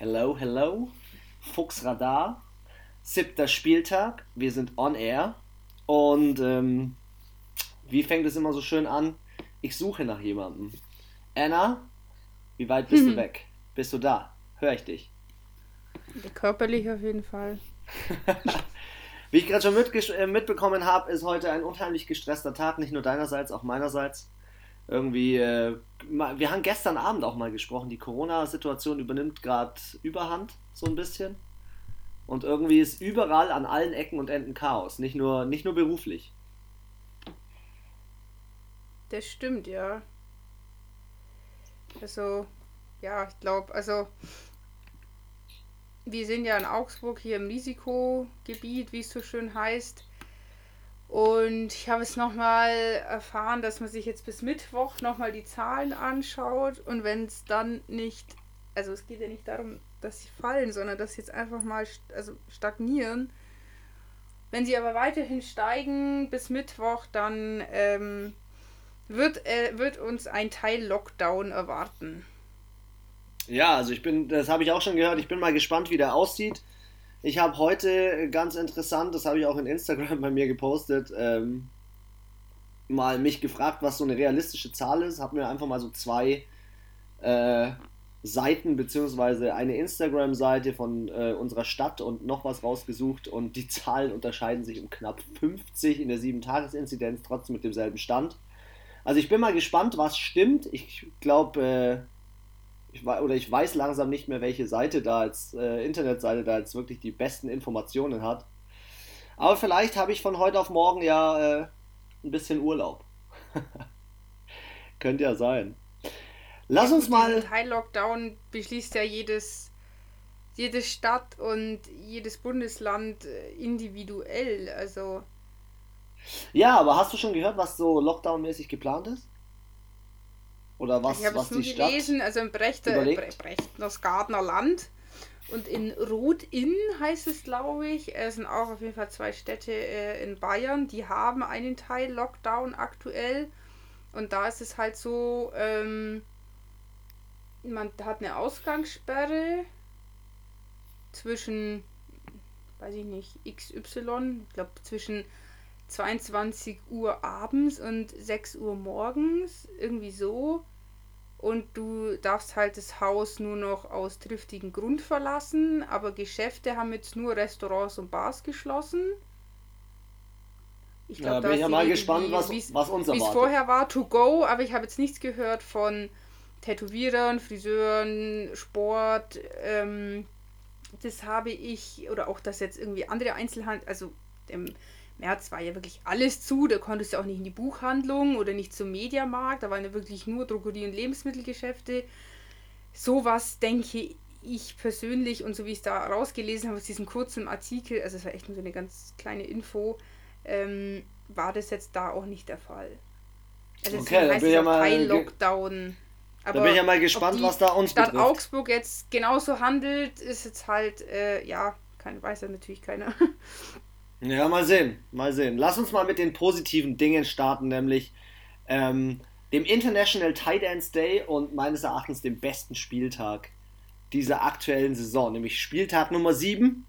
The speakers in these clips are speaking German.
Hello, hello. Fuchsradar. Siebter Spieltag. Wir sind on air. Und ähm, wie fängt es immer so schön an? Ich suche nach jemandem. Anna, wie weit bist du weg? Bist du da? Hör ich dich? Körperlich auf jeden Fall. wie ich gerade schon äh, mitbekommen habe, ist heute ein unheimlich gestresster Tag, nicht nur deinerseits, auch meinerseits. Irgendwie, äh, wir haben gestern Abend auch mal gesprochen, die Corona-Situation übernimmt gerade Überhand, so ein bisschen. Und irgendwie ist überall an allen Ecken und Enden Chaos, nicht nur, nicht nur beruflich. Das stimmt, ja. Also, ja, ich glaube, also wir sind ja in Augsburg hier im Risikogebiet, wie es so schön heißt. Und ich habe es nochmal erfahren, dass man sich jetzt bis Mittwoch nochmal die Zahlen anschaut. Und wenn es dann nicht, also es geht ja nicht darum, dass sie fallen, sondern dass sie jetzt einfach mal also stagnieren. Wenn sie aber weiterhin steigen bis Mittwoch, dann ähm, wird, äh, wird uns ein Teil Lockdown erwarten. Ja, also ich bin, das habe ich auch schon gehört, ich bin mal gespannt, wie der aussieht. Ich habe heute ganz interessant, das habe ich auch in Instagram bei mir gepostet, ähm, mal mich gefragt, was so eine realistische Zahl ist. Habe mir einfach mal so zwei äh, Seiten beziehungsweise eine Instagram-Seite von äh, unserer Stadt und noch was rausgesucht und die Zahlen unterscheiden sich um knapp 50 in der 7-Tages-Inzidenz, trotzdem mit demselben Stand. Also ich bin mal gespannt, was stimmt. Ich glaube, äh, ich, oder ich weiß langsam nicht mehr, welche Seite da als äh, Internetseite da jetzt wirklich die besten Informationen hat. Aber vielleicht habe ich von heute auf morgen ja äh, ein bisschen Urlaub. Könnte ja sein. Lass uns mal. Teil-Lockdown beschließt ja jedes, jede Stadt und jedes Bundesland äh, individuell. Also ja, aber hast du schon gehört, was so Lockdown-mäßig geplant ist? Oder was, ich habe es nur gelesen, also in Brechter, das Gardner Land und in Rot-Inn heißt es, glaube ich. Es sind auch auf jeden Fall zwei Städte äh, in Bayern, die haben einen Teil Lockdown aktuell. Und da ist es halt so, ähm, man hat eine Ausgangssperre zwischen, weiß ich nicht, XY, ich glaube zwischen 22 Uhr abends und 6 Uhr morgens, irgendwie so. Und du darfst halt das Haus nur noch aus triftigen Grund verlassen, aber Geschäfte haben jetzt nur Restaurants und Bars geschlossen. Ich glaube, ja, da bin ich ja mal gespannt, was, was uns erwartet. Wie es vorher war, to go, aber ich habe jetzt nichts gehört von Tätowierern, Friseuren, Sport. Ähm, das habe ich, oder auch, dass jetzt irgendwie andere Einzelhandel, also dem März war ja wirklich alles zu, da konntest du auch nicht in die Buchhandlung oder nicht zum Mediamarkt, da waren ja wirklich nur Drogerie- und Lebensmittelgeschäfte. Sowas denke ich persönlich und so wie ich es da rausgelesen habe aus diesem kurzen Artikel, also es war echt nur so eine ganz kleine Info, ähm, war das jetzt da auch nicht der Fall. Also okay, da bin ich ja mal Lockdown. Aber da bin ich ja mal gespannt, was da uns Stadt betrifft. Augsburg jetzt genauso handelt, ist jetzt halt, äh, ja, kein, weiß ja natürlich keiner. Ja, mal sehen, mal sehen. Lass uns mal mit den positiven Dingen starten, nämlich ähm, dem International Tight Ends Day und meines Erachtens dem besten Spieltag dieser aktuellen Saison, nämlich Spieltag Nummer 7.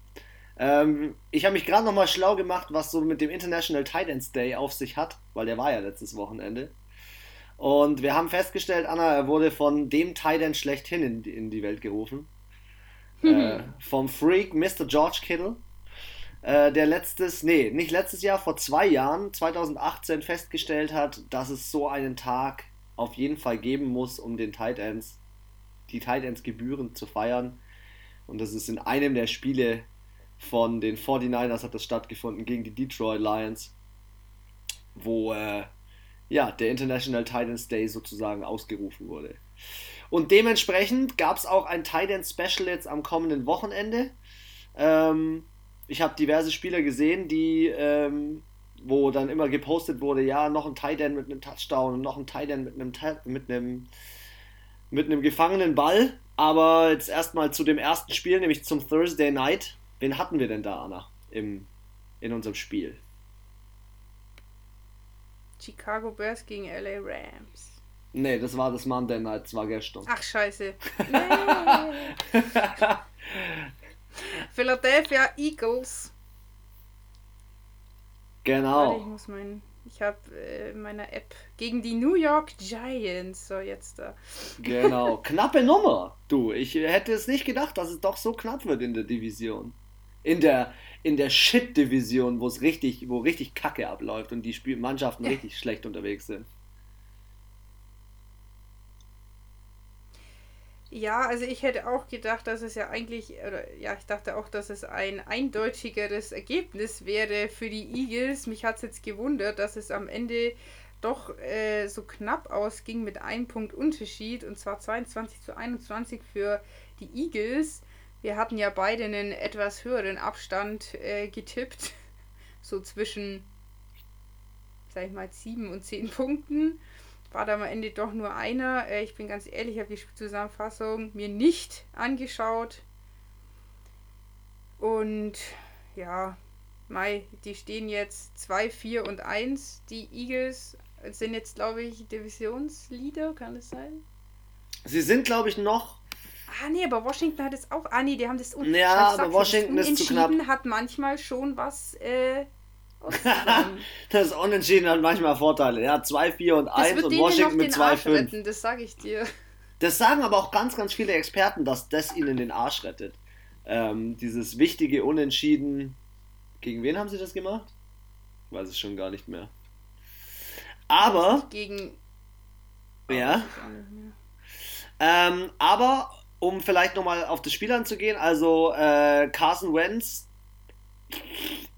Ähm, ich habe mich gerade nochmal schlau gemacht, was so mit dem International Tight Ends Day auf sich hat, weil der war ja letztes Wochenende. Und wir haben festgestellt, Anna, er wurde von dem Tight End schlechthin in, in die Welt gerufen. äh, vom Freak Mr. George Kittle äh, der letztes, nee, nicht letztes Jahr, vor zwei Jahren, 2018, festgestellt hat, dass es so einen Tag auf jeden Fall geben muss, um den Tight Ends, die Tight Ends gebührend zu feiern. Und das ist in einem der Spiele von den 49ers hat das stattgefunden gegen die Detroit Lions, wo äh, ja, der International Titans Day sozusagen ausgerufen wurde. Und dementsprechend gab es auch ein Titan Special jetzt am kommenden Wochenende. Ähm, ich habe diverse Spieler gesehen, die, ähm, wo dann immer gepostet wurde, ja, noch ein Tight End mit einem Touchdown und noch ein Tight End mit einem, mit einem, mit einem gefangenen Ball. Aber jetzt erstmal zu dem ersten Spiel, nämlich zum Thursday Night. Wen hatten wir denn da, Anna, im, in unserem Spiel? Chicago Bears gegen LA Rams. Nee, das war das Monday Night, das war gestern. Ach, scheiße. Nee. Philadelphia Eagles. Genau. Warte, ich muss mein. Ich habe äh, meine App gegen die New York Giants. So, jetzt da. Genau. Knappe Nummer. Du, ich hätte es nicht gedacht, dass es doch so knapp wird in der Division. In der, in der Shit-Division, wo es richtig, wo richtig Kacke abläuft und die Spiel Mannschaften richtig schlecht unterwegs sind. Ja, also ich hätte auch gedacht, dass es ja eigentlich, oder ja, ich dachte auch, dass es ein eindeutigeres Ergebnis wäre für die Eagles. Mich hat es jetzt gewundert, dass es am Ende doch äh, so knapp ausging mit einem Punkt Unterschied und zwar 22 zu 21 für die Eagles. Wir hatten ja beide einen etwas höheren Abstand äh, getippt, so zwischen, sag ich mal, 7 und 10 Punkten war da am Ende doch nur einer. Äh, ich bin ganz ehrlich, ich habe die Spielzusammenfassung mir nicht angeschaut. Und ja, Mai, die stehen jetzt 2, 4 und 1. Die Eagles sind jetzt, glaube ich, Divisionsleader, kann das sein? Sie sind, glaube ich, noch. Ah, nee, aber Washington hat es auch. Ah, nee, die haben das un Ja, aber Washington ist zu knapp. hat manchmal schon was äh, das Unentschieden hat manchmal Vorteile. Ja, 2, 4 und 1 und Washington mit 2, 5. Das sage ich dir. Das sagen aber auch ganz, ganz viele Experten, dass das ihnen den Arsch rettet. Ähm, dieses wichtige Unentschieden. Gegen wen haben sie das gemacht? Ich weiß es schon gar nicht mehr. Aber. Gegen. Ja. Ähm, aber um vielleicht nochmal auf das Spiel anzugehen, also äh, Carson Wentz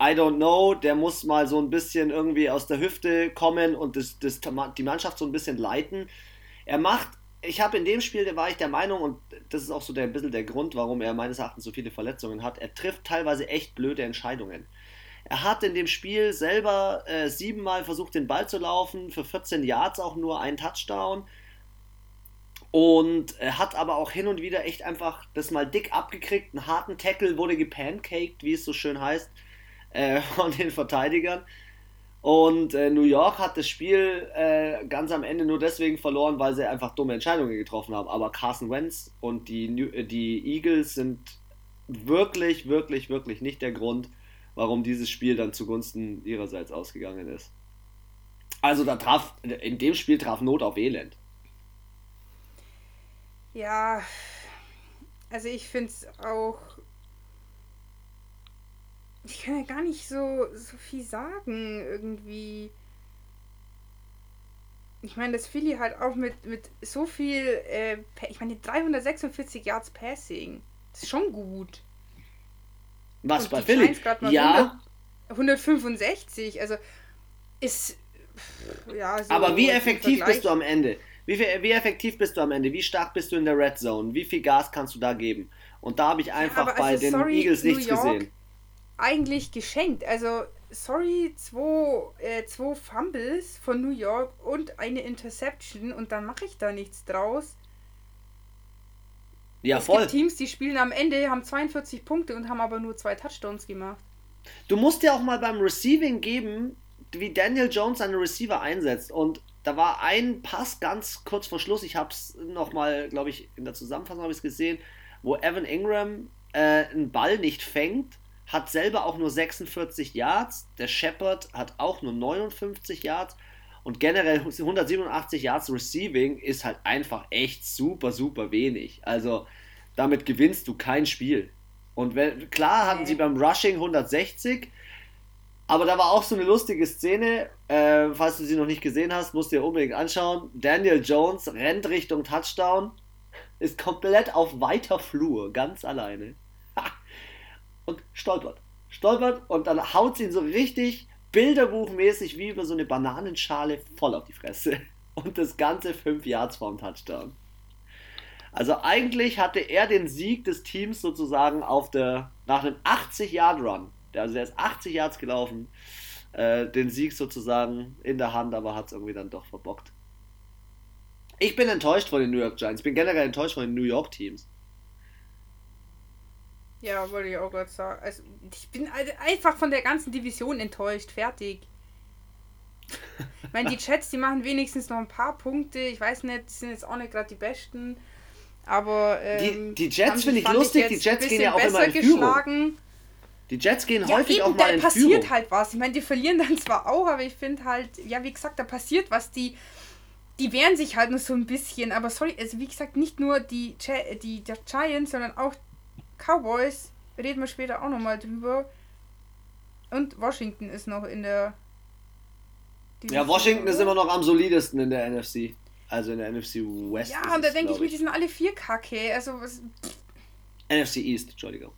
I don't know, der muss mal so ein bisschen irgendwie aus der Hüfte kommen und das, das, die Mannschaft so ein bisschen leiten. Er macht, ich habe in dem Spiel, da war ich der Meinung, und das ist auch so der, ein bisschen der Grund, warum er meines Erachtens so viele Verletzungen hat, er trifft teilweise echt blöde Entscheidungen. Er hat in dem Spiel selber äh, siebenmal versucht, den Ball zu laufen, für 14 Yards auch nur einen Touchdown. Und er hat aber auch hin und wieder echt einfach das mal dick abgekriegt. Einen harten Tackle wurde gepancaked, wie es so schön heißt, äh, von den Verteidigern. Und äh, New York hat das Spiel äh, ganz am Ende nur deswegen verloren, weil sie einfach dumme Entscheidungen getroffen haben. Aber Carson Wentz und die, äh, die Eagles sind wirklich, wirklich, wirklich nicht der Grund, warum dieses Spiel dann zugunsten ihrerseits ausgegangen ist. Also da traf, in dem Spiel traf Not auf Elend. Ja, also ich finde es auch. Ich kann ja gar nicht so, so viel sagen, irgendwie. Ich meine, das Philly halt auch mit, mit so viel, äh, ich meine, 346 Yards Passing. Das ist schon gut. Was bei Philly? Ja. 100, 165, also ist. Ja, so Aber wie effektiv bist du am Ende? Wie, viel, wie effektiv bist du am Ende? Wie stark bist du in der Red Zone? Wie viel Gas kannst du da geben? Und da habe ich einfach ja, bei also, den sorry, Eagles nichts gesehen. Eigentlich geschenkt. Also, sorry, zwei, äh, zwei Fumbles von New York und eine Interception und dann mache ich da nichts draus. Ja, es voll. Gibt Teams, die spielen am Ende, haben 42 Punkte und haben aber nur zwei Touchdowns gemacht. Du musst dir auch mal beim Receiving geben, wie Daniel Jones seine Receiver einsetzt. Und da war ein Pass ganz kurz vor Schluss, ich habe es nochmal, glaube ich, in der Zusammenfassung habe ich es gesehen, wo Evan Ingram äh, einen Ball nicht fängt, hat selber auch nur 46 Yards, der Shepard hat auch nur 59 Yards und generell 187 Yards Receiving ist halt einfach echt super, super wenig. Also damit gewinnst du kein Spiel. Und wenn, klar hatten sie beim Rushing 160, aber da war auch so eine lustige Szene, äh, falls du sie noch nicht gesehen hast, musst du dir unbedingt anschauen. Daniel Jones rennt Richtung Touchdown, ist komplett auf weiter Flur, ganz alleine. und stolpert. Stolpert und dann haut sie ihn so richtig bilderbuchmäßig wie über so eine Bananenschale voll auf die Fresse. Und das Ganze fünf Yards vorm Touchdown. Also eigentlich hatte er den Sieg des Teams sozusagen auf der, nach einem 80-Yard-Run der, also der ist 80 Yards gelaufen, äh, den Sieg sozusagen in der Hand, aber hat es irgendwie dann doch verbockt. Ich bin enttäuscht von den New York Giants. Ich bin generell enttäuscht von den New York Teams. Ja, wollte ich auch gerade sagen. Also, ich bin einfach von der ganzen Division enttäuscht. Fertig. Ich meine, die Jets, die machen wenigstens noch ein paar Punkte. Ich weiß nicht, die sind jetzt auch nicht gerade die besten. Aber ähm, die, die Jets finde ich lustig, die Jets gehen ja auch immer in Führung. Die Jets gehen ja, häufig eben, auch mal in passiert Führung. halt was. Ich meine, die verlieren dann zwar auch, aber ich finde halt, ja, wie gesagt, da passiert was. Die, die wehren sich halt nur so ein bisschen. Aber sorry, also wie gesagt, nicht nur die, die, die Giants, sondern auch Cowboys. Reden wir später auch nochmal drüber. Und Washington ist noch in der. Ja, Washington ist immer noch am solidesten in der NFC. Also in der NFC West. Ja, und da denke ich mir, die sind alle vier kacke. Also was. NFC East, Entschuldigung.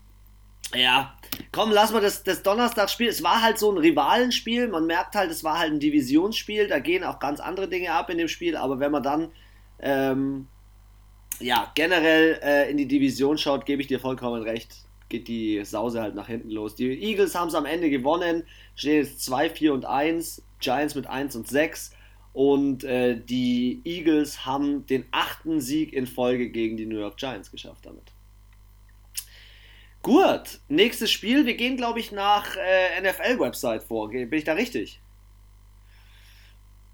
Ja, komm, lass mal das, das Donnerstagsspiel. Es war halt so ein Rivalenspiel. Man merkt halt, es war halt ein Divisionsspiel. Da gehen auch ganz andere Dinge ab in dem Spiel. Aber wenn man dann ähm, ja generell äh, in die Division schaut, gebe ich dir vollkommen recht. Geht die Sause halt nach hinten los. Die Eagles haben es am Ende gewonnen. Stehen jetzt 2, 4 und 1. Giants mit 1 und 6. Und äh, die Eagles haben den achten Sieg in Folge gegen die New York Giants geschafft damit. Gut, nächstes Spiel. Wir gehen, glaube ich, nach äh, NFL-Website vor. Bin ich da richtig?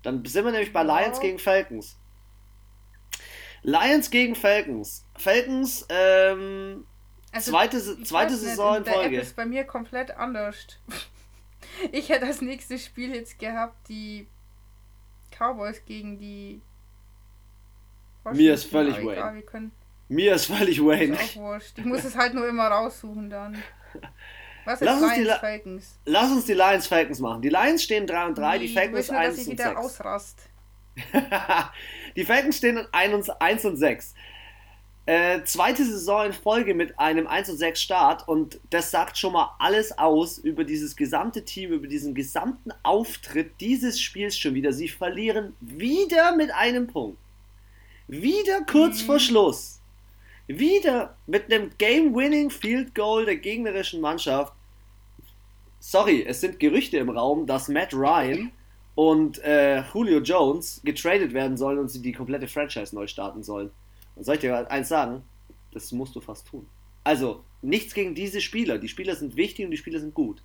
Dann sind wir nämlich bei ja. Lions gegen Falcons. Lions gegen Falcons. Falcons, ähm, also, zweite, zweite Saison in Folge. Das ist bei mir komplett anders. Ich hätte das nächste Spiel jetzt gehabt, die Cowboys gegen die. Mir ist völlig Wayne. Mir ist völlig Wayne. Ist auch wurscht. Ich muss es halt nur immer raussuchen dann. Was ist lass Lions die Falcons? Lass uns die Lions Falcons machen. Die Lions stehen 3 und 3, nee, die Falcons 1 und 6. Ausrast. die Falcons stehen 1 und 6. Äh, zweite Saison in Folge mit einem 1 und 6 Start und das sagt schon mal alles aus über dieses gesamte Team, über diesen gesamten Auftritt dieses Spiels schon wieder. Sie verlieren wieder mit einem Punkt. Wieder kurz mhm. vor Schluss wieder mit einem Game-Winning Field Goal der gegnerischen Mannschaft. Sorry, es sind Gerüchte im Raum, dass Matt Ryan und äh, Julio Jones getradet werden sollen und sie die komplette Franchise neu starten sollen. Und soll ich dir eins sagen? Das musst du fast tun. Also, nichts gegen diese Spieler. Die Spieler sind wichtig und die Spieler sind gut.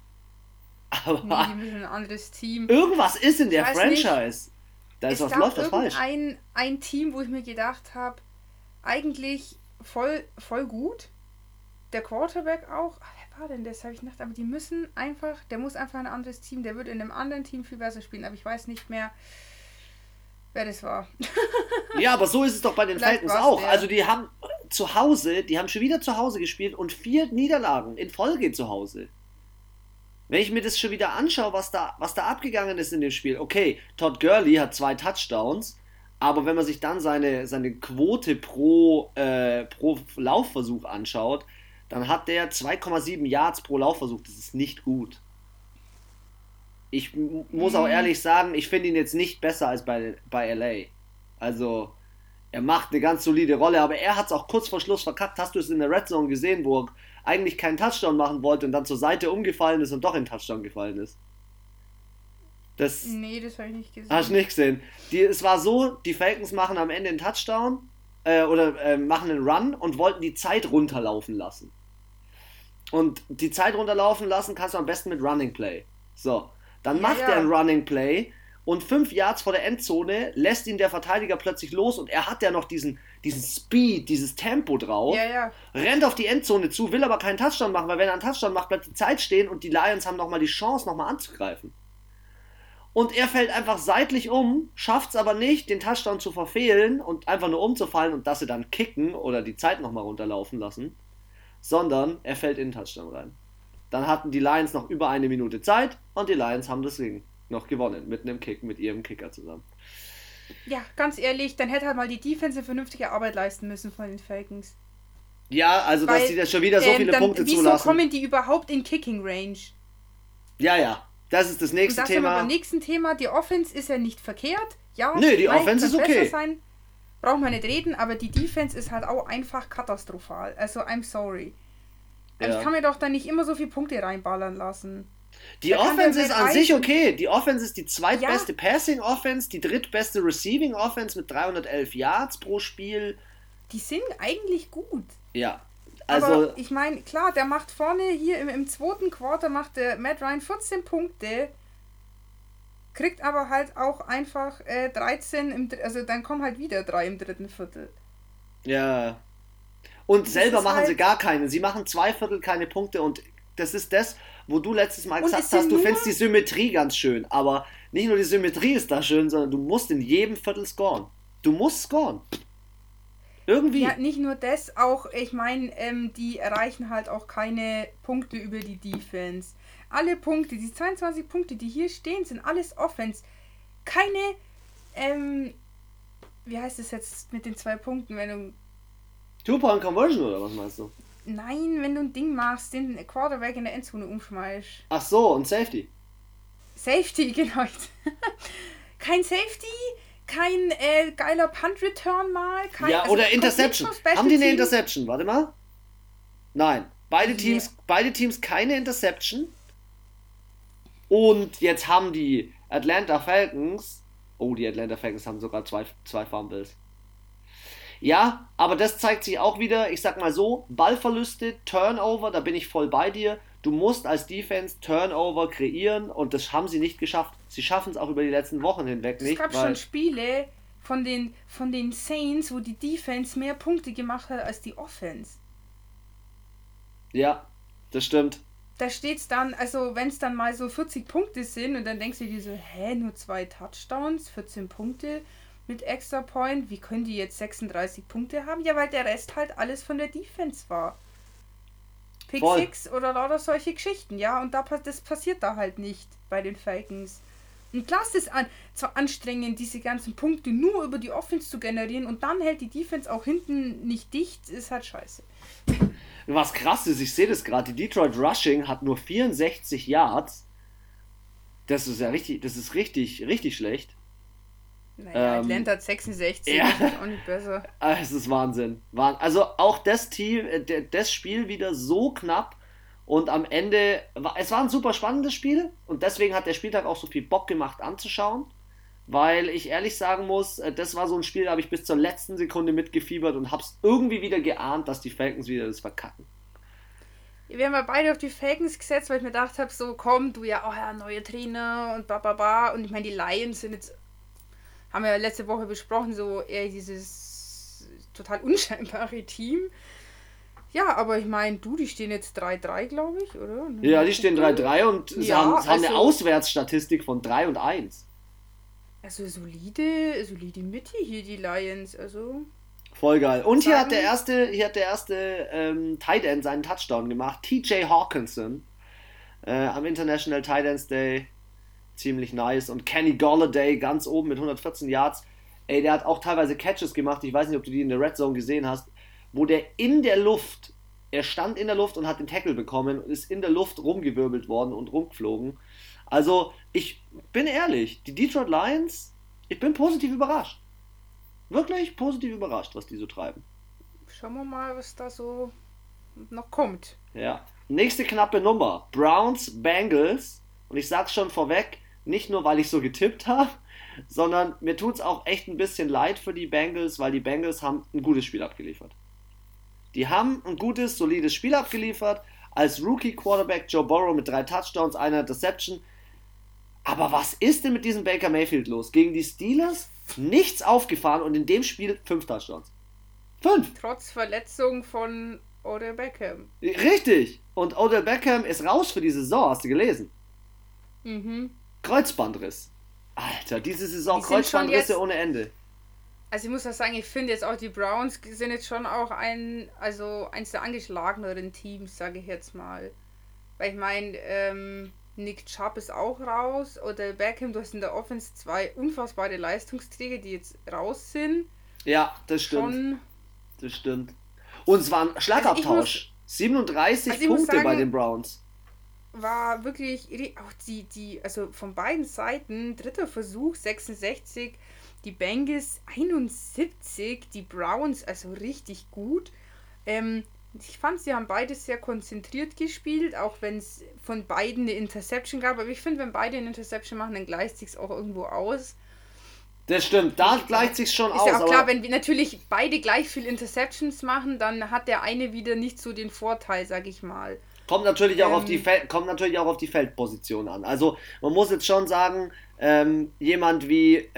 Aber nee, ein anderes Team. Irgendwas ist in der Franchise. Nicht. Da ist was läuft das falsch. Ein, ein Team, wo ich mir gedacht habe, eigentlich voll, voll gut. Der Quarterback auch. Ach, wer war denn das? Habe ich gedacht, aber die müssen einfach, der muss einfach ein anderes Team, der wird in einem anderen Team viel besser spielen, aber ich weiß nicht mehr, wer das war. ja, aber so ist es doch bei den Falcons auch. Der. Also die haben zu Hause, die haben schon wieder zu Hause gespielt und vier Niederlagen in Folge zu Hause. Wenn ich mir das schon wieder anschaue, was da, was da abgegangen ist in dem Spiel, okay, Todd Gurley hat zwei Touchdowns, aber wenn man sich dann seine, seine Quote pro, äh, pro Laufversuch anschaut, dann hat der 2,7 Yards pro Laufversuch. Das ist nicht gut. Ich muss auch mhm. ehrlich sagen, ich finde ihn jetzt nicht besser als bei, bei LA. Also, er macht eine ganz solide Rolle, aber er hat es auch kurz vor Schluss verkackt. Hast du es in der Red Zone gesehen, wo er eigentlich keinen Touchdown machen wollte und dann zur Seite umgefallen ist und doch in Touchdown gefallen ist? Das nee, das habe ich nicht gesehen. Hast du nicht gesehen. Die, es war so, die Falcons machen am Ende einen Touchdown äh, oder äh, machen einen Run und wollten die Zeit runterlaufen lassen. Und die Zeit runterlaufen lassen kannst du am besten mit Running Play. So, dann ja, macht ja. er ein Running Play und fünf Yards vor der Endzone lässt ihn der Verteidiger plötzlich los und er hat ja noch diesen, diesen Speed, dieses Tempo drauf. Ja, ja. Rennt auf die Endzone zu, will aber keinen Touchdown machen, weil wenn er einen Touchdown macht, bleibt die Zeit stehen und die Lions haben nochmal die Chance, nochmal anzugreifen und er fällt einfach seitlich um, schafft es aber nicht, den Touchdown zu verfehlen und einfach nur umzufallen und dass sie dann kicken oder die Zeit nochmal runterlaufen lassen, sondern er fällt in den Touchdown rein. Dann hatten die Lions noch über eine Minute Zeit und die Lions haben das Ding noch gewonnen mit einem Kick, mit ihrem Kicker zusammen. Ja, ganz ehrlich, dann hätte halt mal die Defense vernünftige Arbeit leisten müssen von den Falcons. Ja, also Weil, dass sie da schon wieder so ähm, viele dann, Punkte wieso zulassen. Wieso kommen die überhaupt in Kicking Range? Ja, ja, das ist das nächste und das Thema. Beim nächsten Thema, die Offense ist ja nicht verkehrt. Ja, Nö, die Offense ist okay. Sein, braucht man nicht reden, aber die Defense ist halt auch einfach katastrophal. Also, I'm sorry. Ja. Ich kann mir doch da nicht immer so viele Punkte reinballern lassen. Die da Offense ist an sich okay. Die Offense ist die zweitbeste ja. Passing Offense, die drittbeste Receiving Offense mit 311 Yards pro Spiel. Die sind eigentlich gut. Ja, also, aber ich meine, klar, der macht vorne hier im, im zweiten Quarter macht der Matt Ryan 14 Punkte. kriegt aber halt auch einfach äh, 13 im also dann kommen halt wieder drei im dritten Viertel. Ja. Und das selber machen halt sie gar keine. Sie machen zwei Viertel keine Punkte und das ist das, wo du letztes Mal gesagt hast, du findest die Symmetrie ganz schön. Aber nicht nur die Symmetrie ist da schön, sondern du musst in jedem Viertel scoren. Du musst scoren. Irgendwie. Ja, nicht nur das, auch, ich meine, ähm, die erreichen halt auch keine Punkte über die Defense. Alle Punkte, die 22 Punkte, die hier stehen, sind alles Offense. Keine, ähm, wie heißt es jetzt mit den zwei Punkten, wenn du. Two-Point-Conversion oder was meinst du? Nein, wenn du ein Ding machst, den Quarterback in der Endzone umschmeißt. Ach so, und Safety. Safety, genau. kein Safety, kein äh, geiler Punt-Return mal. Kein, ja, also oder Interception. Haben die eine Interception? Warte mal. Nein. Beide Teams, yeah. beide Teams keine Interception. Und jetzt haben die Atlanta Falcons. Oh, die Atlanta Falcons haben sogar zwei, zwei Fumbles. Ja, aber das zeigt sich auch wieder, ich sag mal so, Ballverluste, Turnover, da bin ich voll bei dir. Du musst als Defense Turnover kreieren und das haben sie nicht geschafft. Sie schaffen es auch über die letzten Wochen hinweg nicht. Es gab schon Spiele von den, von den Saints, wo die Defense mehr Punkte gemacht hat als die Offense. Ja, das stimmt. Da steht es dann, also wenn es dann mal so 40 Punkte sind und dann denkst du dir so, hä, nur zwei Touchdowns, 14 Punkte mit Extra Point, wie können die jetzt 36 Punkte haben? Ja, weil der Rest halt alles von der Defense war. Pick Voll. Six oder lauter solche Geschichten, ja, und da, das passiert da halt nicht bei den Falcons. Und klar ist es an, zwar anstrengend, diese ganzen Punkte nur über die Offense zu generieren und dann hält die Defense auch hinten nicht dicht, ist halt scheiße. Was krass ist, ich sehe das gerade, die Detroit Rushing hat nur 64 Yards. Das ist ja richtig, das ist richtig, richtig schlecht. Naja, ähm, Atlanta hat 66, ja. ist auch nicht besser. Ah, es ist Wahnsinn. Also auch das Team, äh, das Spiel wieder so knapp und am Ende, es war ein super spannendes Spiel und deswegen hat der Spieltag auch so viel Bock gemacht anzuschauen, weil ich ehrlich sagen muss, äh, das war so ein Spiel, da habe ich bis zur letzten Sekunde mitgefiebert und habe es irgendwie wieder geahnt, dass die Falcons wieder das verkacken. Wir haben ja beide auf die Falcons gesetzt, weil ich mir gedacht habe, so komm, du ja, oh ja, neue Trainer und bla bla bla. Und ich meine, die Lions sind jetzt haben wir ja letzte Woche besprochen, so eher dieses total unscheinbare Team. Ja, aber ich meine, du, die stehen jetzt 3-3, glaube ich, oder? Ja, die stehen 3-3 und ja, haben, haben also, eine Auswärtsstatistik von 3 und 1. Also solide, solide Mitte hier, die Lions, also. Voll geil. Und hier hat der erste, hier hat der erste ähm, Tight End seinen Touchdown gemacht. TJ Hawkinson. Äh, am International Tight Ends Day ziemlich nice. Und Kenny Golladay ganz oben mit 114 Yards. Ey, der hat auch teilweise Catches gemacht. Ich weiß nicht, ob du die in der Red Zone gesehen hast, wo der in der Luft, er stand in der Luft und hat den Tackle bekommen und ist in der Luft rumgewirbelt worden und rumgeflogen. Also, ich bin ehrlich, die Detroit Lions, ich bin positiv überrascht. Wirklich positiv überrascht, was die so treiben. Schauen wir mal, was da so noch kommt. Ja. Nächste knappe Nummer. Browns, Bengals. Und ich sag's schon vorweg, nicht nur, weil ich so getippt habe, sondern mir tut es auch echt ein bisschen leid für die Bengals, weil die Bengals haben ein gutes Spiel abgeliefert. Die haben ein gutes, solides Spiel abgeliefert. Als Rookie-Quarterback Joe Burrow mit drei Touchdowns, einer Deception. Aber was ist denn mit diesem Baker Mayfield los? Gegen die Steelers nichts aufgefahren und in dem Spiel fünf Touchdowns. Fünf! Trotz Verletzung von Odell Beckham. Richtig! Und Odell Beckham ist raus für die Saison, hast du gelesen? Mhm. Kreuzbandriss. Alter, diese Saison die Kreuzbandrisse ohne Ende. Also ich muss auch sagen, ich finde jetzt auch die Browns sind jetzt schon auch ein, also eins der angeschlageneren Teams, sage ich jetzt mal. Weil ich meine, ähm, Nick Chubb ist auch raus oder Beckham, du hast in der Offense zwei unfassbare Leistungsträger, die jetzt raus sind. Ja, das stimmt. Schon das stimmt. Und es war ein Schlagabtausch. Also muss, 37 also Punkte sagen, bei den Browns war wirklich auch die, die, also von beiden Seiten, dritter Versuch 66, die Bengals 71, die Browns also richtig gut. Ähm, ich fand, sie haben beide sehr konzentriert gespielt, auch wenn es von beiden eine Interception gab. Aber ich finde, wenn beide eine Interception machen, dann gleicht sich auch irgendwo aus. Das stimmt, da gleicht sich schon ist aus. Ist ja auch klar, wenn wir natürlich beide gleich viel Interceptions machen, dann hat der eine wieder nicht so den Vorteil, sag ich mal. Kommt natürlich, auch ähm, auf die ähm. Fel kommt natürlich auch auf die Feldposition an. Also man muss jetzt schon sagen, Ähm, jemand wie,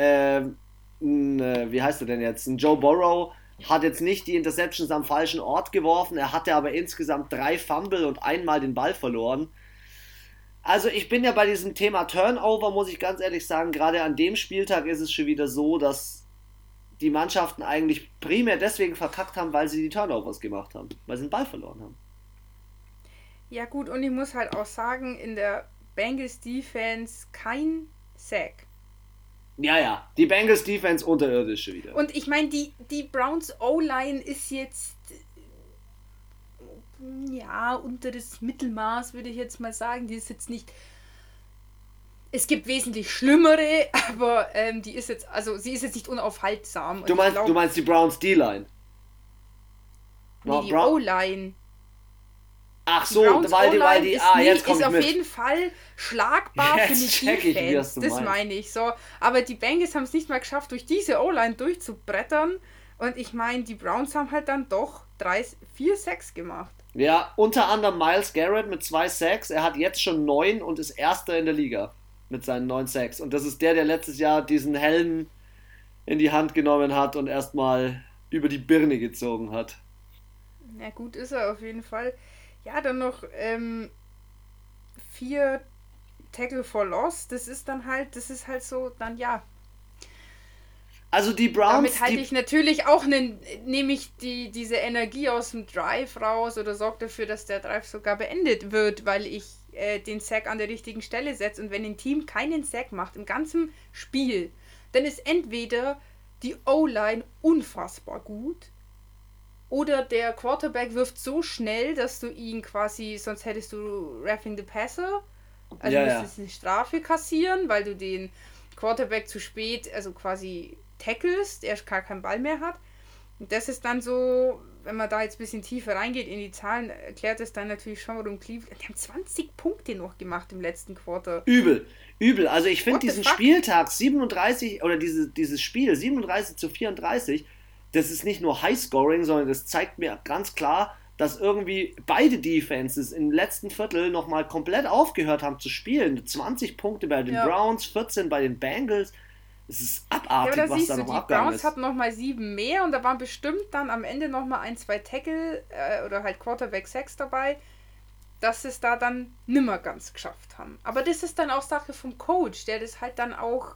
äh, wie heißt er denn jetzt? Ein Joe Burrow hat jetzt nicht die Interceptions am falschen Ort geworfen, er hatte aber insgesamt drei Fumble und einmal den Ball verloren. Also ich bin ja bei diesem Thema Turnover, muss ich ganz ehrlich sagen, gerade an dem Spieltag ist es schon wieder so, dass die Mannschaften eigentlich primär deswegen verkackt haben, weil sie die Turnovers gemacht haben, weil sie den Ball verloren haben. Ja gut, und ich muss halt auch sagen, in der Bengals Defense kein Sack. Ja, ja, die Bengals Defense unterirdische wieder. Und ich meine, die, die Browns O-Line ist jetzt ja unter das Mittelmaß, würde ich jetzt mal sagen. Die ist jetzt nicht. Es gibt wesentlich schlimmere, aber ähm, die ist jetzt, also sie ist jetzt nicht unaufhaltsam. Du meinst, glaub, du meinst die Browns D-Line? Nee, die O-Line. Ach so, weil die, weil die, ah, jetzt ist auf mit. jeden Fall schlagbar jetzt für die Defense. Das meine ich so. Aber die Bengals haben es nicht mal geschafft, durch diese O-Line durchzubrettern. Und ich meine, die Browns haben halt dann doch drei, vier Sacks gemacht. Ja, unter anderem Miles Garrett mit zwei Sacks. Er hat jetzt schon neun und ist Erster in der Liga mit seinen neun Sacks. Und das ist der, der letztes Jahr diesen Helm in die Hand genommen hat und erstmal über die Birne gezogen hat. Na gut, ist er auf jeden Fall. Ja, dann noch ähm, vier Tackle for Loss. Das ist dann halt, das ist halt so, dann ja. Also die Browns. Damit halte ich natürlich auch, ne, nehme ich die, diese Energie aus dem Drive raus oder sorge dafür, dass der Drive sogar beendet wird, weil ich äh, den Sack an der richtigen Stelle setze. Und wenn ein Team keinen Sack macht im ganzen Spiel, dann ist entweder die O-Line unfassbar gut oder der Quarterback wirft so schnell, dass du ihn quasi, sonst hättest du Raffing the Passer. Also ja, müsstest ja. eine Strafe kassieren, weil du den Quarterback zu spät, also quasi tackelst, er gar keinen Ball mehr hat. Und das ist dann so, wenn man da jetzt ein bisschen tiefer reingeht in die Zahlen, erklärt es dann natürlich schon, warum Cleveland. Die haben 20 Punkte noch gemacht im letzten Quarter. Übel, übel. Also ich finde diesen Spieltag 37 oder diese, dieses Spiel 37 zu 34 das ist nicht nur Highscoring, sondern das zeigt mir ganz klar, dass irgendwie beide Defenses im letzten Viertel nochmal komplett aufgehört haben zu spielen. 20 Punkte bei den ja. Browns, 14 bei den Bengals. Es ist abartig, ja, da was da noch abgegangen ist. Die Browns hatten nochmal sieben mehr und da waren bestimmt dann am Ende nochmal ein, zwei Tackle äh, oder halt Quarterback 6 dabei, dass es da dann nimmer ganz geschafft haben. Aber das ist dann auch Sache vom Coach, der das halt dann auch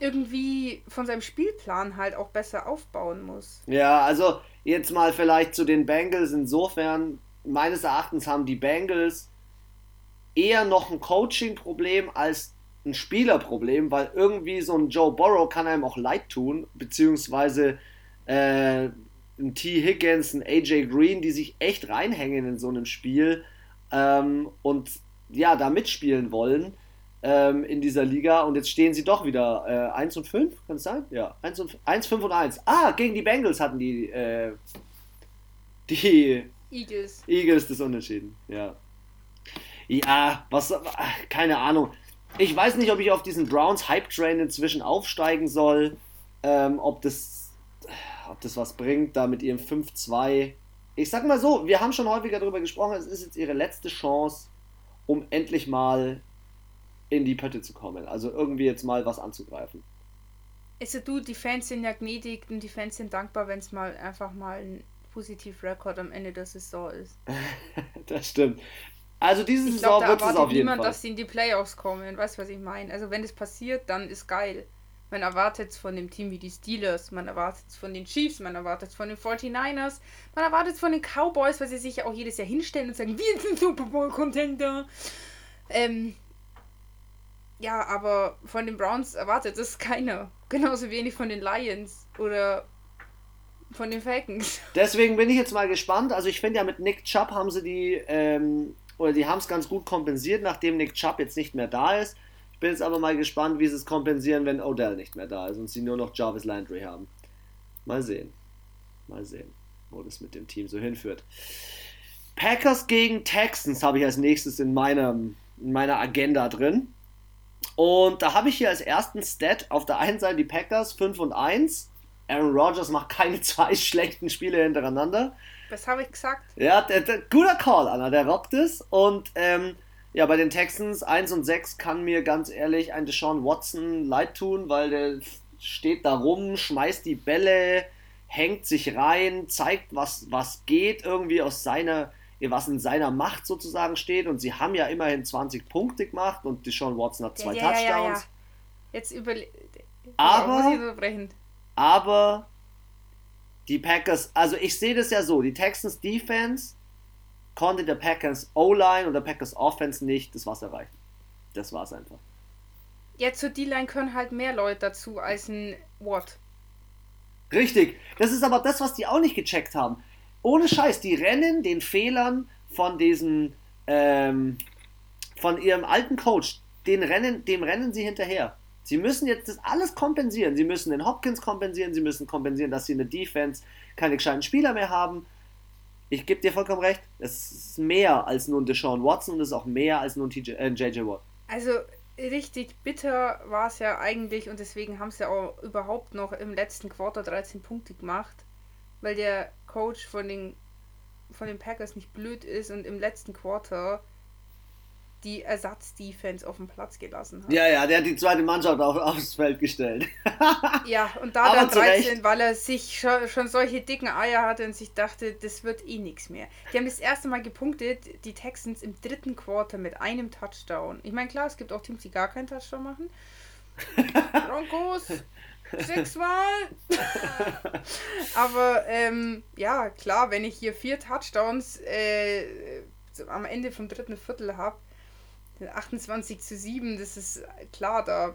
irgendwie von seinem Spielplan halt auch besser aufbauen muss. Ja, also jetzt mal vielleicht zu den Bengals. Insofern, meines Erachtens haben die Bengals eher noch ein Coaching-Problem als ein Spielerproblem, weil irgendwie so ein Joe Burrow kann einem auch leid tun, beziehungsweise äh, ein T. Higgins, ein AJ Green, die sich echt reinhängen in so einem Spiel ähm, und ja, da mitspielen wollen ähm, in dieser Liga und jetzt stehen sie doch wieder äh, 1 und 5, kann es sein? Ja, 1, und, 1, 5 und 1. Ah, gegen die Bengals hatten die, äh, die Eagles. Eagles das Unentschieden, ja. Ja, was, keine Ahnung. Ich weiß nicht, ob ich auf diesen Browns Hype Train inzwischen aufsteigen soll, ähm, ob das, ob das was bringt, da mit ihrem 5-2. Ich sag mal so, wir haben schon häufiger darüber gesprochen, es ist jetzt ihre letzte Chance, um endlich mal in die Pötte zu kommen. Also irgendwie jetzt mal was anzugreifen. Also du, die Fans sind ja gnädig und die Fans sind dankbar, wenn es mal einfach mal ein positiv Rekord am Ende der Saison ist. das stimmt. Also diese ich Saison wird es auf jeden niemand, Fall. dass sie in die Playoffs kommen. Weißt du, was ich meine? Also wenn das passiert, dann ist geil. Man erwartet es von dem Team wie die Steelers, man erwartet es von den Chiefs, man erwartet es von den 49ers, man erwartet es von den Cowboys, weil sie sich ja auch jedes Jahr hinstellen und sagen, wir sind Super Bowl-Contender. Ähm, ja, aber von den Browns erwartet es keiner. Genauso wenig von den Lions oder von den Falcons. Deswegen bin ich jetzt mal gespannt. Also ich finde ja mit Nick Chubb haben sie die, ähm, oder die haben es ganz gut kompensiert, nachdem Nick Chubb jetzt nicht mehr da ist. Ich bin jetzt aber mal gespannt, wie sie es kompensieren, wenn Odell nicht mehr da ist und sie nur noch Jarvis Landry haben. Mal sehen. Mal sehen, wo das mit dem Team so hinführt. Packers gegen Texans habe ich als nächstes in, meinem, in meiner Agenda drin. Und da habe ich hier als ersten Stat auf der einen Seite die Packers 5 und 1. Aaron Rodgers macht keine zwei schlechten Spiele hintereinander. Was habe ich gesagt? Ja, der, der, guter Call, Anna, der rockt es. Und ähm, Ja, bei den Texans 1 und 6 kann mir ganz ehrlich ein Deshaun Watson leid tun, weil der steht da rum, schmeißt die Bälle, hängt sich rein, zeigt, was, was geht irgendwie aus seiner, was in seiner Macht sozusagen steht. Und sie haben ja immerhin 20 Punkte gemacht und Deshaun Watson hat zwei ja, Touchdowns. Ja, ja, Jetzt überle aber, aber die Packers, also ich sehe das ja so, die Texans Defense konnte der Packers O-Line oder Packers Offense nicht das Wasser reichen. Das war's einfach. Ja, zur D-Line können halt mehr Leute dazu als ein Watt. Richtig. Das ist aber das, was die auch nicht gecheckt haben. Ohne Scheiß, die rennen den Fehlern von diesem, ähm, von ihrem alten Coach, den rennen, dem rennen sie hinterher. Sie müssen jetzt das alles kompensieren. Sie müssen den Hopkins kompensieren, sie müssen kompensieren, dass sie in der Defense keine gescheiten Spieler mehr haben. Ich gebe dir vollkommen recht, es ist mehr als nur ein Deshaun Watson und es ist auch mehr als nur ein TJ, äh, JJ Watt. Also richtig bitter war es ja eigentlich und deswegen haben sie auch überhaupt noch im letzten Quarter 13 Punkte gemacht, weil der Coach von den, von den Packers nicht blöd ist und im letzten Quarter die Ersatzdefense auf dem Platz gelassen hat. Ja, ja, der hat die zweite Mannschaft auf, aufs Feld gestellt. ja, und da dann 13, weil er sich schon, schon, solche dicken Eier hatte und sich dachte, das wird eh nichts mehr. Die haben das erste Mal gepunktet, die Texans im dritten Quarter mit einem Touchdown. Ich meine, klar, es gibt auch Teams, die gar keinen Touchdown machen. Broncos, sechsmal. Aber ähm, ja, klar, wenn ich hier vier Touchdowns äh, am Ende vom dritten Viertel habe, 28 zu 7, das ist klar, da,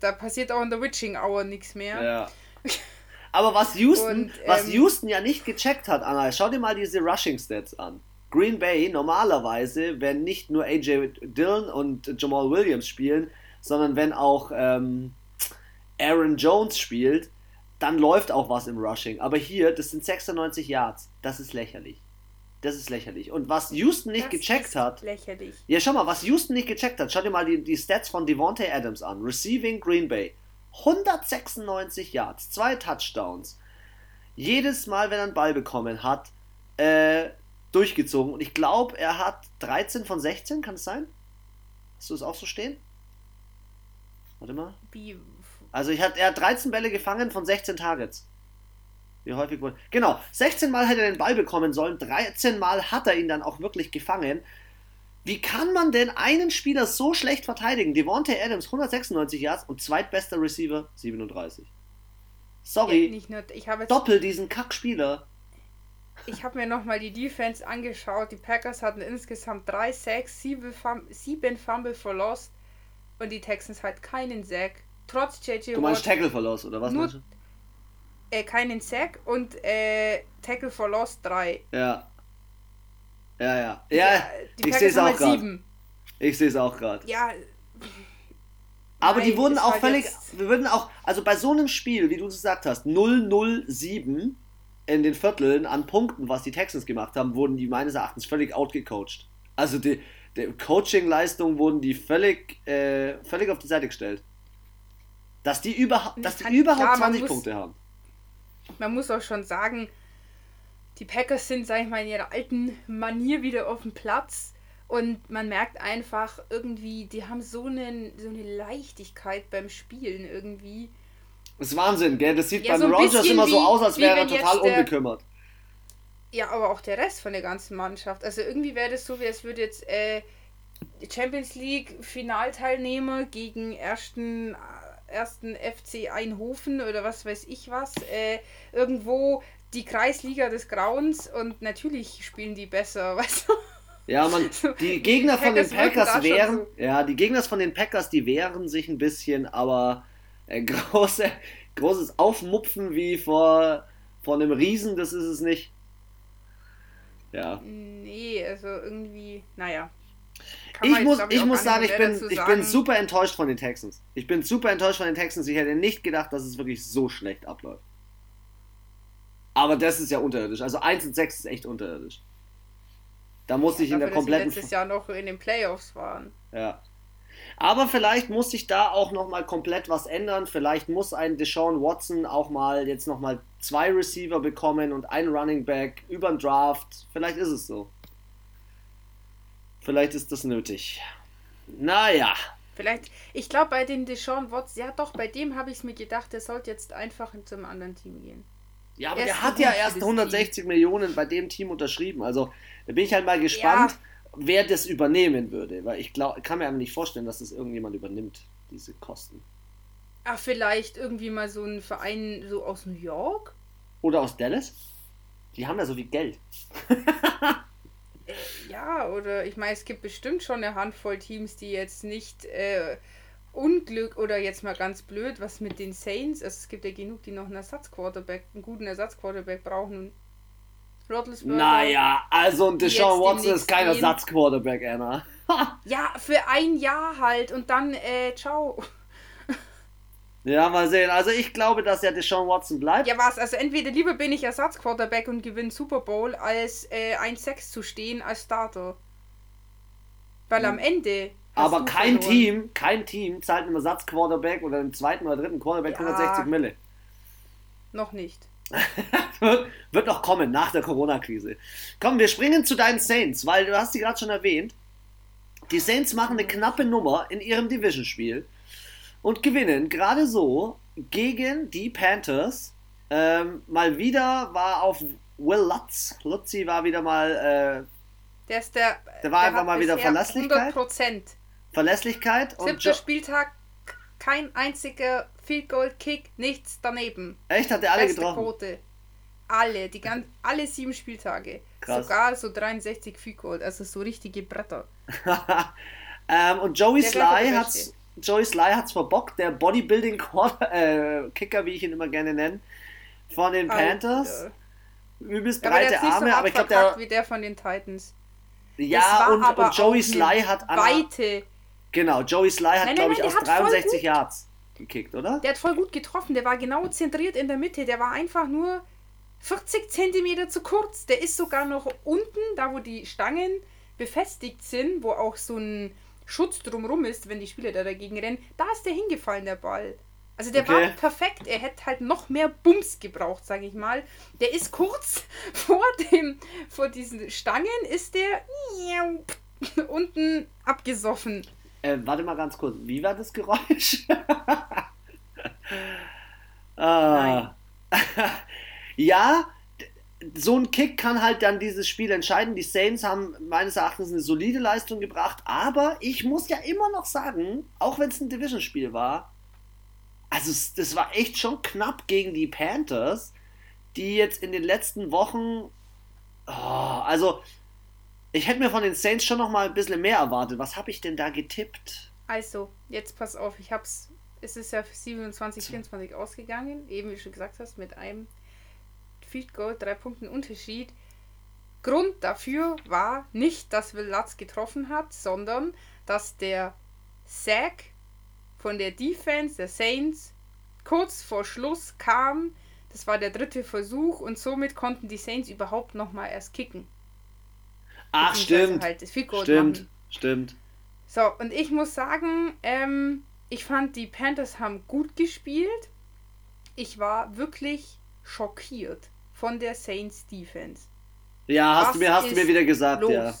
da passiert auch in der Witching Hour nichts mehr. Ja. Aber was Houston, Und, ähm, was Houston ja nicht gecheckt hat, Anna, schau dir mal diese Rushing Stats an. Green Bay normalerweise, wenn nicht nur AJ Dillon und Jamal Williams spielen, sondern wenn auch ähm, Aaron Jones spielt, dann läuft auch was im Rushing. Aber hier, das sind 96 Yards. Das ist lächerlich. Das ist lächerlich. Und was Houston nicht das gecheckt hat. Lächerlich. Ja, schau mal, was Houston nicht gecheckt hat. Schau dir mal die, die Stats von Devontae Adams an. Receiving Green Bay. 196 Yards, zwei Touchdowns. Jedes Mal, wenn er einen Ball bekommen hat, äh, durchgezogen. Und ich glaube, er hat 13 von 16, kann es sein? Hast du es auch so stehen? Warte mal. Wie? Also ich hat, er hat 13 Bälle gefangen von 16 Targets. Wie häufig wurde. Genau, 16 Mal hätte er den Ball bekommen sollen, 13 Mal hat er ihn dann auch wirklich gefangen. Wie kann man denn einen Spieler so schlecht verteidigen? Devontae Adams 196 Yards und zweitbester Receiver 37. Sorry. Ja, nur, Doppel diesen Kackspieler. Ich habe mir nochmal die Defense angeschaut. Die Packers hatten insgesamt 3 Sacks, 7 Fumble for Lost und die Texans halt keinen Sack. Trotz JJ Du meinst Tackle for Lost, oder was nur, äh, keinen Sack und äh, Tackle for Lost 3. Ja. Ja, ja. Ja, die, ich sehe es auch gerade. Ich sehe es auch gerade. Ja. Aber Nein, die wurden auch halt völlig, wir würden auch, also bei so einem Spiel, wie du es gesagt hast, 007 in den Vierteln an Punkten, was die Texans gemacht haben, wurden die meines Erachtens völlig outgecoacht. Also die, die Coaching-Leistung wurden die völlig, äh, völlig auf die Seite gestellt. Dass die, überha dass die überhaupt klar, 20 Punkte haben man muss auch schon sagen, die Packers sind, sag ich mal, in ihrer alten Manier wieder auf dem Platz. Und man merkt einfach irgendwie, die haben so, einen, so eine Leichtigkeit beim Spielen irgendwie. Das ist Wahnsinn, gell? Das sieht ja, beim so Rogers immer wie, so aus, als wäre er total unbekümmert. Ja, aber auch der Rest von der ganzen Mannschaft. Also irgendwie wäre das so, wie es würde jetzt äh, Champions League Finalteilnehmer gegen ersten ersten FC Einhofen oder was weiß ich was, äh, irgendwo die Kreisliga des Grauens und natürlich spielen die besser, weißt du? Ja, man, die Gegner die von den Packers wehren, so. ja, die Gegner von den Packers, die wehren sich ein bisschen, aber äh, große, großes Aufmupfen wie vor, vor einem Riesen, das ist es nicht. Ja. Nee, also irgendwie, naja ich muss, ich, ich muss sagen, ich bin, ich bin super enttäuscht von den Texans. Ich bin super enttäuscht von den Texans. Ich hätte nicht gedacht, dass es wirklich so schlecht abläuft. Aber das ist ja unterirdisch. Also 1 und 6 ist echt unterirdisch. Da muss ja, ich in der kompletten. Dass letztes Jahr noch in den Playoffs waren. Ja. Aber vielleicht muss sich da auch nochmal komplett was ändern. Vielleicht muss ein Deshaun Watson auch mal jetzt nochmal zwei Receiver bekommen und ein Running Back über den Draft. Vielleicht ist es so. Vielleicht ist das nötig. Naja. Vielleicht, ich glaube bei den Deshaun Watts, ja doch, bei dem habe ich es mir gedacht, der sollte jetzt einfach zum anderen Team gehen. Ja, aber er der hat ja erst 160 Team. Millionen bei dem Team unterschrieben. Also da bin ich halt mal gespannt, ja. wer das übernehmen würde. Weil ich glaub, kann mir aber nicht vorstellen, dass das irgendjemand übernimmt, diese Kosten. Ach, vielleicht irgendwie mal so ein Verein so aus New York? Oder aus Dallas? Die haben ja so viel Geld. Ja, oder ich meine, es gibt bestimmt schon eine Handvoll Teams, die jetzt nicht äh, Unglück oder jetzt mal ganz blöd, was mit den Saints, also es gibt ja genug, die noch einen Ersatzquarterback, einen guten Ersatzquarterback brauchen. Naja, also Deshaun Watson ist kein Ersatzquarterback, Anna. ja, für ein Jahr halt und dann, äh, ciao. Ja, mal sehen. Also ich glaube, dass ja Deshaun Watson bleibt. Ja, was? Also entweder lieber bin ich Ersatzquarterback und gewinne Super Bowl, als äh, 1-6 zu stehen als Starter. Weil am hm. Ende. Aber kein verloren. Team, kein Team zahlt einem Ersatzquarterback oder einem zweiten oder dritten Quarterback ja, 160 Mille. Noch nicht. wird noch kommen nach der Corona-Krise. Komm, wir springen zu deinen Saints, weil du hast sie gerade schon erwähnt. Die Saints machen eine knappe Nummer in ihrem Division-Spiel und gewinnen gerade so gegen die Panthers. Ähm, mal wieder war auf Will Lutz. Lutzi war wieder mal. Äh, der ist der. Der war der einfach mal wieder Verlässlichkeit. 100%. Verlässlichkeit. Siebter Spieltag, kein einziger Field Goal Kick, nichts daneben. Echt? Hat er alle Beste getroffen? Quote. Alle, die ganz, alle sieben Spieltage. Krass. Sogar so 63 Field Goal, also so richtige Bretter. ähm, und Joey der Sly hat Joey Sly hat es verbockt, der Bodybuilding-Kicker, äh, wie ich ihn immer gerne nenne, von den Panthers. Alter. Übelst breite ja, Arme, so aber ich glaube, der. wie der von den Titans. Ja, und, und Joey Sly hat. Weite. Genau, Joey Sly hat, glaube ich, aus 63 Yards gekickt, oder? Der hat voll gut getroffen, der war genau zentriert in der Mitte, der war einfach nur 40 Zentimeter zu kurz. Der ist sogar noch unten, da wo die Stangen befestigt sind, wo auch so ein Schutz drumrum ist, wenn die Spieler da dagegen rennen, da ist der hingefallen, der Ball. Also der okay. war perfekt. Er hätte halt noch mehr Bums gebraucht, sage ich mal. Der ist kurz vor dem, vor diesen Stangen ist der unten abgesoffen. Äh, warte mal ganz kurz. Wie war das Geräusch? ah. ja, so ein Kick kann halt dann dieses Spiel entscheiden. Die Saints haben meines Erachtens eine solide Leistung gebracht, aber ich muss ja immer noch sagen, auch wenn es ein Division-Spiel war, also das war echt schon knapp gegen die Panthers, die jetzt in den letzten Wochen, oh, also ich hätte mir von den Saints schon noch mal ein bisschen mehr erwartet. Was habe ich denn da getippt? Also, jetzt pass auf, ich hab's, es ist ja 27, 24 ausgegangen, eben wie du schon gesagt hast, mit einem Field Goal, drei Punkten Unterschied. Grund dafür war nicht, dass Will Lutz getroffen hat, sondern dass der Sack von der Defense der Saints kurz vor Schluss kam. Das war der dritte Versuch und somit konnten die Saints überhaupt noch mal erst kicken. Ach, stimmt. Halt stimmt, machen. stimmt. So, und ich muss sagen, ähm, ich fand, die Panthers haben gut gespielt. Ich war wirklich schockiert von der Saints Defense. Ja, hast, Was du mir, hast du mir wieder gesagt, los? ja.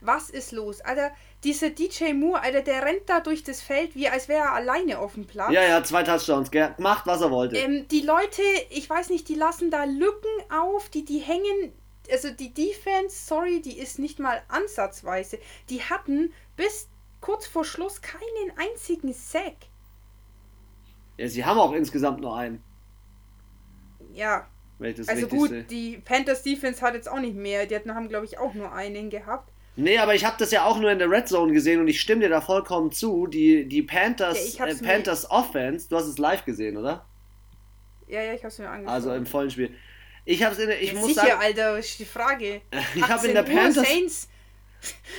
Was ist los? Alter, dieser DJ Moore, Alter, der rennt da durch das Feld, wie als wäre er alleine auf dem Platz. Ja, ja, zwei Touchdowns, gell? macht, was er wollte. Ähm, die Leute, ich weiß nicht, die lassen da Lücken auf, die, die hängen, also die Defense, sorry, die ist nicht mal ansatzweise. Die hatten bis kurz vor Schluss keinen einzigen Sack. Ja, sie haben auch insgesamt nur einen. Ja, also gut, die Panthers Defense hat jetzt auch nicht mehr. Die haben, glaube ich, auch nur einen gehabt. Nee, aber ich habe das ja auch nur in der Red Zone gesehen und ich stimme dir da vollkommen zu. Die, die Panthers, ja, äh, Panthers Offense, du hast es live gesehen, oder? Ja, ja, ich habe es mir angeschaut. Also im vollen Spiel. Ich habe es in der, ich ja, muss sicher, sagen, Alter, ist die Frage. ich habe in der Panthers Saints.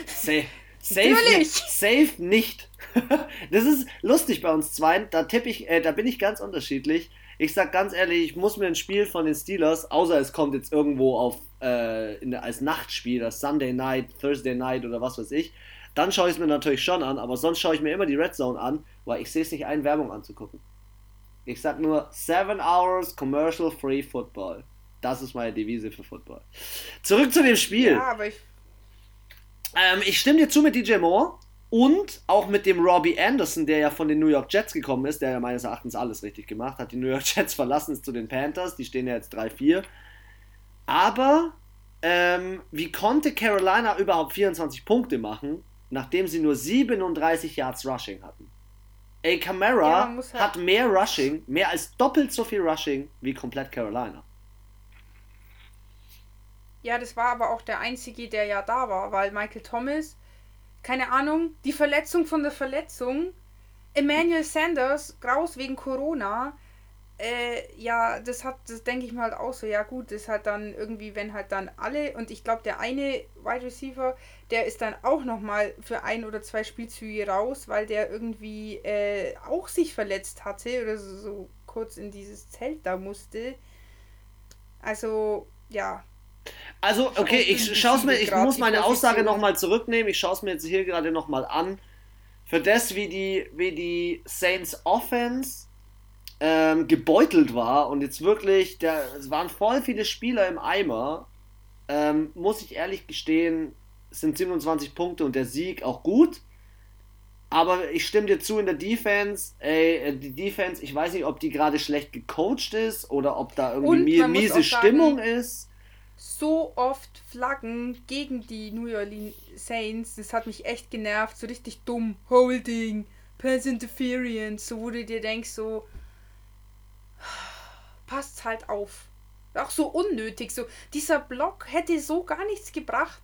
Safe, safe, safe nicht. das ist lustig bei uns zwei. Da tippe ich, äh, da bin ich ganz unterschiedlich. Ich sag ganz ehrlich, ich muss mir ein Spiel von den Steelers, außer es kommt jetzt irgendwo auf äh, in, als Nachtspiel, das Sunday Night, Thursday Night oder was weiß ich, dann schaue ich es mir natürlich schon an, aber sonst schaue ich mir immer die Red Zone an, weil ich sehe es nicht ein, Werbung anzugucken. Ich sag nur 7 Hours Commercial Free Football. Das ist meine Devise für Football. Zurück zu dem Spiel. Ja, aber ich. Ähm, ich stimme dir zu mit DJ Moore und auch mit dem Robbie Anderson, der ja von den New York Jets gekommen ist, der ja meines Erachtens alles richtig gemacht hat. Die New York Jets verlassen es zu den Panthers, die stehen ja jetzt 3-4. Aber ähm, wie konnte Carolina überhaupt 24 Punkte machen, nachdem sie nur 37 Yards Rushing hatten? Ey, Camara Ja, halt- hat mehr Rushing, mehr als doppelt so viel Rushing wie komplett Carolina. Ja, das war aber auch der einzige, der ja da war, weil Michael Thomas, keine Ahnung, die Verletzung von der Verletzung, Emmanuel Sanders, Graus wegen Corona, äh, ja, das hat, das denke ich mir halt auch so, ja gut, das hat dann irgendwie, wenn halt dann alle, und ich glaube, der eine Wide Receiver, der ist dann auch nochmal für ein oder zwei Spielzüge raus, weil der irgendwie äh, auch sich verletzt hatte oder so, so kurz in dieses Zelt da musste. Also, ja, Also, okay, ich schaue mir, ich muss meine Aussage nochmal zurücknehmen. Ich schaue es mir jetzt hier gerade nochmal an. Für das, wie die, wie die Saints Offense ähm, gebeutelt war und jetzt wirklich, der, es waren voll viele Spieler im Eimer, ähm, muss ich ehrlich gestehen, es sind 27 Punkte und der Sieg auch gut. Aber ich stimme dir zu in der Defense. Ey, äh, die Defense, ich weiß nicht, ob die gerade schlecht gecoacht ist oder ob da irgendwie Und mi man muss miese sagen, Stimmung ist. So oft Flaggen gegen die New Orleans Saints. Das hat mich echt genervt. So richtig dumm. Holding, Pass Interference. So, wo du dir denkst, so. Passt halt auf. Auch so unnötig. So, dieser Block hätte so gar nichts gebracht.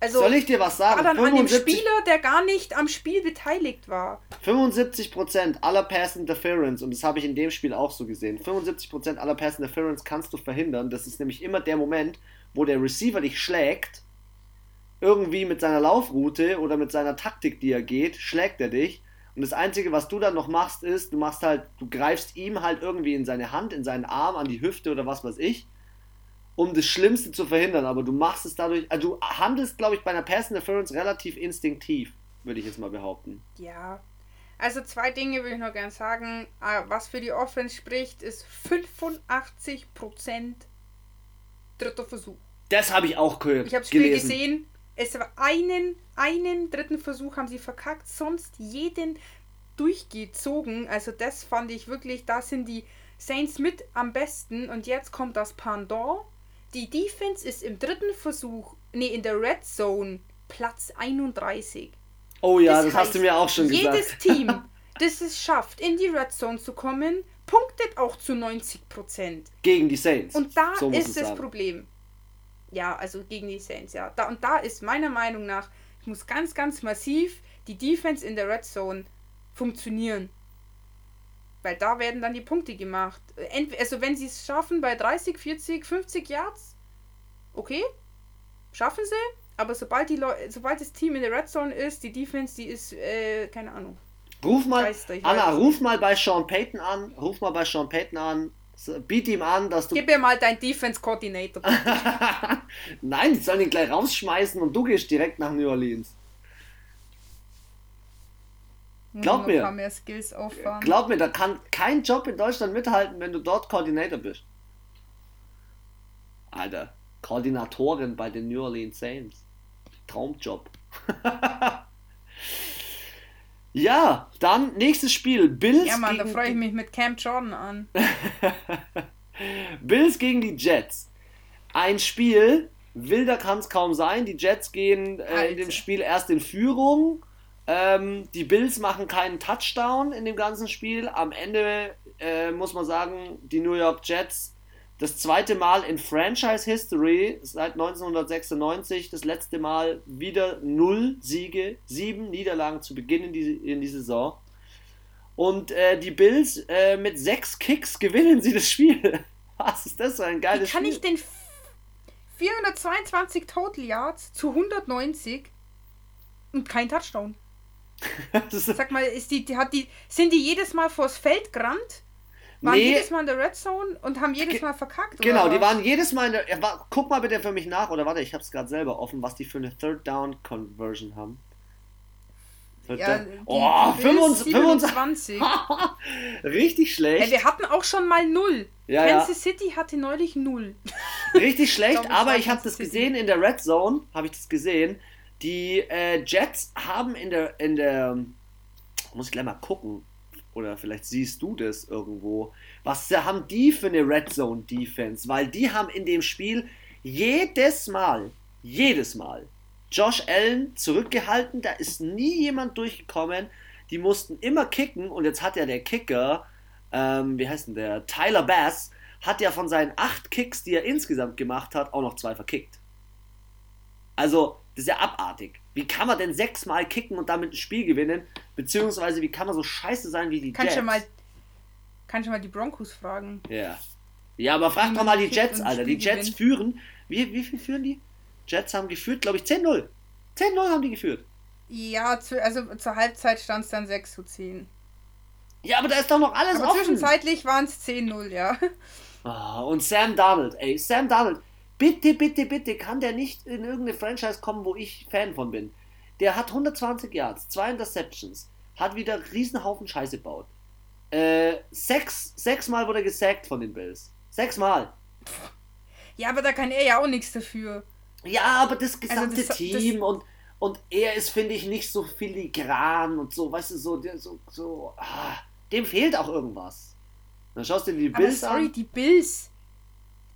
Also, Soll ich dir was war sagen? dann an dem 75, Spieler, der gar nicht am Spiel beteiligt war. 75% aller Pass Interference, und das habe ich in dem Spiel auch so gesehen, 75% aller Pass Interference kannst du verhindern. Das ist nämlich immer der Moment, wo der Receiver dich schlägt, irgendwie mit seiner Laufroute oder mit seiner Taktik, die er geht, schlägt er dich. Und das Einzige, was du dann noch machst, ist, du machst halt, du greifst ihm halt irgendwie in seine Hand, in seinen Arm, an die Hüfte oder was weiß ich, um das Schlimmste zu verhindern. Aber du machst es dadurch, also du handelst, glaube ich, bei einer Pass Interference relativ instinktiv, würde ich jetzt mal behaupten. Ja. Also zwei Dinge will ich noch gern sagen. Ah, Was für die Offense spricht, ist 85% dritter Versuch. Das habe ich auch gehört. Ich habe das Spiel gesehen. Es war einen, einen dritten Versuch haben sie verkackt, sonst jeden durchgezogen. Also das fand ich wirklich, da sind die Saints mit am besten. Und jetzt kommt das Pendant. Die Defense ist im dritten Versuch, nee, in der Red Zone, Platz 31. Oh ja, das, Das hast du heißt, mir auch schon Jedes gesagt. Team, das es schafft, in die Red Zone zu kommen, punktet auch zu 90 Prozent. Gegen die Saints. Und da So ist das sein. Problem. Ja, also gegen die Saints, ja. Da, und da ist meiner Meinung nach, muss ganz, ganz massiv die Defense in der Red Zone funktionieren. Weil da werden dann die Punkte gemacht. Ent also wenn sie es schaffen bei 30, 40, 50 Yards, okay, schaffen sie. Aber sobald, die Leu sobald das Team in der Red Zone ist, die Defense, die ist, äh, keine Ahnung. Ruf mal, ich Anna, weiß ruf mal bei Sean Payton an. Ruf mal bei Sean Payton an. Biet ihm an, dass du. Gib mir mal dein Defense Coordinator. Nein, die sollen ihn gleich rausschmeißen und du gehst direkt nach New Orleans. Glaub Noch mir. Glaub mir, da kann kein Job in Deutschland mithalten, wenn du dort Koordinator bist. Alter, Koordinatorin bei den New Orleans Saints. Traumjob. ja, dann nächstes Spiel. Bills Ja, Mann, da gegen freue ich mich mit Cam Jordan an. Bills gegen die Jets. Ein Spiel, wilder kann es kaum sein. Die Jets gehen äh, in dem. Spiel erst in Führung. Ähm, die Bills machen keinen Touchdown in dem ganzen Spiel. Am Ende äh, muss man sagen, die New York Jets das zweite Mal in Franchise History seit 1996, das letzte Mal wieder null Siege, sieben Niederlagen zu Beginn in die, in die Saison. Und äh, die Bills äh, mit sechs Kicks gewinnen sie das Spiel. Was ist das für ein Wie geiles kann Spiel? ich denn 422 Total Yards zu 190 und kein Touchdown? Sag mal, die, die, die, sind die jedes Mal vors Feld gerannt? Waren Nee. jedes Mal in der Red Zone und haben jedes Mal verkackt? genau, oder die waren jedes Mal in der. ja, wa- Guck mal bitte für mich nach, oder warte, ich hab's gerade selber offen, was die für eine Third Down Conversion haben. Third Ja, Down- oh, die Bills 25. 27. Richtig schlecht. wir hatten auch schon mal null. Ja, ja. Kansas City hatte neulich null. Richtig schlecht, glaub, es aber war ich habe das gesehen in der Red Zone, habe ich das gesehen. Die äh, Jets haben in der, in der, muss ich gleich mal gucken, oder vielleicht siehst du das irgendwo. Was haben die für eine Red Zone Defense? Weil die haben in dem Spiel jedes Mal, jedes Mal Josh Allen zurückgehalten. Da ist nie jemand durchgekommen. Die mussten immer kicken und jetzt hat ja der Kicker, ähm, wie heißt denn der? Tyler Bass, hat ja von seinen acht Kicks, die er insgesamt gemacht hat, auch noch zwei verkickt. Also, das ist ja abartig. Wie kann man denn sechsmal kicken und damit ein Spiel gewinnen? Beziehungsweise, wie kann man so scheiße sein wie die Kannst Jets? mal, kannst du mal die Broncos fragen? Ja. Ja, aber frag doch mal die Jets, Alter. Die Jets führen. Wie, wie viel führen die? Jets haben geführt, glaube ich, 10-0. 10-0 haben die geführt. Ja, zu, also zur Halbzeit stand es dann 6 zu 10. Ja, aber da ist doch noch alles aber offen. Zwischenzeitlich waren es 10-0, ja. Oh, und Sam Donald, ey, Sam Donald, bitte, bitte, bitte, kann der nicht in irgendeine Franchise kommen, wo ich Fan von bin. Der hat 120 Yards, zwei Interceptions, hat wieder einen Riesenhaufen Scheiße gebaut. Äh, sechs, sechsmal wurde gesackt von den Bills. Sechsmal. Ja, aber da kann er ja auch nichts dafür. Ja, aber das also gesamte also das, Team das, und, und er ist, finde ich, nicht so filigran und so, weißt du, so, so, so ah, dem fehlt auch irgendwas. Dann schaust du dir die Bills aber sorry, an. die Bills.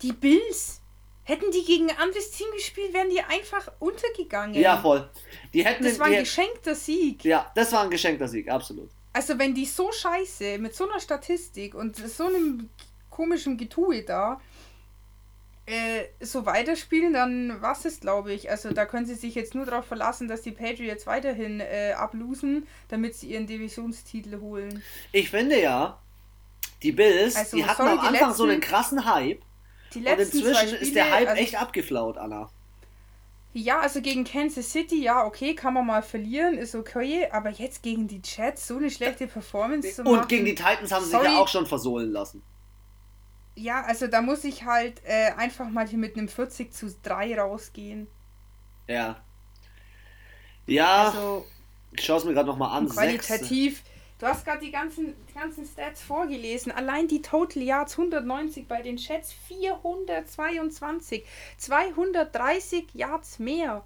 Die Bills. Hätten die gegen ein anderes Team gespielt, wären die einfach untergegangen. Ja, voll. Die hätten das war ein geschenkter Sieg. Ja, das war ein geschenkter Sieg, absolut. Also wenn die so scheiße, mit so einer Statistik und so einem komischen Getue da, äh, so weiterspielen, dann was ist, glaube ich. Also da können sie sich jetzt nur darauf verlassen, dass die Patriots weiterhin äh, ablosen, damit sie ihren Divisionstitel holen. Ich finde ja, die Bills, also, die hatten sorry, am Anfang letzten, so einen krassen Hype. Und inzwischen Spiele, ist der Hype also, echt abgeflaut, Anna. Ja, also gegen Kansas City, ja, okay, kann man mal verlieren, ist okay, aber jetzt gegen die Jets so eine schlechte Performance zu machen. Und gegen die Titans haben sie sich ja auch schon versohlen lassen. Ja, also da muss ich halt äh, einfach mal hier mit einem 40 zu 3 rausgehen. Ja. Ja, also, ich schaue es mir gerade nochmal an. Qualitativ. 6. Du hast gerade die ganzen, die ganzen Stats vorgelesen. Allein die Total Yards 190 bei den Chats 422. 230 Yards mehr.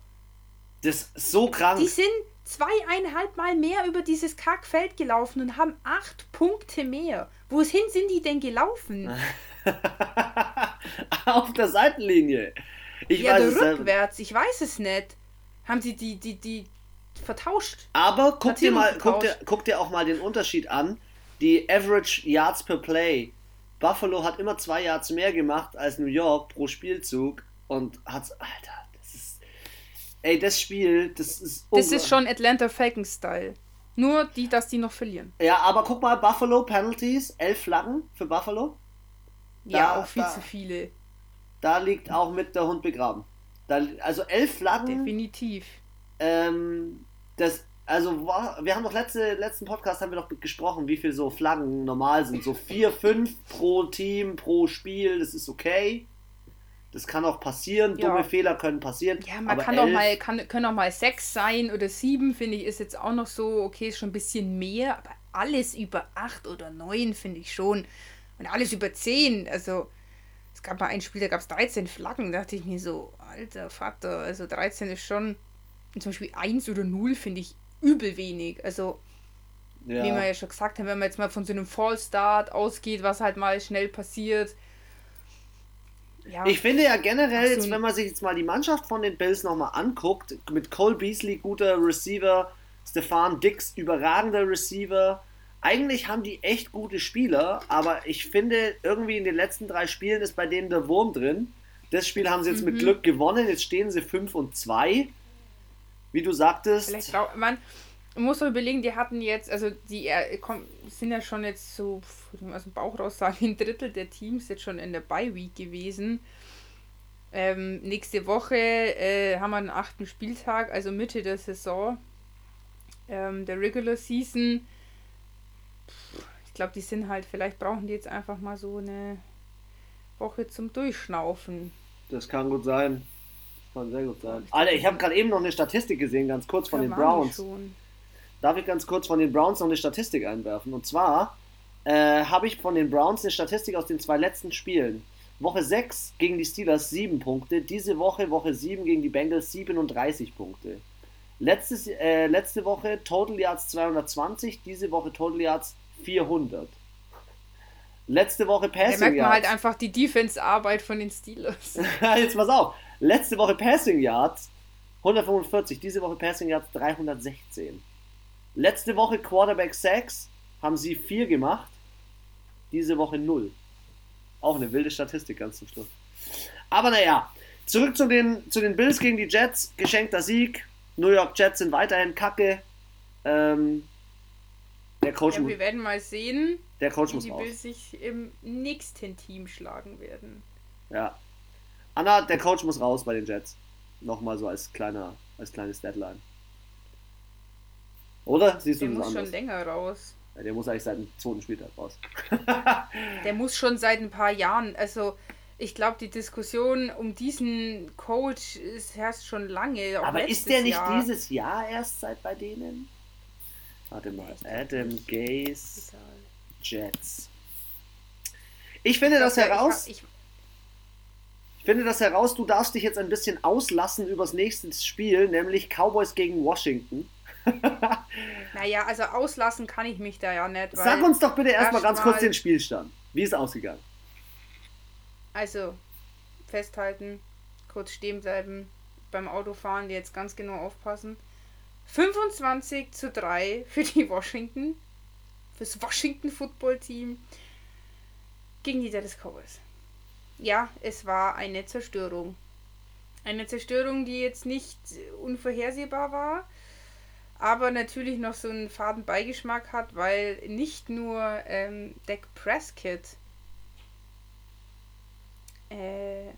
Das ist so krank. Die sind zweieinhalb Mal mehr über dieses Kackfeld gelaufen und haben acht Punkte mehr. Wohin sind die denn gelaufen? Auf der Seitenlinie. Ich ja, weiß rückwärts, ich weiß es nicht. Haben sie die, die, die vertauscht? Aber guck dir, mal, guck, dir, guck dir auch mal den Unterschied an. Die Average Yards per Play. Buffalo hat immer zwei Yards mehr gemacht als New York pro Spielzug und hat. Alter, das ist. Ey, das Spiel, das ist. Das ist schon Atlanta Falcons-Style. Nur die, dass die noch verlieren. Ja, aber guck mal, Buffalo Penalties, elf Flaggen für Buffalo. Da, ja, auch viel da, zu viele. Da liegt auch mit der Hund begraben. Da, also elf Flaggen. Definitiv. Ähm, das, also wir haben doch letzte, letzten Podcast haben wir doch gesprochen, wie viel so Flaggen normal sind. So vier, fünf pro Team, pro Spiel, das ist okay. Das kann auch passieren, ja. dumme Fehler können passieren. Ja, man kann elf, auch mal, kann, können auch mal sechs sein oder sieben, finde ich, ist jetzt auch noch so, okay, ist schon ein bisschen mehr, aber alles über acht oder neun finde ich schon. Und alles über 10. Also, es gab mal ein Spiel, da gab es 13 Flaggen. Da dachte ich mir so, alter Vater, also 13 ist schon. Zum Beispiel 1 oder 0 finde ich übel wenig. Also, ja. wie wir ja schon gesagt haben, wenn man jetzt mal von so einem Fallstart ausgeht, was halt mal schnell passiert. Ja. Ich finde ja generell, jetzt, wenn man sich jetzt mal die Mannschaft von den Bills nochmal anguckt, mit Cole Beasley, guter Receiver, Stefan Dix, überragender Receiver, eigentlich haben die echt gute Spieler, aber ich finde, irgendwie in den letzten drei Spielen ist bei denen der Wurm drin. Das Spiel haben sie jetzt mhm. mit Glück gewonnen, jetzt stehen sie 5 und 2. Wie du sagtest. Vielleicht man muss doch überlegen, die hatten jetzt, also die äh, sind ja schon jetzt so aus dem Bauch raus sagen, ein Drittel der Teams jetzt schon in der Bye Week gewesen. Ähm, nächste Woche äh, haben wir einen achten Spieltag, also Mitte der Saison ähm, der Regular Season glaube, die sind halt, vielleicht brauchen die jetzt einfach mal so eine Woche zum Durchschnaufen. Das kann gut sein. Kann sehr gut sein. Alter, ich habe gerade eben noch eine Statistik gesehen, ganz kurz von ja, den Browns. Darf ich ganz kurz von den Browns noch eine Statistik einwerfen? Und zwar äh, habe ich von den Browns eine Statistik aus den zwei letzten Spielen. Woche 6 gegen die Steelers 7 Punkte, diese Woche Woche 7 gegen die Bengals 37 Punkte. Letztes, äh, letzte Woche Total Yards 220, diese Woche Total Yards 400. Letzte Woche Da Passing merkt man halt einfach die Defense-Arbeit von den Steelers. Jetzt pass auf. Letzte Woche Passing Yards 145, diese Woche Passing Yards 316. Letzte Woche Quarterback Sacks haben sie 4 gemacht, diese Woche 0. Auch eine wilde Statistik ganz zum Schluss. Aber naja, zurück zu den, zu den Bills gegen die Jets. Geschenkter Sieg. New York Jets sind weiterhin kacke. Ähm, der, Coach Ja, muss, wir werden mal sehen, der Coach wie muss die raus. Bills sich im nächsten Team schlagen werden. Ja. Anna, der Coach muss raus bei den Jets. Nochmal so als kleiner, als kleines Deadline. Oder? Siehst du Der das muss schon anders? länger raus. Ja, der muss eigentlich seit dem zweiten Spieltag raus. Der muss schon seit ein paar Jahren, also ich glaube, die Diskussion um diesen Coach ist herrscht schon lange. Aber ist der nicht Jahr. dieses Jahr erst seit bei denen? Warte mal. Adam. Gaze. Jets. Ich finde Ich das glaub, heraus. Ich, Ich finde das heraus, du darfst dich jetzt ein bisschen auslassen übers nächste Spiel, nämlich Cowboys gegen Washington. naja, also auslassen kann ich mich da ja nicht. Sag uns doch bitte erstmal ganz kurz den Spielstand. Wie ist ausgegangen? Also, festhalten, kurz stehen bleiben, beim Autofahren jetzt ganz genau aufpassen. 25 zu 3 für die Washington, fürs Washington Football Team gegen die Dallas Cowboys. Ja, es war eine Zerstörung. Eine Zerstörung, die jetzt nicht unvorhersehbar war, aber natürlich noch so einen faden Beigeschmack hat, weil nicht nur ähm, Dak Prescott äh,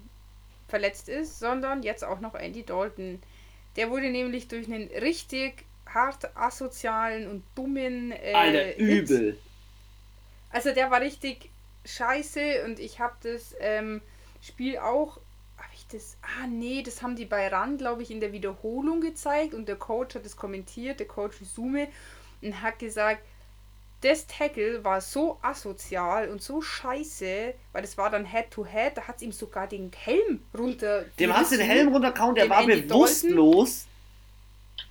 verletzt ist, sondern jetzt auch noch Andy Dalton. Der wurde nämlich durch einen richtig hart asozialen und dummen äh, Alter, Hit- übel. Also der war richtig scheiße und ich habe das ähm, Spiel auch. Habe ich das? Ah nee, das haben die bei RAN, glaube ich, in der Wiederholung gezeigt und der Coach hat es kommentiert, der Coach Sume, und hat gesagt, das Tackle war so asozial und so scheiße, weil das war dann Head-to-Head, da hat es ihm sogar den Helm runter. Dem hast du den. Helm runtergehauen, der war Andy bewusstlos.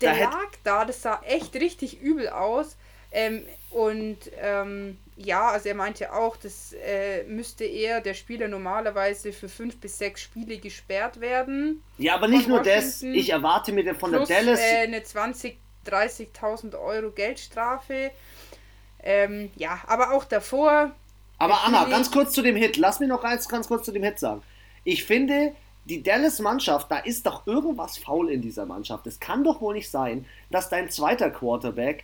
Der Da lag da, das sah echt richtig übel aus. Ähm, und ähm, ja, also er meinte auch, das äh, müsste eher der Spieler normalerweise für fünf bis sechs Spiele gesperrt werden. Ja, aber nicht nur das. Washington Ich erwarte mir von plus der Dallas. äh, eine 20, 30.000 Euro Geldstrafe. Ähm, ja, aber auch davor. Aber Anna, ganz kurz zu dem Hit. Lass mich noch ganz, ganz kurz zu dem Hit sagen. Ich finde, die Dallas-Mannschaft, da ist doch irgendwas faul in dieser Mannschaft. Es kann doch wohl nicht sein, dass dein zweiter Quarterback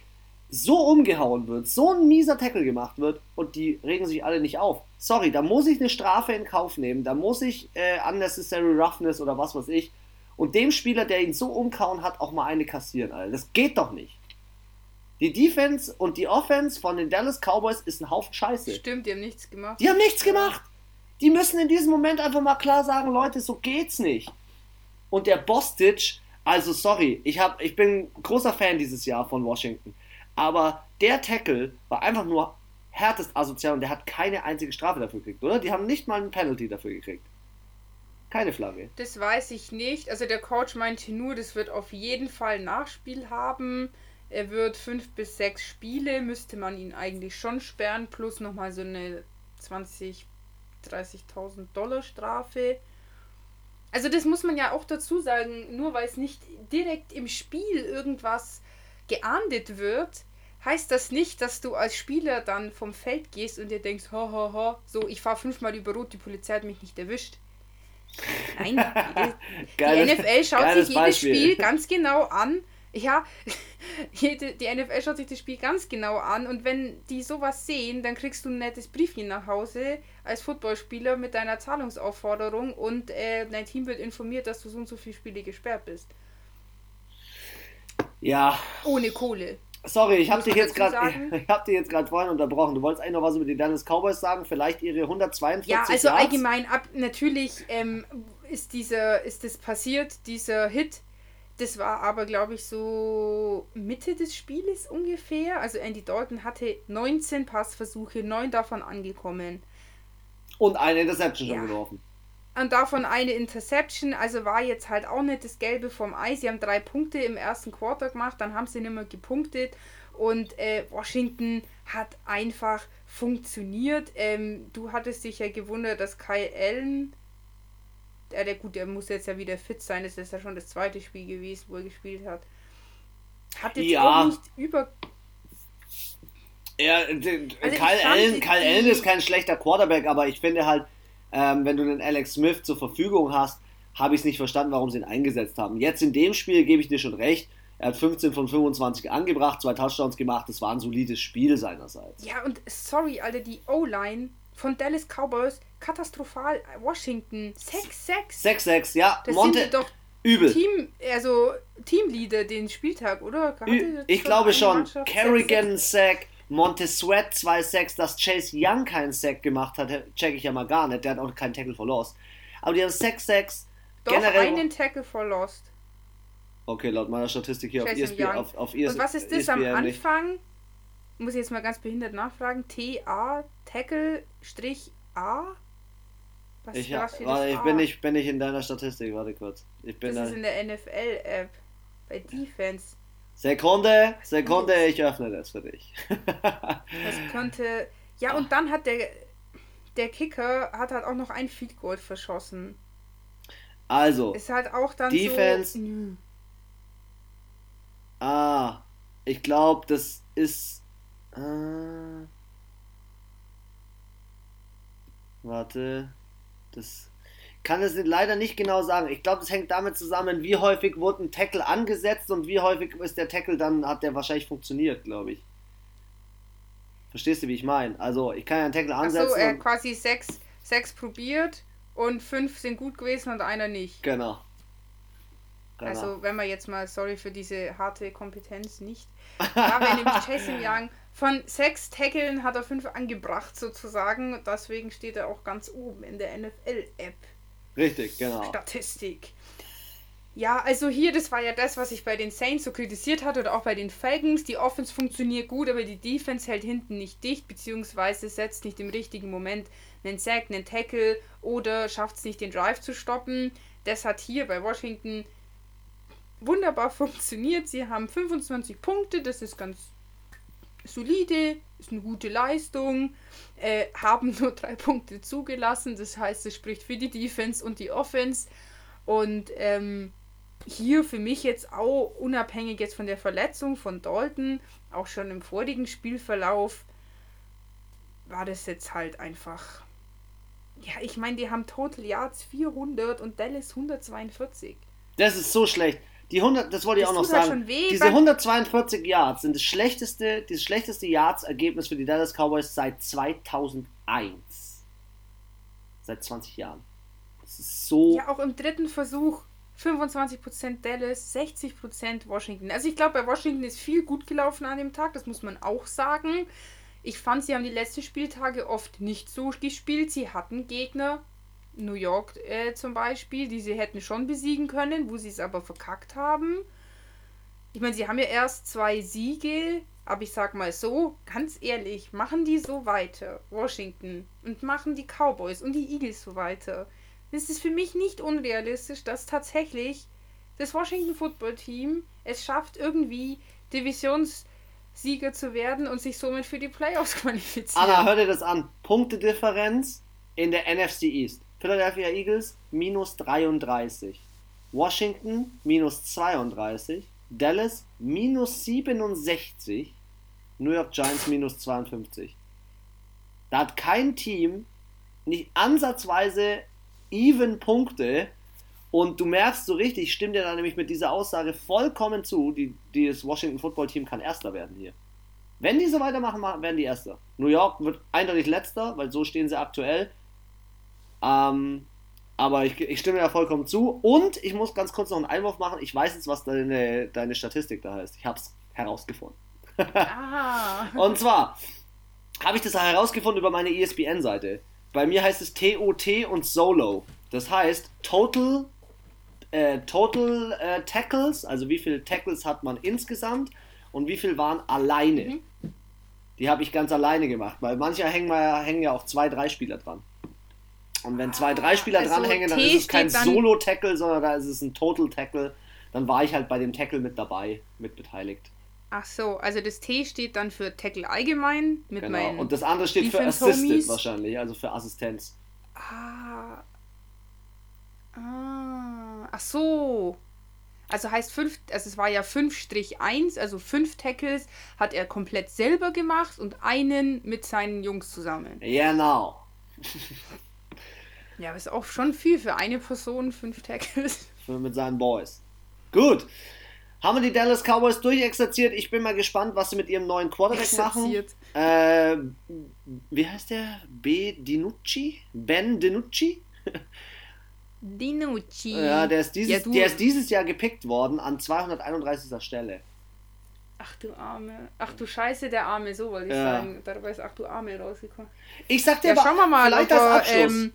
so umgehauen wird, so ein mieser Tackle gemacht wird und die regen sich alle nicht auf. Sorry, da muss ich eine Strafe in Kauf nehmen, da muss ich äh, unnecessary roughness oder was weiß ich und dem Spieler, der ihn so umkauen hat, auch mal eine kassieren, Alter. Das geht doch nicht. Die Defense und die Offense von den Dallas Cowboys ist ein Haufen Scheiße. Stimmt, die haben nichts gemacht. Die haben nichts gemacht. Die müssen in diesem Moment einfach mal klar sagen, Leute, so geht's nicht. Und der Bostich, also sorry, ich, hab, ich bin großer Fan dieses Jahr von Washington. Aber der Tackle war einfach nur härtest asozial und der hat keine einzige Strafe dafür gekriegt, oder? Die haben nicht mal ein Penalty dafür gekriegt. Keine Flagge. Das weiß ich nicht. Also der Coach meinte nur, das wird auf jeden Fall Nachspiel haben. Er wird fünf bis sechs Spiele, müsste man ihn eigentlich schon sperren, plus nochmal so eine 20, 30.000 Dollar Strafe. Also das muss man ja auch dazu sagen, nur weil es nicht direkt im Spiel irgendwas geahndet wird, heißt das nicht, dass du als Spieler dann vom Feld gehst und dir denkst, ha, ha, ha, so, ich fahre fünfmal über Rot, die Polizei hat mich nicht erwischt. Nein, die Geiles- NFL schaut sich jedes Beispiel. Spiel ganz genau an. Ja, jede, die NFL schaut sich das Spiel ganz genau an und wenn die sowas sehen, dann kriegst du ein nettes Briefchen nach Hause als Footballspieler mit deiner Zahlungsaufforderung und äh, dein Team wird informiert, dass du so und so viele Spiele gesperrt bist. Ja, Ohne Kohle. sorry, ich habe dich jetzt gerade ich hab dich jetzt gerade vorhin unterbrochen. Du wolltest eigentlich noch was über die Dallas Cowboys sagen, vielleicht ihre 142 Ja, also Yards? allgemein ab natürlich ähm, ist dieser, ist das passiert, dieser Hit. Das war aber, glaube ich, so Mitte des Spieles ungefähr. Also Andy Dalton hatte 19 Passversuche, 9 davon angekommen. Und eine Interception schon Ja. geworfen. Und davon eine Interception, also war jetzt halt auch nicht das Gelbe vom Eis. Sie haben drei Punkte im ersten Quarter gemacht, dann haben sie nicht mehr gepunktet und äh, Washington hat einfach funktioniert. Ähm, du hattest dich ja gewundert, dass Kyle Allen, äh, der gut, der muss jetzt ja wieder fit sein, das ist ja schon das zweite Spiel gewesen, wo er gespielt hat. Hat jetzt ja. auch nicht über. Ja, also Kyle, Allen, Kyle Allen ist kein schlechter Quarterback, aber ich finde halt, ähm, wenn du einen Alex Smith zur Verfügung hast, habe ich es nicht verstanden, warum sie ihn eingesetzt haben. Jetzt in dem Spiel gebe ich dir schon recht. Er hat 15 von 25 angebracht, zwei Touchdowns gemacht. Das war ein solides Spiel seinerseits. Ja, und sorry, Alter, die O-Line von Dallas Cowboys, katastrophal. Washington, 6-6. 6-6, ja. Das Monte, sind doch übel. Team, also Teamleader den Spieltag, oder? ich glaube schon. Kerrigan, Sack, Montessuet 2-6, dass Chase Young keinen Sack gemacht hat, check ich ja mal gar nicht. Der hat auch keinen Tackle for Lost. Aber die haben 6-6. Doch, generell einen Tackle for Lost. Okay, laut meiner Statistik hier Chase auf ESPN. Auf, auf ES, Und was ist das ESPN am Anfang? Nicht. Muss ich jetzt mal ganz behindert nachfragen. T-A, Tackle, Strich A? Was, ich, was warte, ich bin, nicht, bin nicht in deiner Statistik, warte kurz. Ich bin das ist in der NFL-App. Bei Defense. Sekunde, Sekunde, ich öffne das für dich. das könnte. Ja, und dann hat der, der Kicker hat halt auch noch ein Field Goal verschossen. Also, ist halt auch dann Defense. So, ah, ich glaube, das ist. Äh, warte, das kann es leider nicht genau sagen. Ich glaube, das hängt damit zusammen, wie häufig wurde ein Tackle angesetzt und wie häufig ist der Tackle dann, hat der wahrscheinlich funktioniert, glaube ich. Verstehst du, wie ich meine? Also, ich kann ja einen Tackle ansetzen. Achso, er quasi sechs, sechs probiert und fünf sind gut gewesen und einer nicht. Genau. genau. Also, wenn man jetzt mal, sorry für diese harte Kompetenz, nicht. Da wäre nämlich Jason Young von sechs Tackeln hat er fünf angebracht, sozusagen. Deswegen steht er auch ganz oben in der NFL-App. Richtig, genau. Statistik. Ja, also hier, das war ja das, was ich bei den Saints so kritisiert hatte oder auch bei den Falcons. Die Offense funktioniert gut, aber die Defense hält hinten nicht dicht, beziehungsweise setzt nicht im richtigen Moment einen Sack, einen Tackle oder schafft es nicht, den Drive zu stoppen. Das hat hier bei Washington wunderbar funktioniert. Sie haben 25 Punkte, das ist ganz solide, ist eine gute Leistung, äh, haben nur drei Punkte zugelassen. Das heißt, es spricht für die Defense und die Offense. Und ähm, hier für mich jetzt auch unabhängig jetzt von der Verletzung von Dalton, auch schon im vorigen Spielverlauf, war das jetzt halt einfach. Ja, ich meine, die haben Total Yards 400 und Dallas 142. Das ist so schlecht. Die 100, das wollte ich das auch noch halt sagen. Weh, Diese 142 Yards sind das schlechteste, das schlechteste Yards-Ergebnis für die Dallas Cowboys seit 2001. Seit 20 Jahren. Das ist so. Ja, auch im dritten Versuch 25% Dallas, 60% Washington. Also ich glaube, bei Washington ist viel gut gelaufen an dem Tag, das muss man auch sagen. Ich fand, sie haben die letzten Spieltage oft nicht so gespielt. Sie hatten Gegner, New York äh, zum Beispiel, die sie hätten schon besiegen können, wo sie es aber verkackt haben. Ich meine, sie haben ja erst zwei Siege, aber ich sag mal so, ganz ehrlich, machen die so weiter, Washington, und machen die Cowboys und die Eagles so weiter. Es ist für mich nicht unrealistisch, dass tatsächlich das Washington Football Team es schafft, irgendwie Divisionssieger zu werden und sich somit für die Playoffs qualifizieren. Anna, hör dir das an. Punktedifferenz in der NFC East. Philadelphia Eagles minus 33. Washington minus 32. Dallas minus 67. New York Giants minus 52. Da hat kein Team nicht ansatzweise even Punkte und du merkst so richtig, stimmt dir da nämlich mit dieser Aussage vollkommen zu, die, die das Washington Football Team kann Erster werden hier. Wenn die so weitermachen, werden die Erster. New York wird eindeutig Letzter, weil so stehen sie aktuell. Ähm, aber ich, ich stimme ja vollkommen zu. Und ich muss ganz kurz noch einen Einwurf machen. Ich weiß jetzt, was deine, deine Statistik da heißt. Ich habe es herausgefunden. Ah. und zwar habe ich das herausgefunden über meine ESPN-Seite. Bei mir heißt es TOT und Solo. Das heißt Total, äh, Total äh, Tackles, also wie viele Tackles hat man insgesamt und wie viel waren alleine. Mhm. Die habe ich ganz alleine gemacht, weil mancher hängen, hängen ja auch zwei, drei Spieler dran. Und wenn zwei, drei Spieler also dranhängen, dann T ist es kein Solo-Tackle, sondern da ist es ein Total-Tackle. Dann war ich halt bei dem Tackle mit dabei, mit beteiligt. Ach so, also das T steht dann für Tackle allgemein mit genau. meinen. Und das andere steht für Assisted wahrscheinlich, also für Assistenz. Ah. Ah. Ach so. Also heißt 5, also es war ja 5-1, also 5 Tackles hat er komplett selber gemacht und einen mit seinen Jungs zusammen. Genau. Ja, aber ist auch schon viel für eine Person, 5 Tackles. Mit seinen Boys. Gut. Haben wir die Dallas Cowboys durchexerziert? Ich bin mal gespannt, was sie mit ihrem neuen Quarterback machen. Äh, wie heißt der? B. Dinucci? Ben Dinucci? Dinucci. Ja, der ist, dieses, ja, der ist dieses Jahr gepickt worden an 231. Stelle. Ach du Arme. Ach du Scheiße, der Arme, so wollte ich ja. sagen. Dabei ist Ach du Arme rausgekommen. Ich sag dir ja, aber, schauen wir mal, vielleicht als Abschluss. Ähm,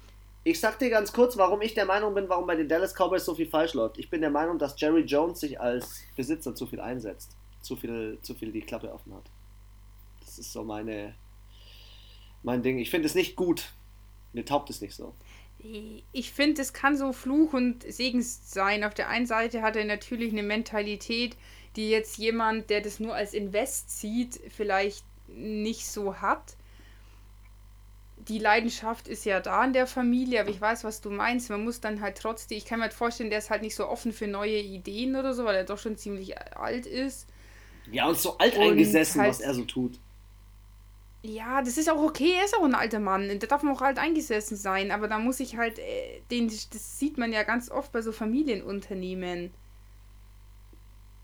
ich sag dir ganz kurz, warum ich der Meinung bin, warum bei den Dallas Cowboys so viel falsch läuft. Ich bin der Meinung, dass Jerry Jones sich als Besitzer zu viel einsetzt. Zu viel, zu viel die Klappe offen hat. Das ist so meine, mein Ding. Ich finde es nicht gut. Mir taugt es nicht so. Ich finde, es kann so Fluch und Segen sein. Auf der einen Seite hat er natürlich eine Mentalität, die jetzt jemand, der das nur als Invest sieht, vielleicht nicht so hat die Leidenschaft ist ja da in der Familie, aber ich weiß, was du meinst. Man muss dann halt trotzdem, ich kann mir halt vorstellen, der ist halt nicht so offen für neue Ideen oder so, weil er doch schon ziemlich alt ist. Ja, und so alt eingesessen, halt, was er so tut. Ja, das ist auch okay, er ist auch ein alter Mann. Der darf auch alt eingesessen sein, aber da muss ich halt, äh, den, das sieht man ja ganz oft bei so Familienunternehmen.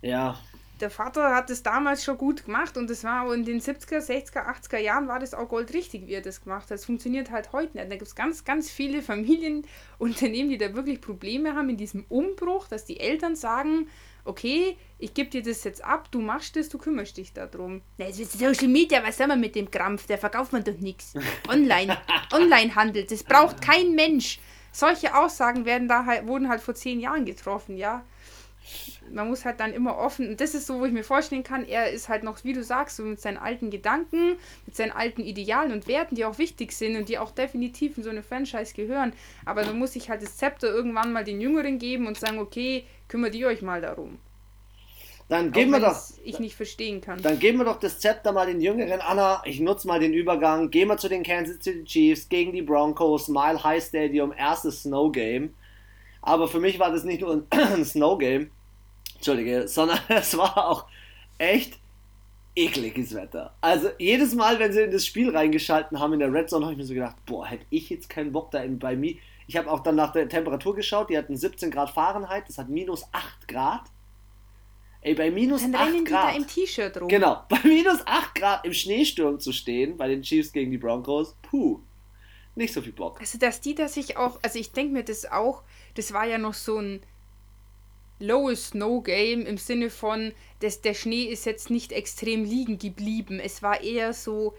Ja, der Vater hat es damals schon gut gemacht und es war in den 70er, 60er, 80er Jahren war das auch goldrichtig, wie er das gemacht hat. Es funktioniert halt heute nicht. Da gibt es ganz, ganz viele Familienunternehmen, die da wirklich Probleme haben in diesem Umbruch, dass die Eltern sagen, okay, ich gebe dir das jetzt ab, du machst das, du kümmerst dich darum. Na, es ist Social Media, was soll man mit dem Krampf? Der verkauft man doch nichts. Online, Onlinehandel, das braucht kein Mensch. Solche Aussagen werden da halt, wurden halt vor zehn Jahren getroffen, ja man muss halt dann immer offen, und das ist so, wo ich mir vorstellen kann, er ist halt noch, wie du sagst, so mit seinen alten Gedanken, mit seinen alten Idealen und Werten, die auch wichtig sind und die auch definitiv in so eine Franchise gehören. Aber dann muss ich halt das Zepter irgendwann mal den Jüngeren geben und sagen, okay, kümmert ihr euch mal darum. Dann geben wir doch. Ich nicht verstehen kann. Dann geben wir doch das Zepter mal den Jüngeren. Anna, ich nutze mal den Übergang. Gehen wir zu den Kansas City Chiefs gegen die Broncos, Mile High Stadium, erstes Snow Game. Aber für mich war das nicht nur ein Snow Game, Entschuldige, sondern es war auch echt ekliges Wetter. Also jedes Mal, wenn sie in das Spiel reingeschalten haben in der Red Zone, habe ich mir so gedacht, boah, hätte ich jetzt keinen Bock da in, bei mir. Ich habe auch dann nach der Temperatur geschaut, die hatten 17 Grad Fahrenheit, das hat minus 8 Grad. Ey, bei minus dann 8 Grad. Die da im T-Shirt rum. Genau, bei minus 8 Grad im Schneesturm zu stehen, bei den Chiefs gegen die Broncos, puh, nicht so viel Bock. Also, dass die da sich auch, also ich denke mir das auch, das war ja noch so ein Low Snow Game im Sinne von, dass der Schnee ist jetzt nicht extrem liegen geblieben. Es war eher so,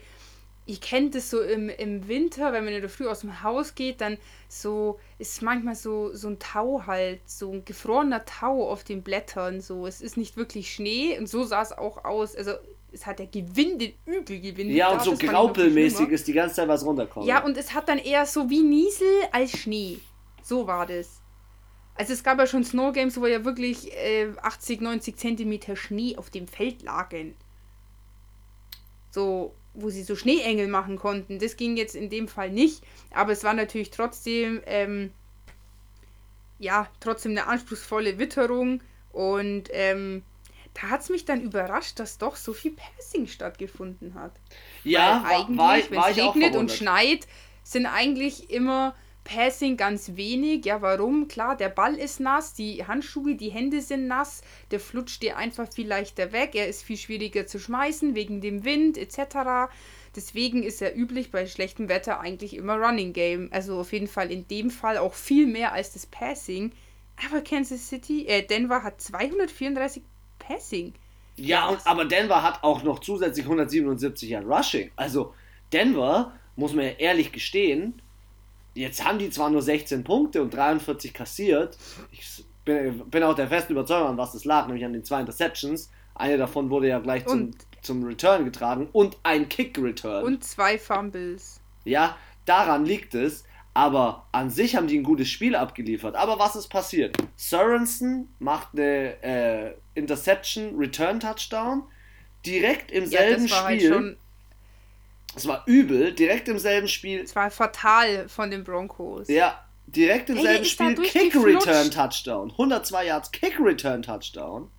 ihr kennt es so im, im Winter, wenn man in der Früh aus dem Haus geht, dann so ist manchmal so, so ein Tau halt, so ein gefrorener Tau auf den Blättern. So, es ist nicht wirklich Schnee und so sah es auch aus. Also es hat ja gewindet, übel gewindet. Ja, und so graupelmäßig ist die ganze Zeit was runterkommen. Ja, und es hat dann eher so wie Niesel als Schnee. So war das. Also es gab ja schon Snow Games, wo ja wirklich äh, 80, 90 Zentimeter Schnee auf dem Feld lagen. So, wo sie so Schneeengel machen konnten. Das ging jetzt in dem Fall nicht, aber es war natürlich trotzdem, ähm, ja, trotzdem eine anspruchsvolle Witterung und ähm, da hat es mich dann überrascht, dass doch so viel Passing stattgefunden hat. Ja, Weil eigentlich, wenn es regnet und schneit, sind eigentlich immer Passing ganz wenig. Ja, warum? Klar, der Ball ist nass, die Handschuhe, die Hände sind nass, der flutscht dir einfach viel leichter weg, er ist viel schwieriger zu schmeißen wegen dem Wind etc. Deswegen ist er üblich bei schlechtem Wetter eigentlich immer Running Game. Also auf jeden Fall in dem Fall auch viel mehr als das Passing. Aber Kansas City, äh, Denver hat 234 Passing. Ja, und, aber Denver hat auch noch zusätzlich 177 an Rushing. Also Denver, muss man ja ehrlich gestehen, jetzt haben die zwar nur 16 Punkte und 43 kassiert. Ich bin, bin auch der festen Überzeugung, an was das lag, nämlich an den zwei Interceptions. Eine davon wurde ja gleich zum, zum Return getragen und ein Kick-Return. Und zwei Fumbles. Ja, daran liegt es. Aber an sich haben die ein gutes Spiel abgeliefert. Aber was ist passiert? Sorensen macht eine äh, Interception, Return Touchdown. Direkt im selben ja, halt Spiel. Halt es war übel, direkt im selben Spiel. Es war fatal von den Broncos. Ja, direkt im selben Spiel Kick Return Touchdown. 102 Yards Kick Return Touchdown.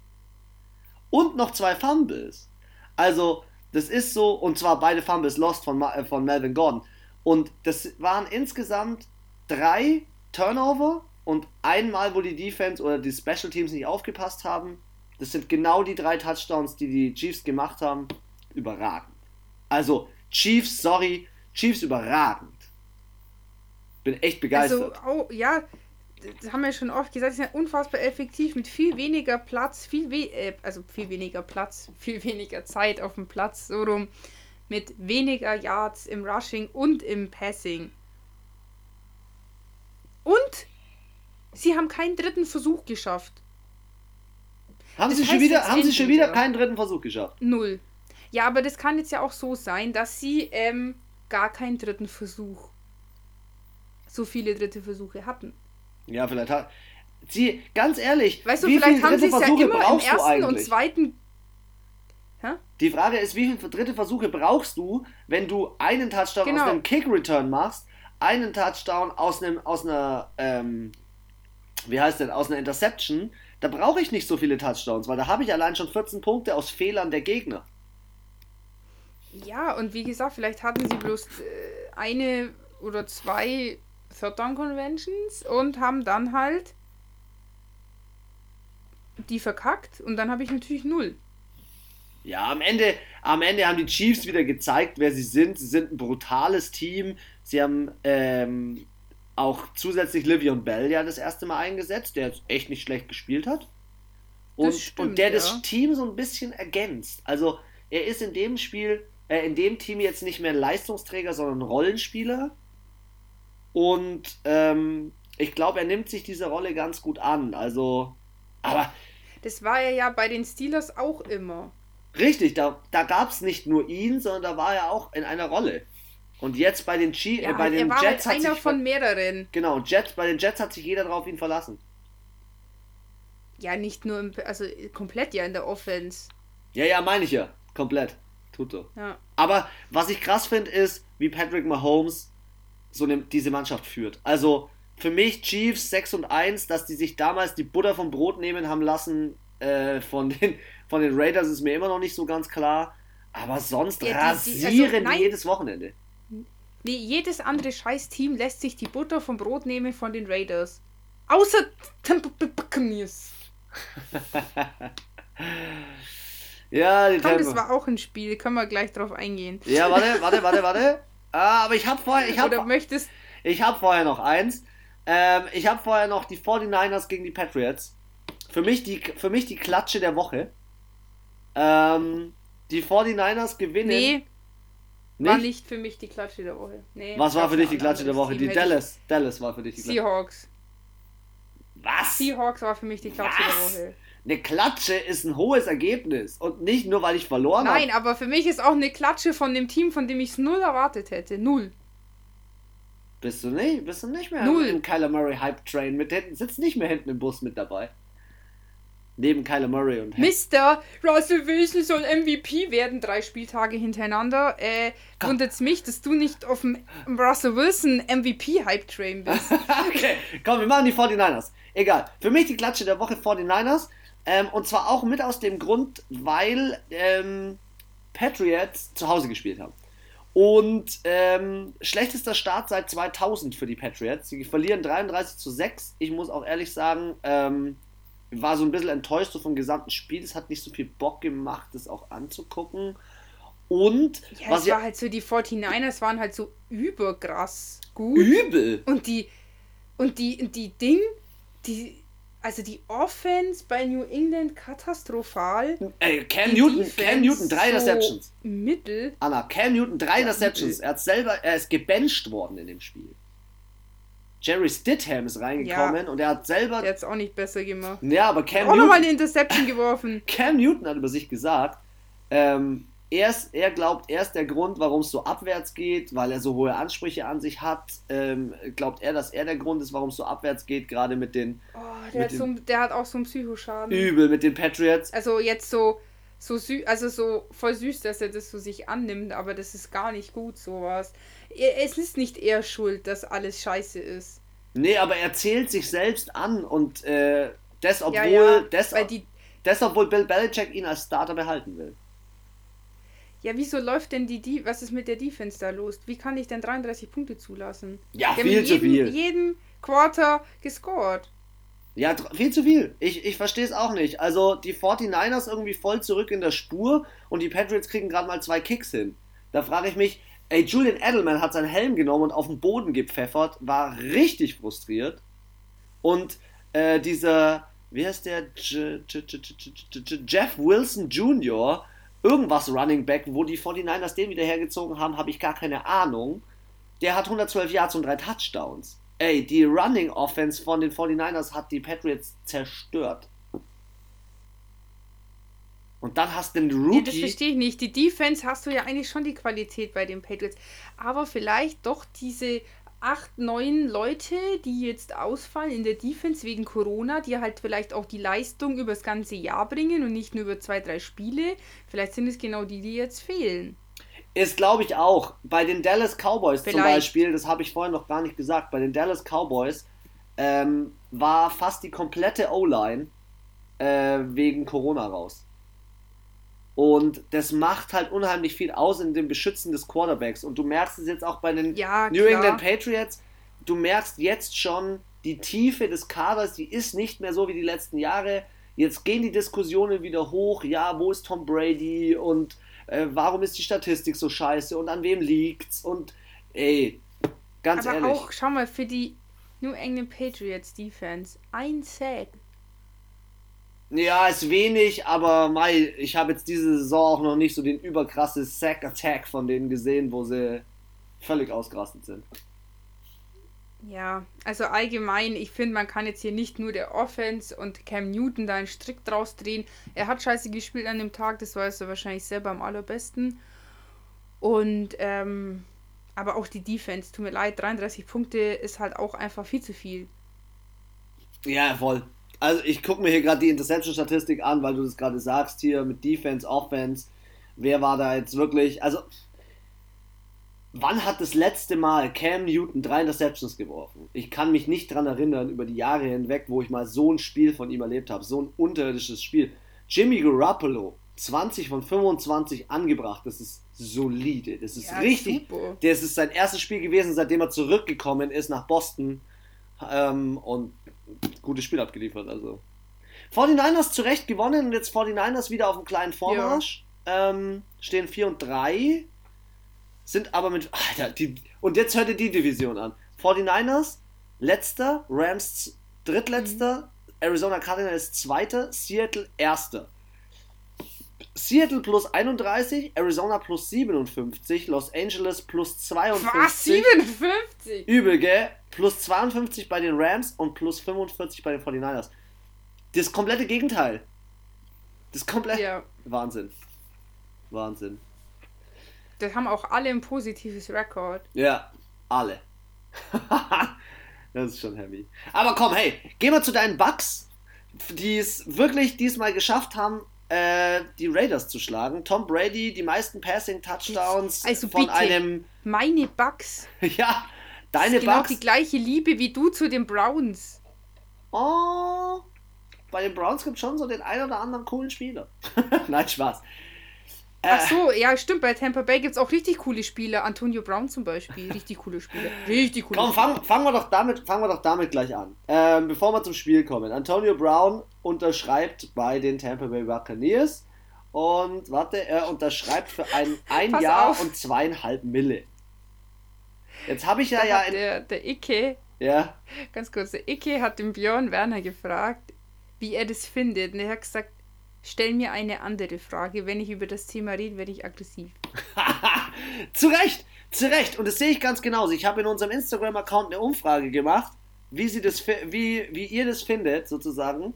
Und noch zwei Fumbles. Also, das ist so, und zwar beide Fumbles lost von, äh, von Melvin Gordon. Und das waren insgesamt drei Turnover und einmal, wo die Defense oder die Special Teams nicht aufgepasst haben. Das sind genau die drei Touchdowns, die die Chiefs gemacht haben. Überragend. Also, Chiefs, sorry, Chiefs überragend. Bin echt begeistert. Also, oh, ja, das haben wir schon oft gesagt, sie sind unfassbar effektiv mit viel weniger Platz, viel we äh, also viel weniger Platz, viel weniger Zeit auf dem Platz, so rum, mit weniger Yards im Rushing und im Passing. Und sie haben keinen dritten Versuch geschafft. Haben das sie schon wieder, haben sie schon wieder keinen dritten Versuch geschafft? Null. Ja, aber das kann jetzt ja auch so sein, dass sie ähm, gar keinen dritten Versuch, so viele dritte Versuche hatten. Ja, vielleicht hat. Sie, ganz ehrlich, weißt du, vielleicht viele dritte Versuche ja brauchst du eigentlich? Und zweiten Hä? Die Frage ist, wie viele dritte Versuche brauchst du, wenn du einen Touchdown genau. aus einem Kick-Return machst, einen Touchdown aus einem, aus einer, ähm, wie heißt denn, aus einer Interception, da brauche ich nicht so viele Touchdowns, weil da habe ich allein schon 14 Punkte aus Fehlern der Gegner. Ja, und wie gesagt, vielleicht hatten sie bloß äh, eine oder zwei Third Down Conventions und haben dann halt die verkackt und dann habe ich natürlich null. Ja, am Ende, am Ende haben die Chiefs wieder gezeigt, wer sie sind. Sie sind ein brutales Team. Sie haben ähm, auch zusätzlich Livion Bell ja das erste Mal eingesetzt, der jetzt echt nicht schlecht gespielt hat. Und, stimmt, und der ja. das Team so ein bisschen ergänzt. Also er ist in dem Spiel, äh, in dem Team jetzt nicht mehr Leistungsträger, sondern Rollenspieler. Und ähm, ich glaube, er nimmt sich diese Rolle ganz gut an. Also, aber. Das war er ja bei den Steelers auch immer. Richtig, da, da gab es nicht nur ihn, sondern da war er auch in einer Rolle. Und jetzt bei den, G ja, äh, bei den war Jets halt einer von mehreren. Genau, Jets, bei den Jets hat sich jeder drauf ihn verlassen. Ja, nicht nur im, also komplett ja in der Offense. Ja, ja, meine ich ja. Komplett. Tut so. Ja. Aber was ich krass finde, ist, wie Patrick Mahomes so eine, diese Mannschaft führt. Also für mich Chiefs 6 und 1, dass die sich damals die Butter vom Brot nehmen haben lassen äh, von, den, von den Raiders, ist mir immer noch nicht so ganz klar. Aber sonst ja, die, die, rasieren also, jedes Wochenende. Nee, jedes andere Scheiß-Team lässt sich die Butter vom Brot nehmen von den Raiders. Außer Tampa Buccaneers. ja, die Komm, das war auch ein Spiel, können wir gleich drauf eingehen. Ja, warte, warte, warte, warte. Ah, aber ich habe vorher. Ich hab, Oder möchtest. Ich habe vorher noch eins. Ähm, ich habe vorher noch die 49ers gegen die Patriots. Für mich die, für mich die Klatsche der Woche. Ähm, die 49ers gewinnen. Nee. Nicht? War nicht für mich die Klatsche der Woche. Nee, Was war für dich die Klatsche der Woche? Die Dallas. Dallas war für dich die Klatsche. Seahawks. Was? Seahawks war für mich die Klatsche Was? der Woche. Eine Klatsche ist ein hohes Ergebnis und nicht nur, weil ich verloren habe. Nein, hab. aber für mich ist auch eine Klatsche von dem Team, von dem ich es null erwartet hätte. Null. Bist du nicht? Bist du nicht mehr null. im Kyler Murray Hype Train mit hinten? Sitzt nicht mehr hinten im Bus mit dabei. Neben Kyler Murray und Mister Russell Wilson soll MVP werden, drei Spieltage hintereinander. Äh, es mich, dass du nicht auf dem Russell Wilson MVP Hype Train bist. okay, komm, wir machen die 49ers. Egal. Für mich die Klatsche der Woche 49ers. Ähm, und zwar auch mit aus dem Grund, weil ähm, Patriots zu Hause gespielt haben. Und ähm, schlechtester Start seit 2000 für die Patriots. Sie verlieren 33 zu 6. Ich muss auch ehrlich sagen, ähm, war so ein bisschen enttäuscht so vom gesamten Spiel. Es hat nicht so viel Bock gemacht, das auch anzugucken. Und ja, was es war halt so, die 49ers waren halt so überkrass gut. Übel. Und die und die die Ding, die also die Offense bei New England katastrophal. Ey, Cam Newton, Defense Cam Newton, drei so Interceptions. Mittel. Anna, Cam Newton, drei ja, Interceptions. Er hat selber, er ist gebencht worden in dem Spiel. Jerry Stidham ist reingekommen ja, und er hat selber. Der hat es auch nicht besser gemacht. Ja, aber Cam Newton. Auch nochmal eine Interception geworfen. Cam Newton hat über sich gesagt, ähm, er, ist, er glaubt, er ist der Grund, warum es so abwärts geht, weil er so hohe Ansprüche an sich hat. Ähm, glaubt er, dass er der Grund ist, warum es so abwärts geht, gerade mit den. Oh, der, hat so, der hat auch so einen Psychoschaden. Übel mit den Patriots. Also jetzt so, so süß, also so voll süß, dass er das so sich annimmt, aber das ist gar nicht gut, sowas. Es ist nicht er schuld, dass alles scheiße ist. Nee, aber er zählt sich selbst an und äh, das, obwohl, ja, ja, das, die, das, obwohl Bill Belichick ihn als Starter behalten will. Ja, wieso läuft denn die, die was ist mit der Defense da los? Wie kann ich denn 33 Punkte zulassen? Ja, Die viel zu viel. jeden Quarter gescored. Ja, viel zu viel. Ich, ich verstehe es auch nicht. Also die 49ers irgendwie voll zurück in der Spur und die Patriots kriegen gerade mal zwei Kicks hin. Da frage ich mich, ey, Julian Edelman hat seinen Helm genommen und auf den Boden gepfeffert, war richtig frustriert. Und äh, dieser, wie heißt der? Jeff Wilson Jr., irgendwas Running Back, wo die 49ers den wieder hergezogen haben, habe ich gar keine Ahnung. Der hat 112 Yards und drei Touchdowns. Ey, die Running Offense von den 49ers hat die Patriots zerstört. Und dann hast du den Rookie. Ja, das verstehe ich nicht. Die Defense hast du ja eigentlich schon die Qualität bei den Patriots. Aber vielleicht doch diese acht, neun Leute, die jetzt ausfallen in der Defense wegen Corona, die halt vielleicht auch die Leistung über das ganze Jahr bringen und nicht nur über zwei, drei Spiele. Vielleicht sind es genau die, die jetzt fehlen. Ist, glaube ich, auch. Bei den Dallas Cowboys vielleicht. zum Beispiel, das habe ich vorhin noch gar nicht gesagt, bei den Dallas Cowboys ähm, war fast die komplette O-Line äh, wegen Corona raus. Und das macht halt unheimlich viel aus in dem Beschützen des Quarterbacks. Und du merkst es jetzt auch bei den ja, New England Patriots. Du merkst jetzt schon, die Tiefe des Kaders, die ist nicht mehr so wie die letzten Jahre. Jetzt gehen die Diskussionen wieder hoch. Ja, wo ist Tom Brady? Und äh, warum ist die Statistik so scheiße? Und an wem liegt's? Und ey, ganz Aber ehrlich. auch, schau mal, für die New England Patriots Defense, ein Sack. Ja, ist wenig, aber Mai, ich habe jetzt diese Saison auch noch nicht so den überkrasse Sack-Attack von denen gesehen, wo sie völlig ausgerastet sind. Ja, also allgemein, ich finde, man kann jetzt hier nicht nur der Offense und Cam Newton da einen Strick draus drehen. Er hat scheiße gespielt an dem Tag, das weiß er wahrscheinlich selber am allerbesten. Und, ähm, aber auch die Defense, tut mir leid, 33 Punkte ist halt auch einfach viel zu viel. Ja, voll also ich gucke mir hier gerade die Interception-Statistik an, weil du das gerade sagst hier mit Defense, Offense. Wer war da jetzt wirklich? Also, wann hat das letzte Mal Cam Newton drei Interceptions geworfen? Ich kann mich nicht dran erinnern über die Jahre hinweg, wo ich mal so ein Spiel von ihm erlebt habe. So ein unterirdisches Spiel. Jimmy Garoppolo, 20 von 25 angebracht. Das ist solide. Das ist ja, richtig. Super. Das ist sein erstes Spiel gewesen, seitdem er zurückgekommen ist nach Boston. Ähm, und gutes Spiel abgeliefert. Also 49ers zu Recht gewonnen und jetzt 49ers wieder auf einem kleinen Vormarsch. Ja. Ähm, stehen 4 und 3. Sind aber mit. Alter, die, und jetzt hört ihr die Division an. 49ers, letzter, Rams drittletzter, mhm. Arizona Cardinals zweiter, Seattle erster. Seattle plus 31, Arizona plus 57, Los Angeles plus 52. Was? 57? Übel, gell? Plus 52 bei den Rams und plus 45 bei den 49ers. Das komplette Gegenteil. Das komplette. Ja. Wahnsinn. Wahnsinn. Das haben auch alle ein positives Rekord. Ja, alle. das ist schon heavy. Aber komm, hey, geh mal zu deinen Bugs, die es wirklich diesmal geschafft haben, äh, die Raiders zu schlagen. Tom Brady, die meisten Passing-Touchdowns also von bitte, einem. Meine Bugs. ja, deine genau Bugs. Genau die gleiche Liebe wie du zu den Browns. Oh. Bei den Browns gibt es schon so den einen oder anderen coolen Spieler. Nein, Spaß. Ach äh. so, ja, stimmt. Bei Tampa Bay gibt es auch richtig coole Spieler. Antonio Brown zum Beispiel. Richtig coole Spieler. Richtig coole Komm, fangen fang wir, doch damit, fangen wir doch damit gleich an. Ähm, bevor wir zum Spiel kommen. Antonio Brown unterschreibt bei den Tampa Bay Buccaneers. Und warte, er unterschreibt für ein, ein Jahr auf. und zweieinhalb Mille. Jetzt habe ich ja ja. Der, der Icke. Ja. Ganz kurz, der Icke hat den Björn Werner gefragt, wie er das findet. Und er hat gesagt, Stell mir eine andere Frage. Wenn ich über das Thema rede, werde ich aggressiv. zu Recht, zu Recht. Und das sehe ich ganz genauso. Ich habe in unserem Instagram-Account eine Umfrage gemacht, wie, sie das, wie, wie ihr das findet, sozusagen.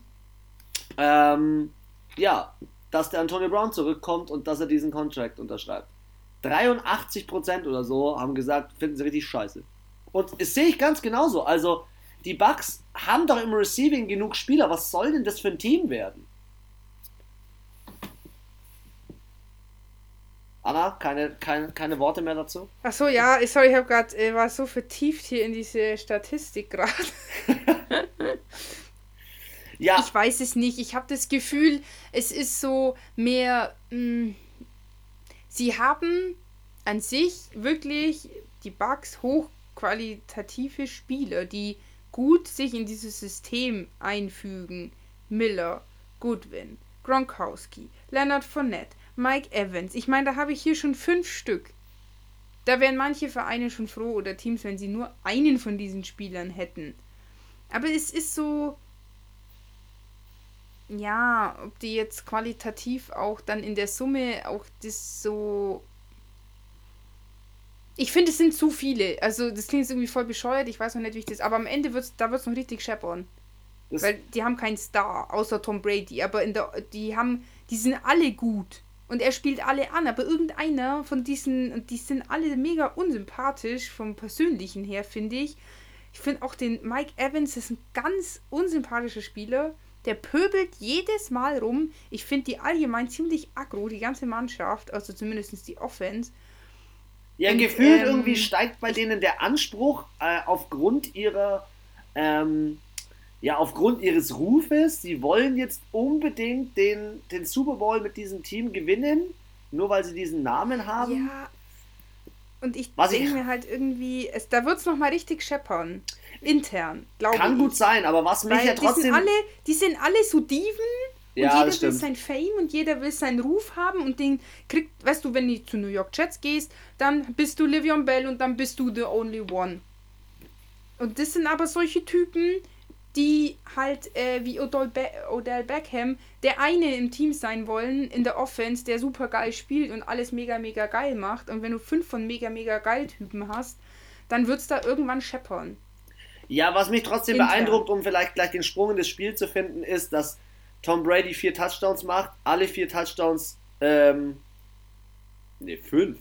Ähm, ja, dass der Antonio Brown zurückkommt und dass er diesen Contract unterschreibt. 83% oder so haben gesagt, finden sie richtig scheiße. Und das sehe ich ganz genauso. Also, die Bucks haben doch im Receiving genug Spieler. Was soll denn das für ein Team werden? Anna, keine, keine, keine Worte mehr dazu? Ach so, ja, sorry, ich habe gerade äh, war so vertieft hier in diese Statistik gerade. ja. Ich weiß es nicht. Ich habe das Gefühl, es ist so mehr. Mh, hm, sie haben an sich wirklich die Bugs hochqualitative Spieler, die gut sich in dieses System einfügen. Miller, Goodwin, Gronkowski, Leonard Fournette, Mike Evans. Ich meine, da habe ich hier schon fünf Stück. Da wären manche Vereine schon froh oder Teams, wenn sie nur einen von diesen Spielern hätten. Aber es ist so. Ja, ob die jetzt qualitativ auch dann in der Summe auch das so. Ich finde, es sind zu viele. Also, das klingt jetzt irgendwie voll bescheuert. Ich weiß noch nicht, wie ich das. Aber am Ende wird es da wird's noch richtig scheppern. Weil die haben keinen Star, außer Tom Brady. Aber in der, die haben. Die sind alle gut. Und er spielt alle an, aber irgendeiner von diesen, die sind alle mega unsympathisch vom Persönlichen her, finde ich. Ich finde auch den Mike Evans ist ein ganz unsympathischer Spieler. Der pöbelt jedes Mal rum. Ich finde die allgemein ziemlich aggro, die ganze Mannschaft, also zumindest die Offense. Ja, Und, gefühlt ähm, irgendwie steigt bei denen der Anspruch äh, aufgrund ihrer ähm, ja, aufgrund ihres Rufes, sie wollen jetzt unbedingt den, den Super Bowl mit diesem Team gewinnen, nur weil sie diesen Namen haben. Ja. Und ich denke mir halt irgendwie, es, da wird es nochmal richtig scheppern. Intern, glaube ich. Kann gut sein, aber was mich ja trotzdem. Die sind alle, die sind alle so Diven und ja, jeder will sein Fame und jeder will seinen Ruf haben und den kriegt, weißt du, wenn du zu New York Jets gehst, dann bist du Livion Bell und dann bist du the only one. Und das sind aber solche Typen, die halt äh, wie Be Odell Beckham der eine im Team sein wollen in der Offense, der super geil spielt und alles mega, mega geil macht. Und wenn du fünf von mega, mega geil Typen hast, dann wird es da irgendwann scheppern. Ja, was mich trotzdem Intern. beeindruckt, um vielleicht gleich den Sprung in das Spiel zu finden, ist, dass Tom Brady vier Touchdowns macht, alle vier Touchdowns, ähm, ne, fünf.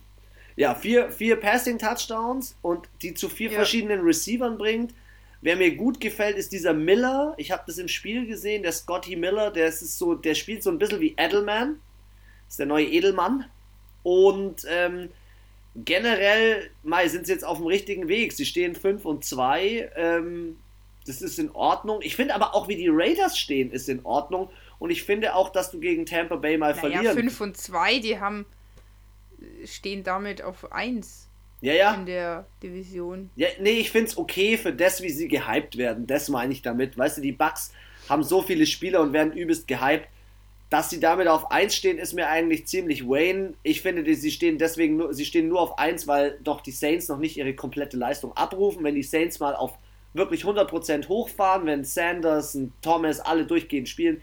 Ja, vier, vier Passing-Touchdowns und die zu vier ja. verschiedenen Receivern bringt Wer mir gut gefällt, ist dieser Miller. Ich habe das im Spiel gesehen, der Scotty Miller, der ist so, der spielt so ein bisschen wie Edelman. Ist der neue Edelmann. Und ähm, generell, Mai, sind sie jetzt auf dem richtigen Weg. Sie stehen 5 und 2. Ähm, das ist in Ordnung. Ich finde aber auch, wie die Raiders stehen, ist in Ordnung. Und ich finde auch, dass du gegen Tampa Bay mal naja, verlieren. 5 und 2, die haben stehen damit auf 1 ja, ja. in der Division. Ja, nee, ich finde es okay für das, wie sie gehypt werden. Das meine ich damit. Weißt du, die Bucks haben so viele Spieler und werden übelst gehypt. Dass sie damit auf 1 stehen, ist mir eigentlich ziemlich Wayne. Ich finde, sie stehen deswegen nur, sie stehen nur auf 1, weil doch die Saints noch nicht ihre komplette Leistung abrufen. Wenn die Saints mal auf wirklich 100% hochfahren, wenn Sanders und Thomas alle durchgehend spielen,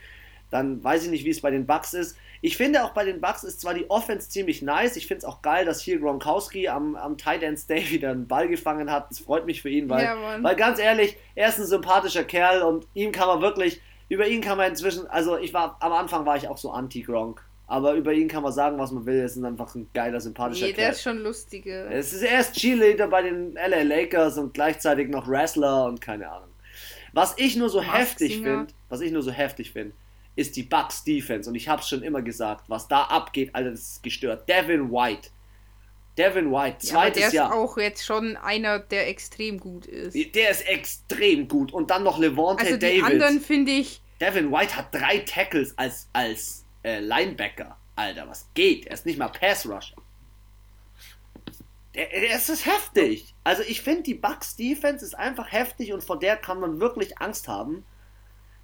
dann weiß ich nicht, wie es bei den Bucks ist. Ich finde auch bei den Bucks ist zwar die Offense ziemlich nice. Ich finde es auch geil, dass hier Gronkowski am, am Tight End Day wieder einen Ball gefangen hat. Das freut mich für ihn, weil, ja, weil ganz ehrlich, er ist ein sympathischer Kerl und ihm kann man wirklich, über ihn kann man inzwischen, also ich war, am Anfang war ich auch so anti-Gronk. Aber über ihn kann man sagen, was man will. Er ist einfach ein geiler, sympathischer nee, Kerl. der ist schon lustiger. Es ist erst Cheerleader bei den LA Lakers und gleichzeitig noch Wrestler und keine Ahnung. Was ich nur so heftig finde, was ich nur so heftig finde, ist die Bucks Defense. Und ich habe es schon immer gesagt, was da abgeht, Alter, das ist gestört. Devin White. Devin White, zweites ja, der Jahr. ist auch jetzt schon einer, der extrem gut ist. Der ist extrem gut. Und dann noch Levante also die anderen finde ich. Devin White hat drei Tackles als, als äh, Linebacker. Alter, was geht? Er ist nicht mal Pass Rusher. Der, der ist heftig. Also ich finde, die Bucks Defense ist einfach heftig und vor der kann man wirklich Angst haben.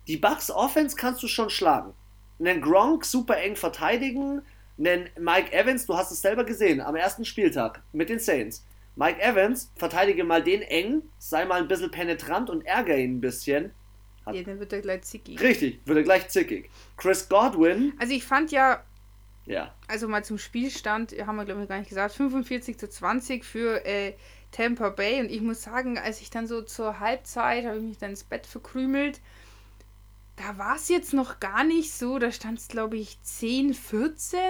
Die Bucks Offense kannst du schon schlagen. Einen Gronk super eng verteidigen, einen Mike Evans, du hast es selber gesehen, am ersten Spieltag mit den Saints. Mike Evans, verteidige mal den eng, sei mal ein bisschen penetrant und ärgere ihn ein bisschen. Hat ja, dann wird er gleich zickig. Richtig, wird er gleich zickig. Chris Godwin. Also ich fand ja, ja. Also mal zum Spielstand, haben wir glaube ich gar nicht gesagt, 45 zu 20 für äh, Tampa Bay. Und ich muss sagen, als ich dann so zur Halbzeit, habe ich mich dann ins Bett verkrümelt da war es jetzt noch gar nicht so. Da stand es, glaube ich, 10, 14.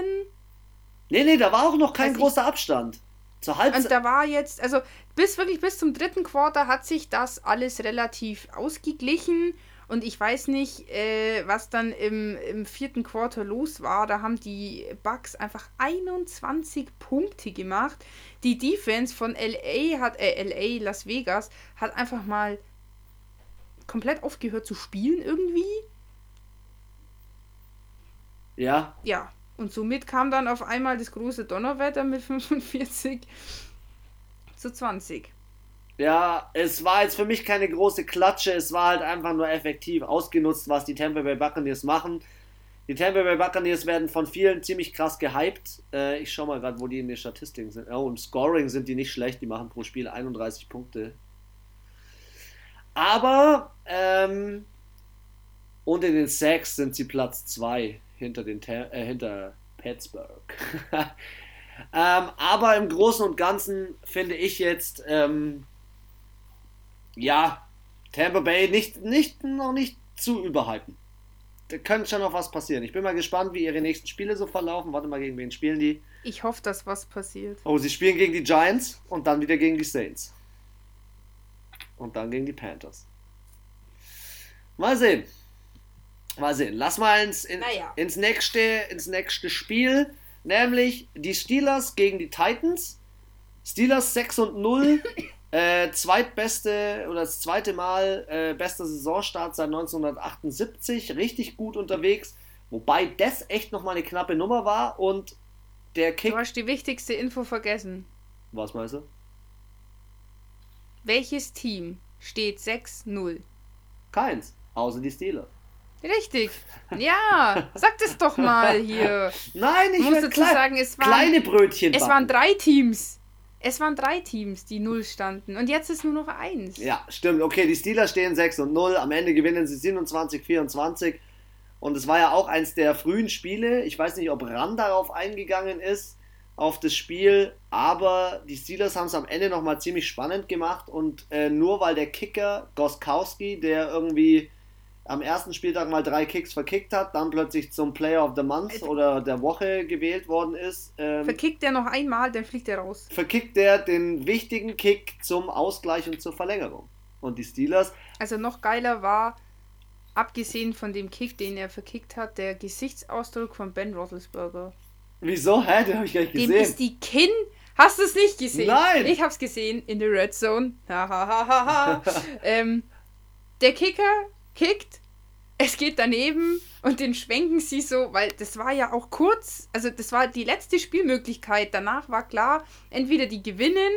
Nee, nee, da war auch noch kein also großer ich, Abstand. Zur Halbzeit. Und da war jetzt, also bis wirklich bis zum dritten Quarter hat sich das alles relativ ausgeglichen. Und ich weiß nicht, äh, was dann im, im vierten Quarter los war. Da haben die Bucks einfach 21 Punkte gemacht. Die Defense von LA hat, äh, LA, Las Vegas, hat einfach mal komplett aufgehört zu spielen irgendwie. Ja. Ja. Und somit kam dann auf einmal das große Donnerwetter mit 45 zu 20. Ja, es war jetzt für mich keine große Klatsche, es war halt einfach nur effektiv ausgenutzt, was die Tampa Bay Buccaneers machen. Die Tampa Bay Buccaneers werden von vielen ziemlich krass gehypt. Äh, ich schau mal gerade, wo die in den Statistiken sind. Oh, im Scoring sind die nicht schlecht, die machen pro Spiel 31 Punkte. Aber, ähm, und in den Sacks sind sie Platz 2 hinter, den, äh, hinter Pittsburgh. ähm, aber im Großen und Ganzen finde ich jetzt, ähm, ja, Tampa Bay nicht, nicht, noch nicht zu überhypen. Da könnte schon noch was passieren. Ich bin mal gespannt, wie ihre nächsten Spiele so verlaufen. Warte mal, gegen wen spielen die? Ich hoffe, dass was passiert. Oh, sie spielen gegen die Giants und dann wieder gegen die Saints. Und dann gegen die Panthers. Mal sehen. Mal sehen. Lass mal ins, in, naja. ins, nächste, ins nächste Spiel. Nämlich die Steelers gegen die Titans. Steelers 6 und 0. Äh, zweitbeste oder das zweite Mal äh, bester Saisonstart seit 1978. Richtig gut unterwegs. Wobei das echt nochmal eine knappe Nummer war und der Kick. Du hast die wichtigste Info vergessen. Was meinst du? Welches Team steht 6-0? Keins, außer die Steelers. Richtig. Ja, sag das doch mal hier. Nein, ich muss dazu sagen, es waren kleine Brötchen. Es waren drei Teams. Es waren drei Teams, die 0 standen. Und jetzt ist nur noch eins. Ja, stimmt. Okay, die Steelers stehen 6 und 0. Am Ende gewinnen sie 27, 24. Und es war ja auch eins der frühen Spiele. Ich weiß nicht, ob Ran darauf eingegangen ist, auf das Spiel. Aber die Steelers haben es am Ende nochmal ziemlich spannend gemacht. Und äh, nur weil der Kicker Goskowski, der irgendwie am ersten Spieltag mal drei Kicks verkickt hat, dann plötzlich zum Player of the Month oder der Woche gewählt worden ist. Ähm, verkickt er noch einmal, dann fliegt er raus. Verkickt er den wichtigen Kick zum Ausgleich und zur Verlängerung. Und die Steelers. Also noch geiler war, abgesehen von dem Kick, den er verkickt hat, der Gesichtsausdruck von Ben Roethlisberger. Wieso? Hä? Den habe ich gar nicht gesehen. Dem ist die Kinn. Hast du es nicht gesehen? Nein! Ich habe es gesehen in der Red Zone. ähm, der Kicker kickt, es geht daneben und den schwenken sie so, weil das war ja auch kurz, also das war die letzte Spielmöglichkeit. Danach war klar, entweder die gewinnen,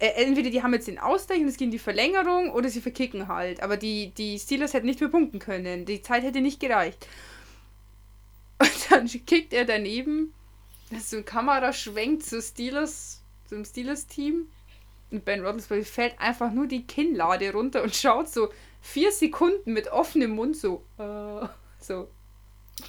äh, entweder die haben jetzt den Ausgleich und es geht in die Verlängerung oder sie verkicken halt. Aber die, die Steelers hätten nicht mehr punkten können. Die Zeit hätte nicht gereicht. Und dann kickt er daneben, so eine Kamera schwenkt zu Steelers, zum Steelers-Team. Und Ben Roethlisberger fällt einfach nur die Kinnlade runter und schaut so vier Sekunden mit offenem Mund so. Äh, so.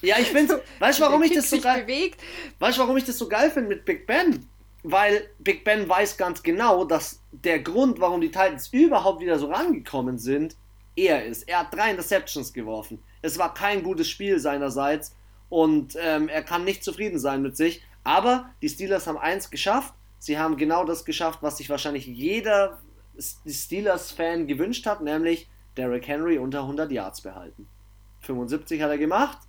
Ja, ich finde, so, weißt du, warum ich das so geil. Bewegt. Weißt du, warum ich das so geil finde mit Big Ben? Weil Big Ben weiß ganz genau, dass der Grund, warum die Titans überhaupt wieder so rangekommen sind, er ist. Er hat drei Interceptions geworfen. Es war kein gutes Spiel seinerseits und ähm, er kann nicht zufrieden sein mit sich. Aber die Steelers haben eins geschafft. Sie haben genau das geschafft, was sich wahrscheinlich jeder Steelers-Fan gewünscht hat, nämlich Derrick Henry unter 100 Yards behalten. 75 hat er gemacht.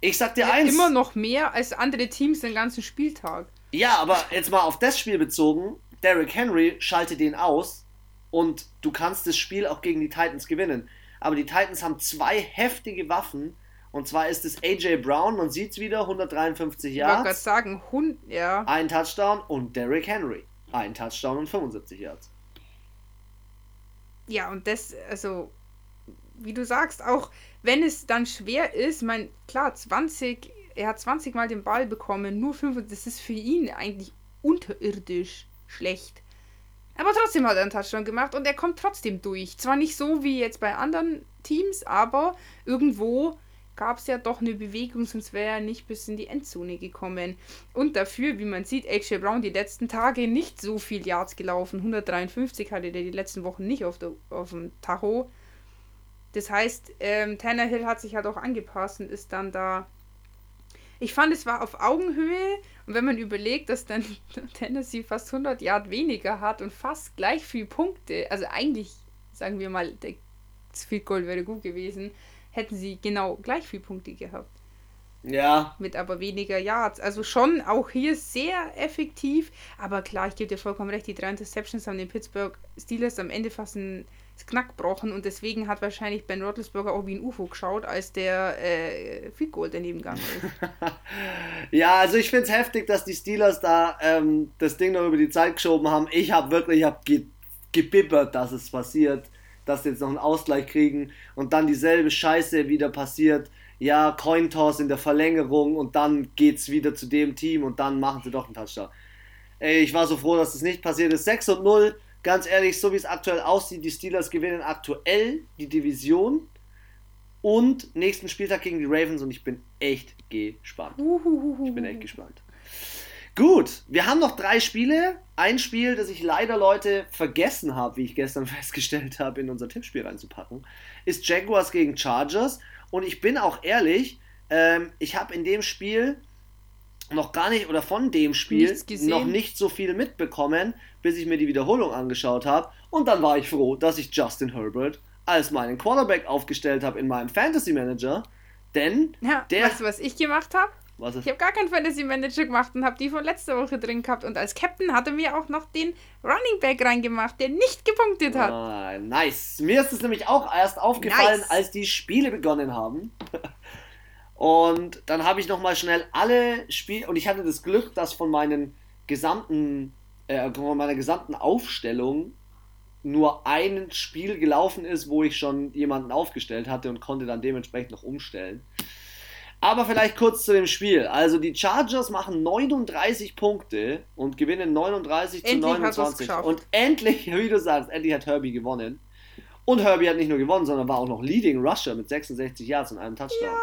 Ich sag dir ja, eins. Immer noch mehr als andere Teams den ganzen Spieltag. Ja, aber jetzt mal auf das Spiel bezogen. Derrick Henry schaltet den aus und du kannst das Spiel auch gegen die Titans gewinnen. Aber die Titans haben zwei heftige Waffen. Und zwar ist es AJ Brown, man sieht es wieder, 153 Yards. Ich wollte gerade sagen, Hund, ja. Ein Touchdown und Derrick Henry. Ein Touchdown und 75 Yards. Ja, und das, also, wie du sagst, auch wenn es dann schwer ist, mein, klar, 20, er hat 20 Mal den Ball bekommen, nur 5, das ist für ihn eigentlich unterirdisch schlecht. Aber trotzdem hat er einen Touchdown gemacht und er kommt trotzdem durch. Zwar nicht so wie jetzt bei anderen Teams, aber irgendwo gab es ja doch eine Bewegung, sonst wäre er nicht bis in die Endzone gekommen. Und dafür, wie man sieht, AJ Brown die letzten Tage nicht so viel Yards gelaufen. 153 hatte der die letzten Wochen nicht auf, der, auf dem Tacho. Das heißt, ähm, Tannehill hat sich halt auch angepasst und ist dann da. Ich fand, es war auf Augenhöhe. Und wenn man überlegt, dass dann Tennessee fast 100 Yard weniger hat und fast gleich viel Punkte, also eigentlich, sagen wir mal, das Field Goal wäre gut gewesen, hätten sie genau gleich viel Punkte gehabt. Ja. Mit aber weniger Yards. Also schon auch hier sehr effektiv. Aber klar, ich gebe dir vollkommen recht, die drei Interceptions haben den Pittsburgh Steelers am Ende fast ein Knack gebrochen und deswegen hat wahrscheinlich Ben Roethlisberger auch wie ein UFO geschaut, als der äh, Field Goal daneben gegangen ist. ja, also ich finde es heftig, dass die Steelers da ähm, das Ding noch über die Zeit geschoben haben. Ich habe wirklich, ich habe ge gebibbert, dass es passiert, dass sie jetzt noch einen Ausgleich kriegen und dann dieselbe Scheiße wieder passiert ja, Cointoss in der Verlängerung und dann geht's wieder zu dem Team und dann machen sie doch einen Touchdown. Ey, ich war so froh, dass das nicht passiert ist. 6 und 0, ganz ehrlich, so wie es aktuell aussieht, die Steelers gewinnen aktuell die Division und nächsten Spieltag gegen die Ravens und ich bin echt gespannt. Ich bin echt gespannt. Gut, wir haben noch drei Spiele. Ein Spiel, das ich leider, Leute, vergessen habe, wie ich gestern festgestellt habe, in unser Tippspiel reinzupacken, ist Jaguars gegen Chargers. Und ich bin auch ehrlich, ähm, ich habe in dem Spiel noch gar nicht oder von dem Spiel noch nicht so viel mitbekommen, bis ich mir die Wiederholung angeschaut habe. Und dann war ich froh, dass ich Justin Herbert als meinen Quarterback aufgestellt habe in meinem Fantasy Manager. Denn ja, der. Weißt du, was ich gemacht habe? Was ist? Ich habe gar keinen Fantasy Manager gemacht und habe die von letzter Woche drin gehabt. Und als Captain hat er mir auch noch den Running Back reingemacht, der nicht gepunktet hat. Ah, nice. Mir ist es nämlich auch erst aufgefallen, nice. als die Spiele begonnen haben. und dann habe ich nochmal schnell alle Spiele. Und ich hatte das Glück, dass von meinen gesamten, äh, von meiner gesamten Aufstellung nur ein Spiel gelaufen ist, wo ich schon jemanden aufgestellt hatte und konnte dann dementsprechend noch umstellen. Aber vielleicht kurz zu dem Spiel. Also die Chargers machen 39 Punkte und gewinnen 39 endlich zu 29. Und endlich, wie du sagst, endlich hat Herbie gewonnen. Und Herbie hat nicht nur gewonnen, sondern war auch noch Leading Rusher mit 66 Yards und einem Touchdown. Ja.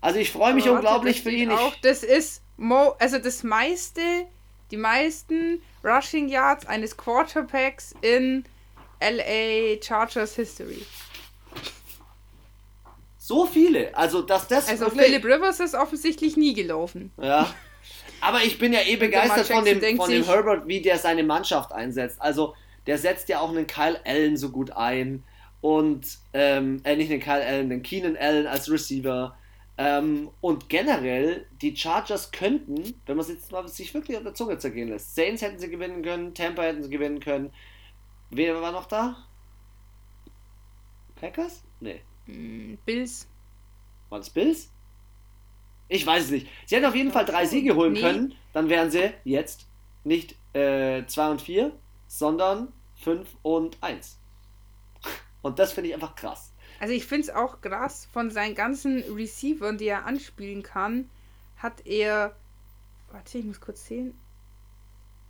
Also ich freue mich Aber unglaublich für ihn. Auch, das ist Mo also das meiste, die meisten Rushing Yards eines Quarterbacks in LA Chargers History. So viele. Also, dass das. Also, wirklich... Philip Rivers ist offensichtlich nie gelaufen. Ja. Aber ich bin ja eh begeistert von dem, von dem Herbert, wie der seine Mannschaft einsetzt. Also, der setzt ja auch einen Kyle Allen so gut ein. Und, ähm, äh, nicht den Kyle Allen, den Keenan Allen als Receiver. Ähm, und generell, die Chargers könnten, wenn man es jetzt mal sich wirklich auf der Zunge zergehen lässt, Saints hätten sie gewinnen können, Tampa hätten sie gewinnen können. Wer war noch da? Packers? Nee. Hm, Bills. Waren es Bills? Ich weiß es nicht. Sie hätten auf jeden Fall drei Siege holen nee. können. Dann wären sie jetzt nicht 2 äh, und 4, sondern 5 und 1. Und das finde ich einfach krass. Also ich finde es auch krass, von seinen ganzen Receivern, die er anspielen kann, hat er. Warte, ich muss kurz sehen.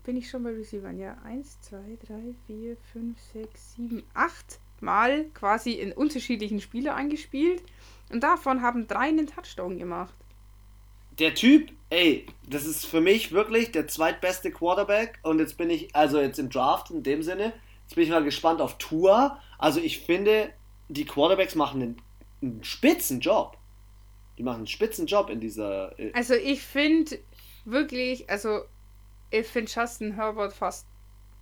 Bin ich schon bei Receivern? Ja, 1, 2, 3, 4, 5, 6, 7, 8 Mal quasi in unterschiedlichen Spiele angespielt und davon haben drei einen Touchdown gemacht. Der Typ, ey, das ist für mich wirklich der zweitbeste Quarterback und jetzt bin ich, also jetzt im Draft in dem Sinne, jetzt bin ich mal gespannt auf Tour. Also ich finde, die Quarterbacks machen einen, einen spitzen Job. Die machen einen spitzen Job in dieser. Äh also ich finde wirklich, also ich finde Justin Herbert fast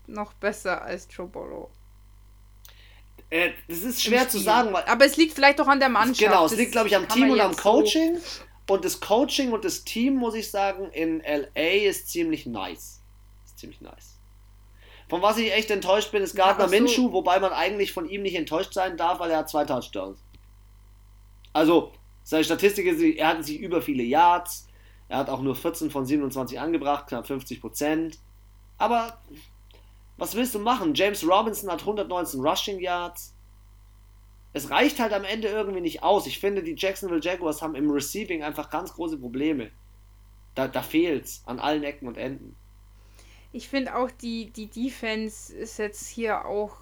noch besser als Joe Burrow. Äh, das ist schwer zu sagen. Weil, Aber es liegt vielleicht auch an der Mannschaft. Genau, es liegt, glaube ich, am Team und am Coaching. So und das Coaching und das Team, muss ich sagen, in LA ist ziemlich nice. Ist ziemlich nice. Von was ich echt enttäuscht bin, ist Gardner ja, so. Minshew, wobei man eigentlich von ihm nicht enttäuscht sein darf, weil er hat zwei Touchdowns. Also, seine Statistik ist, er hat sich über viele Yards. Er hat auch nur 14 von 27 angebracht, knapp 50 Prozent. Aber was willst du machen? James Robinson hat 119 Rushing Yards. Es reicht halt am Ende irgendwie nicht aus. Ich finde, die Jacksonville Jaguars haben im Receiving einfach ganz große Probleme. Da, da es an allen Ecken und Enden. Ich finde auch, die, die Defense ist jetzt hier auch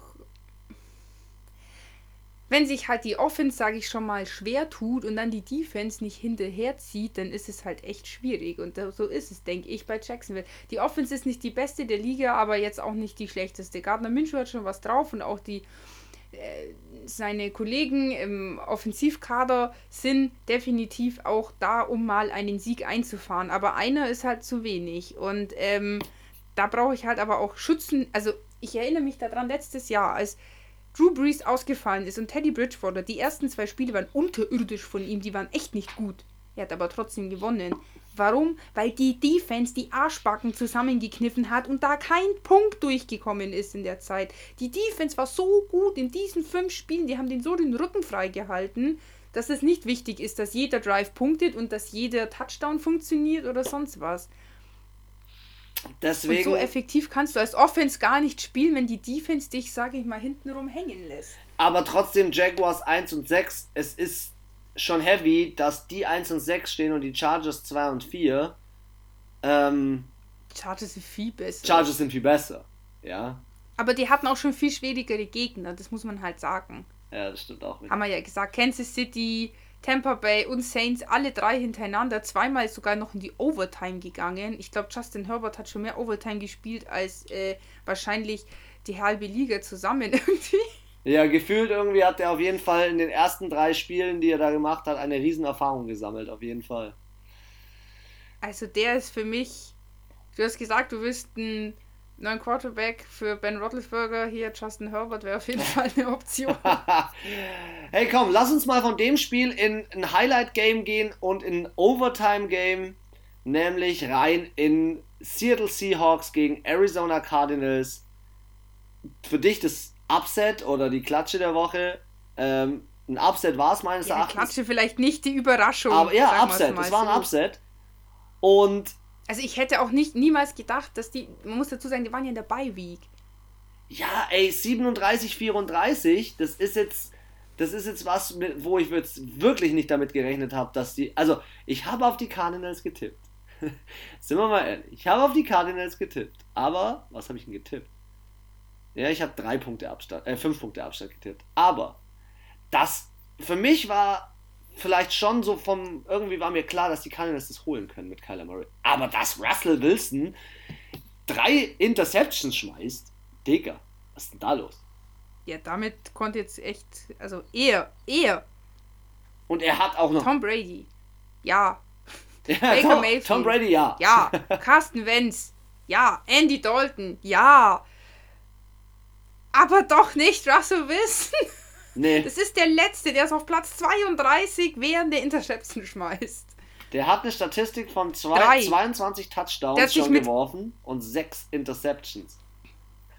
wenn sich halt die Offense, sage ich schon mal, schwer tut und dann die Defense nicht hinterherzieht, dann ist es halt echt schwierig. Und so ist es, denke ich, bei Jacksonville. Die Offense ist nicht die beste der Liga, aber jetzt auch nicht die schlechteste. Gardner Minshew hat schon was drauf und auch die äh, seine Kollegen im Offensivkader sind definitiv auch da, um mal einen Sieg einzufahren. Aber einer ist halt zu wenig. Und ähm, da brauche ich halt aber auch Schützen. Also ich erinnere mich daran letztes Jahr, als Drew Brees ausgefallen ist und Teddy Bridgewater, die ersten zwei Spiele waren unterirdisch von ihm, die waren echt nicht gut. Er hat aber trotzdem gewonnen. Warum? Weil die Defense die Arschbacken zusammengekniffen hat und da kein Punkt durchgekommen ist in der Zeit. Die Defense war so gut in diesen fünf Spielen, die haben den so den Rücken freigehalten, dass es nicht wichtig ist, dass jeder Drive punktet und dass jeder Touchdown funktioniert oder sonst was. Deswegen, und so effektiv kannst du als Offense gar nicht spielen, wenn die Defense dich, sage ich mal, hintenrum hängen lässt. Aber trotzdem Jaguars 1 und 6, es ist schon heavy, dass die 1 und 6 stehen und die Chargers 2 und 4. Ähm, Chargers sind viel besser. Chargers sind viel besser, ja. Aber die hatten auch schon viel schwierigere Gegner, das muss man halt sagen. Ja, das stimmt auch. Wieder. Haben wir ja gesagt, Kansas City, Tampa Bay und Saints, alle drei hintereinander, zweimal sogar noch in die Overtime gegangen. Ich glaube, Justin Herbert hat schon mehr Overtime gespielt als äh, wahrscheinlich die halbe Liga zusammen irgendwie. Ja, gefühlt irgendwie hat er auf jeden Fall in den ersten drei Spielen, die er da gemacht hat, eine Riesenerfahrung gesammelt, auf jeden Fall. Also der ist für mich, du hast gesagt, du wirst einen neuen Quarterback für Ben Roethlisberger, hier Justin Herbert wäre auf jeden Fall eine Option. hey komm, lass uns mal von dem Spiel in ein Highlight-Game gehen und in ein Overtime-Game, nämlich rein in Seattle Seahawks gegen Arizona Cardinals. Für dich das Upset oder die Klatsche der Woche. Ähm, ein Upset war es meines ja, Erachtens. Klatsche vielleicht nicht die Überraschung. Aber ja, Upset, es war ein. Upset. Und. Also ich hätte auch nicht niemals gedacht, dass die, man muss dazu sagen, die waren ja in der Bye-Week. Ja, ey, 37, 34, das ist jetzt, das ist jetzt was, wo ich wirklich nicht damit gerechnet habe, dass die, also ich habe auf die Cardinals getippt. Sind wir mal ehrlich, ich habe auf die Cardinals getippt. Aber, was habe ich denn getippt? Ja, ich habe drei Punkte Abstand, äh, fünf Punkte Abstand getippt. Aber das für mich war vielleicht schon so vom, irgendwie war mir klar, dass die Cardinals das holen können mit Kyler Murray. Aber dass Russell Wilson drei Interceptions schmeißt, Digga, was ist denn da los? Ja, damit konnte jetzt echt, also er, er. Und er hat auch noch. Tom Brady. Ja. ja Baker Tom, Mayfield. Tom Brady, ja. Ja. Carsten Wentz. Ja. Andy Dalton. Ja. Aber doch nicht Russell Wilson. Nee. Das ist der Letzte, der es auf Platz 32 während der Interception schmeißt. Der hat eine Statistik von zwei, 22 Touchdowns schon geworfen und 6 Interceptions.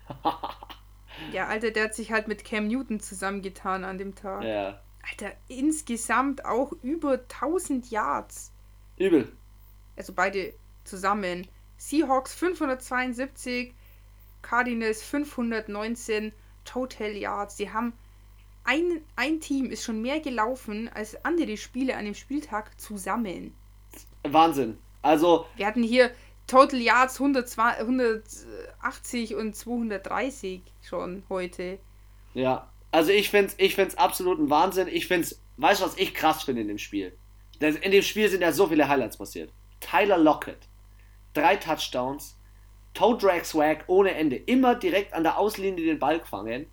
ja, Alter, der hat sich halt mit Cam Newton zusammengetan an dem Tag. Ja. Alter, insgesamt auch über 1000 Yards. Übel. Also beide zusammen. Seahawks 572, Cardinals 519 Total Yards. Die haben ein, ein Team ist schon mehr gelaufen als andere Spiele an dem Spieltag zusammen. Wahnsinn. Also. Wir hatten hier Total Yards 120, 180 und 230 schon heute. Ja, also ich finde es ich find's absolut ein Wahnsinn. Ich finde es, weißt du, was ich krass finde in dem Spiel? In dem Spiel sind ja so viele Highlights passiert. Tyler Lockett, drei Touchdowns, Toe Drag Swag ohne Ende. Immer direkt an der Auslinie den Ball gefangen.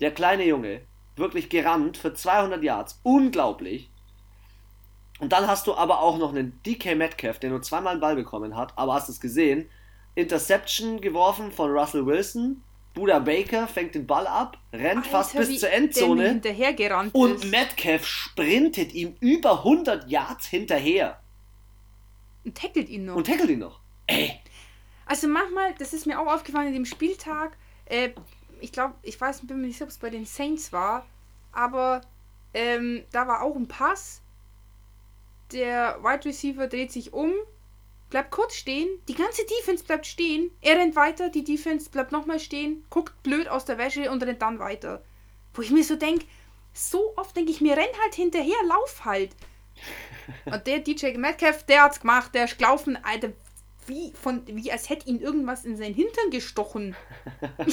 Der kleine Junge, wirklich gerannt für 200 Yards. Unglaublich. Und dann hast du aber auch noch einen DK Metcalf, der nur zweimal einen Ball bekommen hat, aber hast es gesehen. Interception geworfen von Russell Wilson. Buda Baker fängt den Ball ab, rennt Alter, fast bis zur Endzone. und ist. Metcalf sprintet ihm über 100 Yards hinterher. Und tackelt ihn noch. Und tackelt ihn noch. Ey, also manchmal, das ist mir auch aufgefallen in dem Spieltag, äh, ich glaube, ich weiß, bin mir nicht sicher, ob es bei den Saints war, aber ähm, da war auch ein Pass. Der Wide Receiver dreht sich um, bleibt kurz stehen, die ganze Defense bleibt stehen, er rennt weiter, die Defense bleibt nochmal stehen, guckt blöd aus der Wäsche und rennt dann weiter. Wo ich mir so denke, so oft denke ich mir, renn halt hinterher, lauf halt. Und der DJ Metcalf, der hat's gemacht, der ist gelaufen, Alter, wie, von, wie als hätte ihn irgendwas in seinen Hintern gestochen.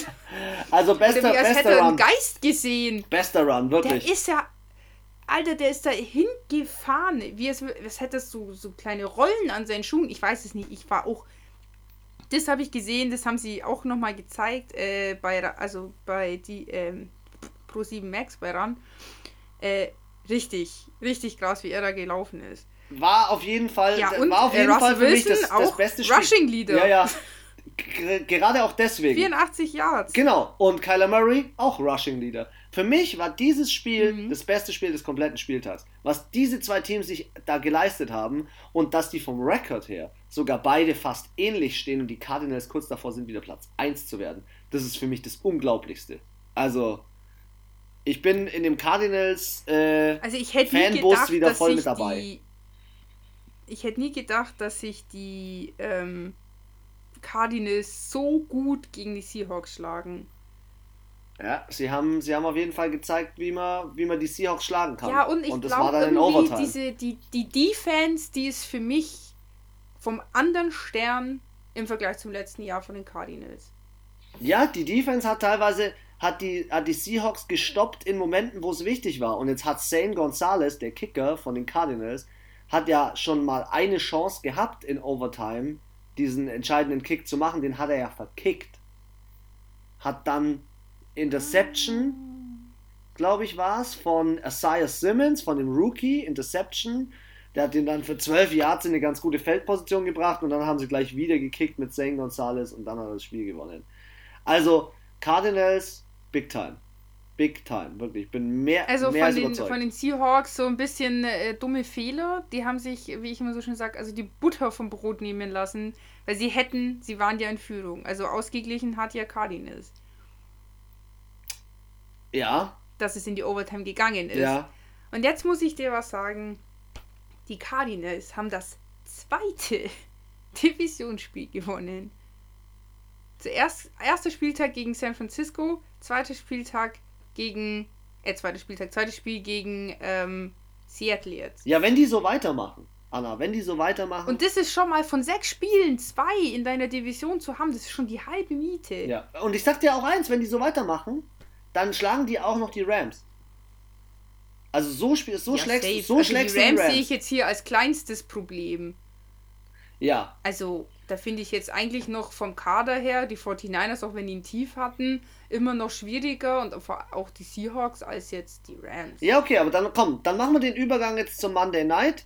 also bester, Oder wie als hätte er einen Geist gesehen. Bester Run, wirklich. Der ist ja, Alter, der ist da hingefahren. Wie es, was hätte das so, so kleine Rollen an seinen Schuhen? Ich weiß es nicht. Ich war auch. Das habe ich gesehen, das haben sie auch nochmal gezeigt, äh, bei, also bei die, ähm, Pro 7 Max bei ran. Äh, richtig, richtig krass, wie er da gelaufen ist. War auf jeden Fall, Ja, und war auf äh, jeden Fall für mich das, das beste Spiel. Rushing Leader. Ja, ja. Gerade auch deswegen. 84 Yards. Genau. Und Kyler Murray auch Rushing Leader. Für mich war dieses Spiel Mhm. das beste Spiel des kompletten Spieltags. Was diese zwei Teams sich da geleistet haben und dass die vom Rekord her sogar beide fast ähnlich stehen und die Cardinals kurz davor sind, wieder Platz 1 zu werden. Das ist für mich das Unglaublichste. Also, ich bin in dem Cardinals äh, Also ich hätte Fanbus gedacht, wieder voll mit dabei. Ich hätte nie gedacht, dass sich die ähm, Cardinals so gut gegen die Seahawks schlagen. Ja, sie haben, sie haben auf jeden Fall gezeigt, wie man, wie man die Seahawks schlagen kann. Ja, und ich glaube diese die die Defense, die ist für mich vom anderen Stern im Vergleich zum letzten Jahr von den Cardinals. Ja, die Defense hat teilweise hat die, hat die Seahawks gestoppt in Momenten, wo es wichtig war. Und jetzt hat Zane Gonzalez, der Kicker von den Cardinals, hat ja schon mal eine Chance gehabt in Overtime, diesen entscheidenden Kick zu machen. Den hat er ja verkickt. Hat dann Interception, glaube ich, war es, von Isaiah Simmons, von dem Rookie, Interception. Der hat den dann für 12 Yards in eine ganz gute Feldposition gebracht und dann haben sie gleich wieder gekickt mit Zane Gonzalez und dann hat er das Spiel gewonnen. Also, Cardinals, big time. Big time, wirklich. Ich bin mehr, Also mehr von als den, überzeugt. von den Seahawks so ein bisschen äh, dumme Fehler. Die haben sich, wie ich immer so schön sage, also die Butter vom Brot nehmen lassen, weil sie hätten, sie waren ja in Führung. Also ausgeglichen hat ja Cardinals, ja, dass es in die Overtime gegangen ist. ja. Und jetzt muss ich dir was sagen. Die Cardinals haben das zweite Divisionsspiel gewonnen. Zuerst erster Spieltag gegen San Francisco, zweiter Spieltag gegen äh, zweiter Spieltag, zweites Spiel gegen ähm, Seattle jetzt. Ja, wenn die so weitermachen, Anna, wenn die so weitermachen. Und das ist schon mal von sechs Spielen zwei in deiner Division zu haben, das ist schon die halbe Miete. ja. Und ich sag dir auch eins, wenn die so weitermachen, dann schlagen die auch noch die Rams. Also so, spiel, so Ja, schlägst, safe. so also schlägst die Rams die sehe Rams. ich jetzt hier als kleinstes Problem. Ja, Also, da finde ich jetzt eigentlich noch vom Kader her, die 49ers, auch wenn die ein Tief hatten, immer noch schwieriger und auch die Seahawks als jetzt die Rams. ja, okay, aber dann komm, dann machen wir den Übergang jetzt zum Monday Night.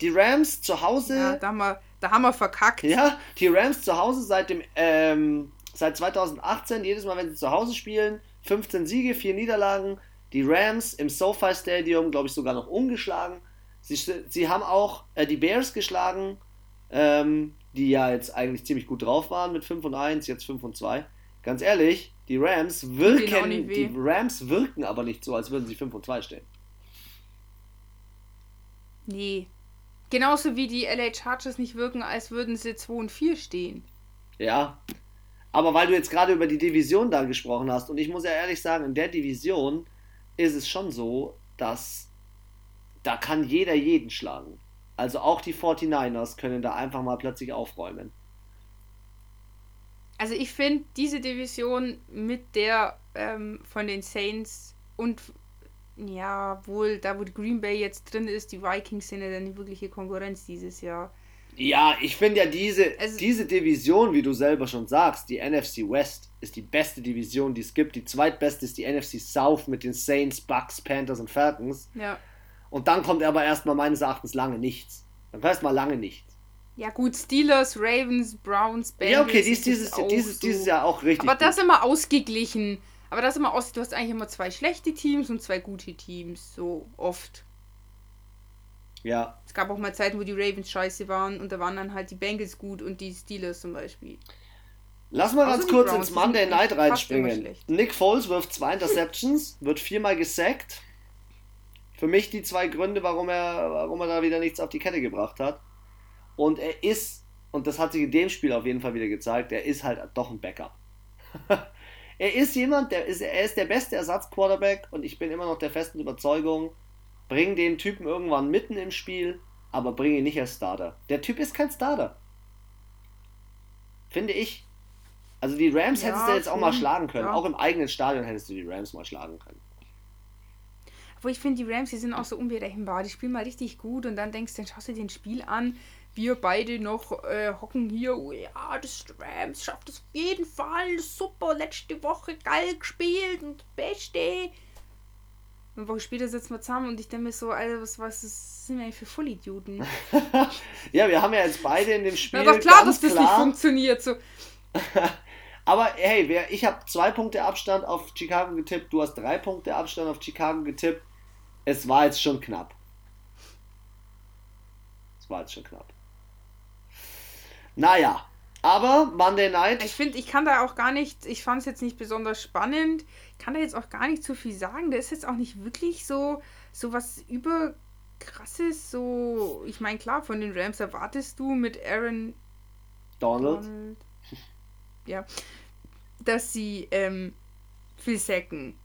Die Rams zu Hause. Ja, da, haben wir, da haben wir verkackt. Ja, die Rams zu Hause seit dem ähm, seit 2018, jedes Mal, wenn sie zu Hause spielen, 15 Siege, 4 Niederlagen. Die Rams im SoFi Stadium, glaube ich, sogar noch ungeschlagen. Sie, sie haben auch äh, die Bears geschlagen, ähm, die ja jetzt eigentlich ziemlich gut drauf waren mit 5 und 1, jetzt 5 und 2. Ganz ehrlich, die Rams wirken, die Rams wirken aber nicht so, als würden sie 5 und 2 stehen. Nee. Genauso wie die LA Chargers nicht wirken, als würden sie 2 und 4 stehen. Ja. Aber weil du jetzt gerade über die Division da gesprochen hast, und ich muss ja ehrlich sagen, in der Division ist es schon so, dass da kann jeder jeden schlagen. Also auch die 49ers können da einfach mal plötzlich aufräumen. Also ich finde diese Division mit der ähm, von den Saints und ja, wohl da wo die Green Bay jetzt drin ist, die Vikings sind ja dann die wirkliche Konkurrenz dieses Jahr. Ja, ich finde ja diese, Also- diese Division, wie du selber schon sagst, die NFC West ist die beste Division, die es gibt. Die zweitbeste ist die NFC South mit den Saints, Bucks, Panthers und Falcons. Ja. Und dann kommt aber erstmal meines Erachtens lange nichts. Dann kommt erstmal lange nichts. Ja gut, Steelers, Ravens, Browns, Bengals. Ja, okay, dies, ist dieses, dieses, so. dieses Jahr auch richtig. Aber das immer ausgeglichen. Aber das immer aus. Du hast eigentlich immer zwei schlechte Teams und zwei gute Teams. So oft. Ja, Es gab auch mal Zeiten, wo die Ravens scheiße waren und da waren dann halt die Bengals gut und die Steelers zum Beispiel. Lass mal ganz kurz Browns, ins Monday Night reinspringen. Nick Foles wirft zwei Interceptions, wird viermal gesackt. Für mich die zwei Gründe, warum er, warum er da wieder nichts auf die Kette gebracht hat. Und er ist, und das hat sich in dem Spiel auf jeden Fall wieder gezeigt, er ist halt doch ein Backup. er ist jemand, der ist, er ist der beste Ersatzquarterback und ich bin immer noch der festen Überzeugung, bring den Typen irgendwann mitten im Spiel, aber bring ihn nicht als Starter. Der Typ ist kein Starter. Finde ich. Also die Rams Ja, hättest du jetzt auch mal schlagen können. ja. Auch im eigenen Stadion hättest du die Rams mal schlagen können. Aber ich finde, die Rams, die sind auch so unberechenbar. Die spielen mal richtig gut und dann denkst du, dann schaust du dir den Spiel an. Wir beide noch äh, hocken hier. Oh ja, das Rams schafft es auf jeden Fall. Super, letzte Woche geil gespielt und das Beste. Eine Woche später sitzen wir zusammen und ich denke mir so, Alter, was, was sind wir eigentlich für Vollidioten? ja, wir haben ja jetzt beide in dem Spiel. Na doch klar, dass das nicht funktioniert. So. Aber hey, wer, ich habe zwei Punkte Abstand auf Chicago getippt, du hast drei Punkte Abstand auf Chicago getippt. Es war jetzt schon knapp. Es war jetzt schon knapp. Naja, aber Monday Night. Ich finde, ich kann da auch gar nicht, ich fand es jetzt nicht besonders spannend. Ich kann da jetzt auch gar nicht zu viel sagen. Der ist jetzt auch nicht wirklich so, so was überkrasses. So, ich meine, klar, von den Rams erwartest du mit Aaron Donald. Donald ja, dass sie ähm, viel sacken.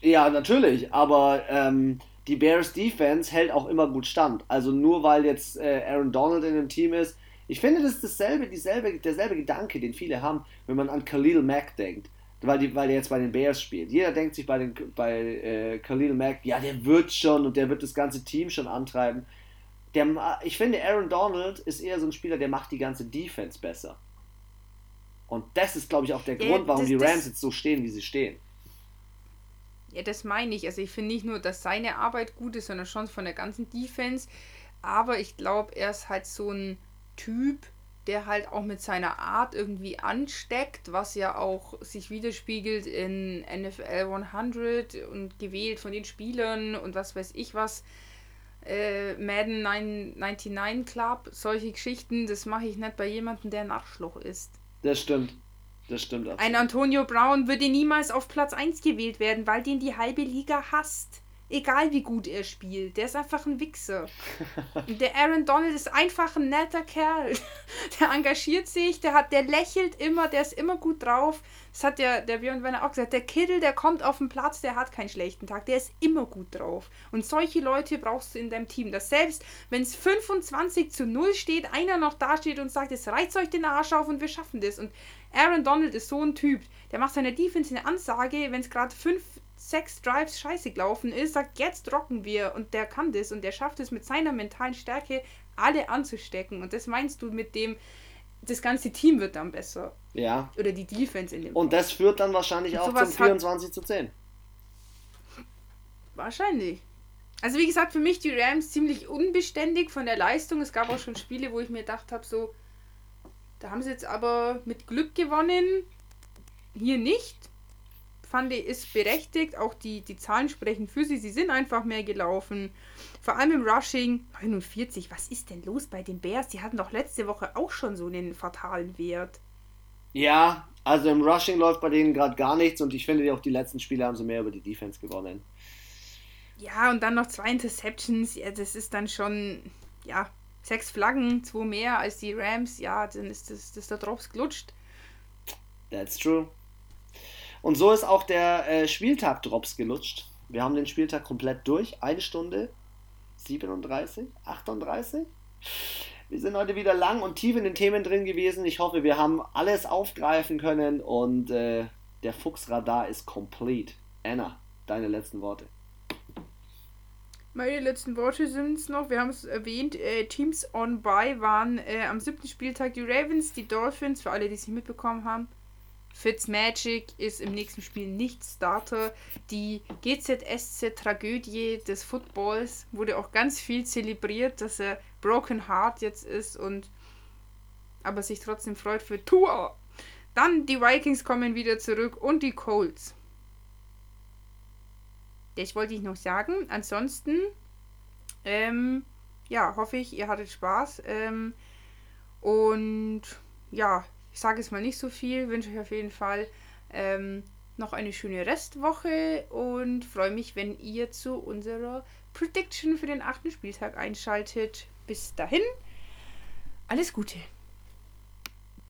Ja, natürlich, aber ähm, die Bears Defense hält auch immer gut stand. Also nur weil jetzt äh, Aaron Donald in dem Team ist, ich finde, das ist dasselbe, dieselbe, derselbe Gedanke, den viele haben, wenn man an Khalil Mack denkt. Weil, die, weil er jetzt bei den Bears spielt. Jeder denkt sich bei, den, bei äh, Khalil Mack, ja, der wird schon und der wird das ganze Team schon antreiben. Der, ich finde, Aaron Donald ist eher so ein Spieler, der macht die ganze Defense besser. Und das ist, glaube ich, auch der Grund, warum die Rams jetzt so stehen, wie sie stehen. Ja, das meine ich. Also ich finde nicht nur, dass seine Arbeit gut ist, sondern schon von der ganzen Defense. Aber ich glaube, er ist halt so ein Typ, der halt auch mit seiner Art irgendwie ansteckt, was ja auch sich widerspiegelt in NFL 100 und gewählt von den Spielern und was weiß ich was. Äh, Madden 99 Club, solche Geschichten, das mache ich nicht bei jemandem, der ein Arschloch ist. Das stimmt. Das stimmt absolut. Ein Antonio Brown würde niemals auf Platz 1 gewählt werden, weil den die halbe Liga hasst. Egal wie gut er spielt. Der ist einfach ein Wichser. der Aaron Donald ist einfach ein netter Kerl. Der engagiert sich, der hat, der lächelt immer, der ist immer gut drauf. Das hat der, der Björn Werner auch gesagt. Der Kittel, der kommt auf den Platz, der hat keinen schlechten Tag. Der ist immer gut drauf. Und solche Leute brauchst du in deinem Team. Dass selbst, wenn es 25 zu 0 steht, einer noch da steht und sagt, es reizt euch den Arsch auf und wir schaffen das. Und Aaron Donald ist so ein Typ, der macht seiner Defense eine Ansage, wenn es gerade 5 sechs Drives scheiße gelaufen ist, sagt, jetzt rocken wir und der kann das und der schafft es mit seiner mentalen Stärke, alle anzustecken. Und das meinst du mit dem, das ganze Team wird dann besser. Ja. Oder die Defense in dem Und Fall. das führt dann wahrscheinlich auch zum 24 zu 10. Wahrscheinlich. Also wie gesagt, für mich die Rams ziemlich unbeständig von der Leistung. Es gab auch schon Spiele, wo ich mir gedacht habe, so, da haben sie jetzt aber mit Glück gewonnen. Hier nicht fand ich, ist berechtigt. Auch die, die Zahlen sprechen für sie. Sie sind einfach mehr gelaufen. Vor allem im Rushing. 49, was ist denn los bei den Bears? Die hatten doch letzte Woche auch schon so einen fatalen Wert. Ja, also im Rushing läuft bei denen gerade gar nichts und ich finde auch die letzten Spiele haben sie mehr über die Defense gewonnen. Ja, und dann noch zwei Interceptions. Ja, das ist dann schon, ja, sechs Flaggen, zwei mehr als die Rams. Ja, dann ist das, das der Drops gelutscht. That's true. Und so ist auch der äh, Spieltag Drops gelutscht. Wir haben den Spieltag komplett durch. Eine Stunde 37, 38. Wir sind heute wieder lang und tief in den Themen drin gewesen. Ich hoffe, wir haben alles aufgreifen können und äh, der Fuchsradar ist complete. Anna, deine letzten Worte. Meine letzten Worte sind es noch, wir haben es erwähnt, äh, Teams on by waren äh, am siebten Spieltag die Ravens, die Dolphins, für alle, die es nicht mitbekommen haben, Fitzmagic ist im nächsten Spiel nicht Starter. Die GZSZ-Tragödie des Footballs wurde auch ganz viel zelebriert, dass er Broken Heart jetzt ist und aber sich trotzdem freut für Tour. Dann die Vikings kommen wieder zurück und die Colts. Das wollte ich noch sagen. Ansonsten, ähm, ja, hoffe ich, ihr hattet Spaß. Ähm, und ja, ich sage jetzt mal nicht so viel, wünsche euch auf jeden Fall ähm, noch eine schöne Restwoche und freue mich, wenn ihr zu unserer Prediction für den achten Spieltag einschaltet. Bis dahin, alles Gute.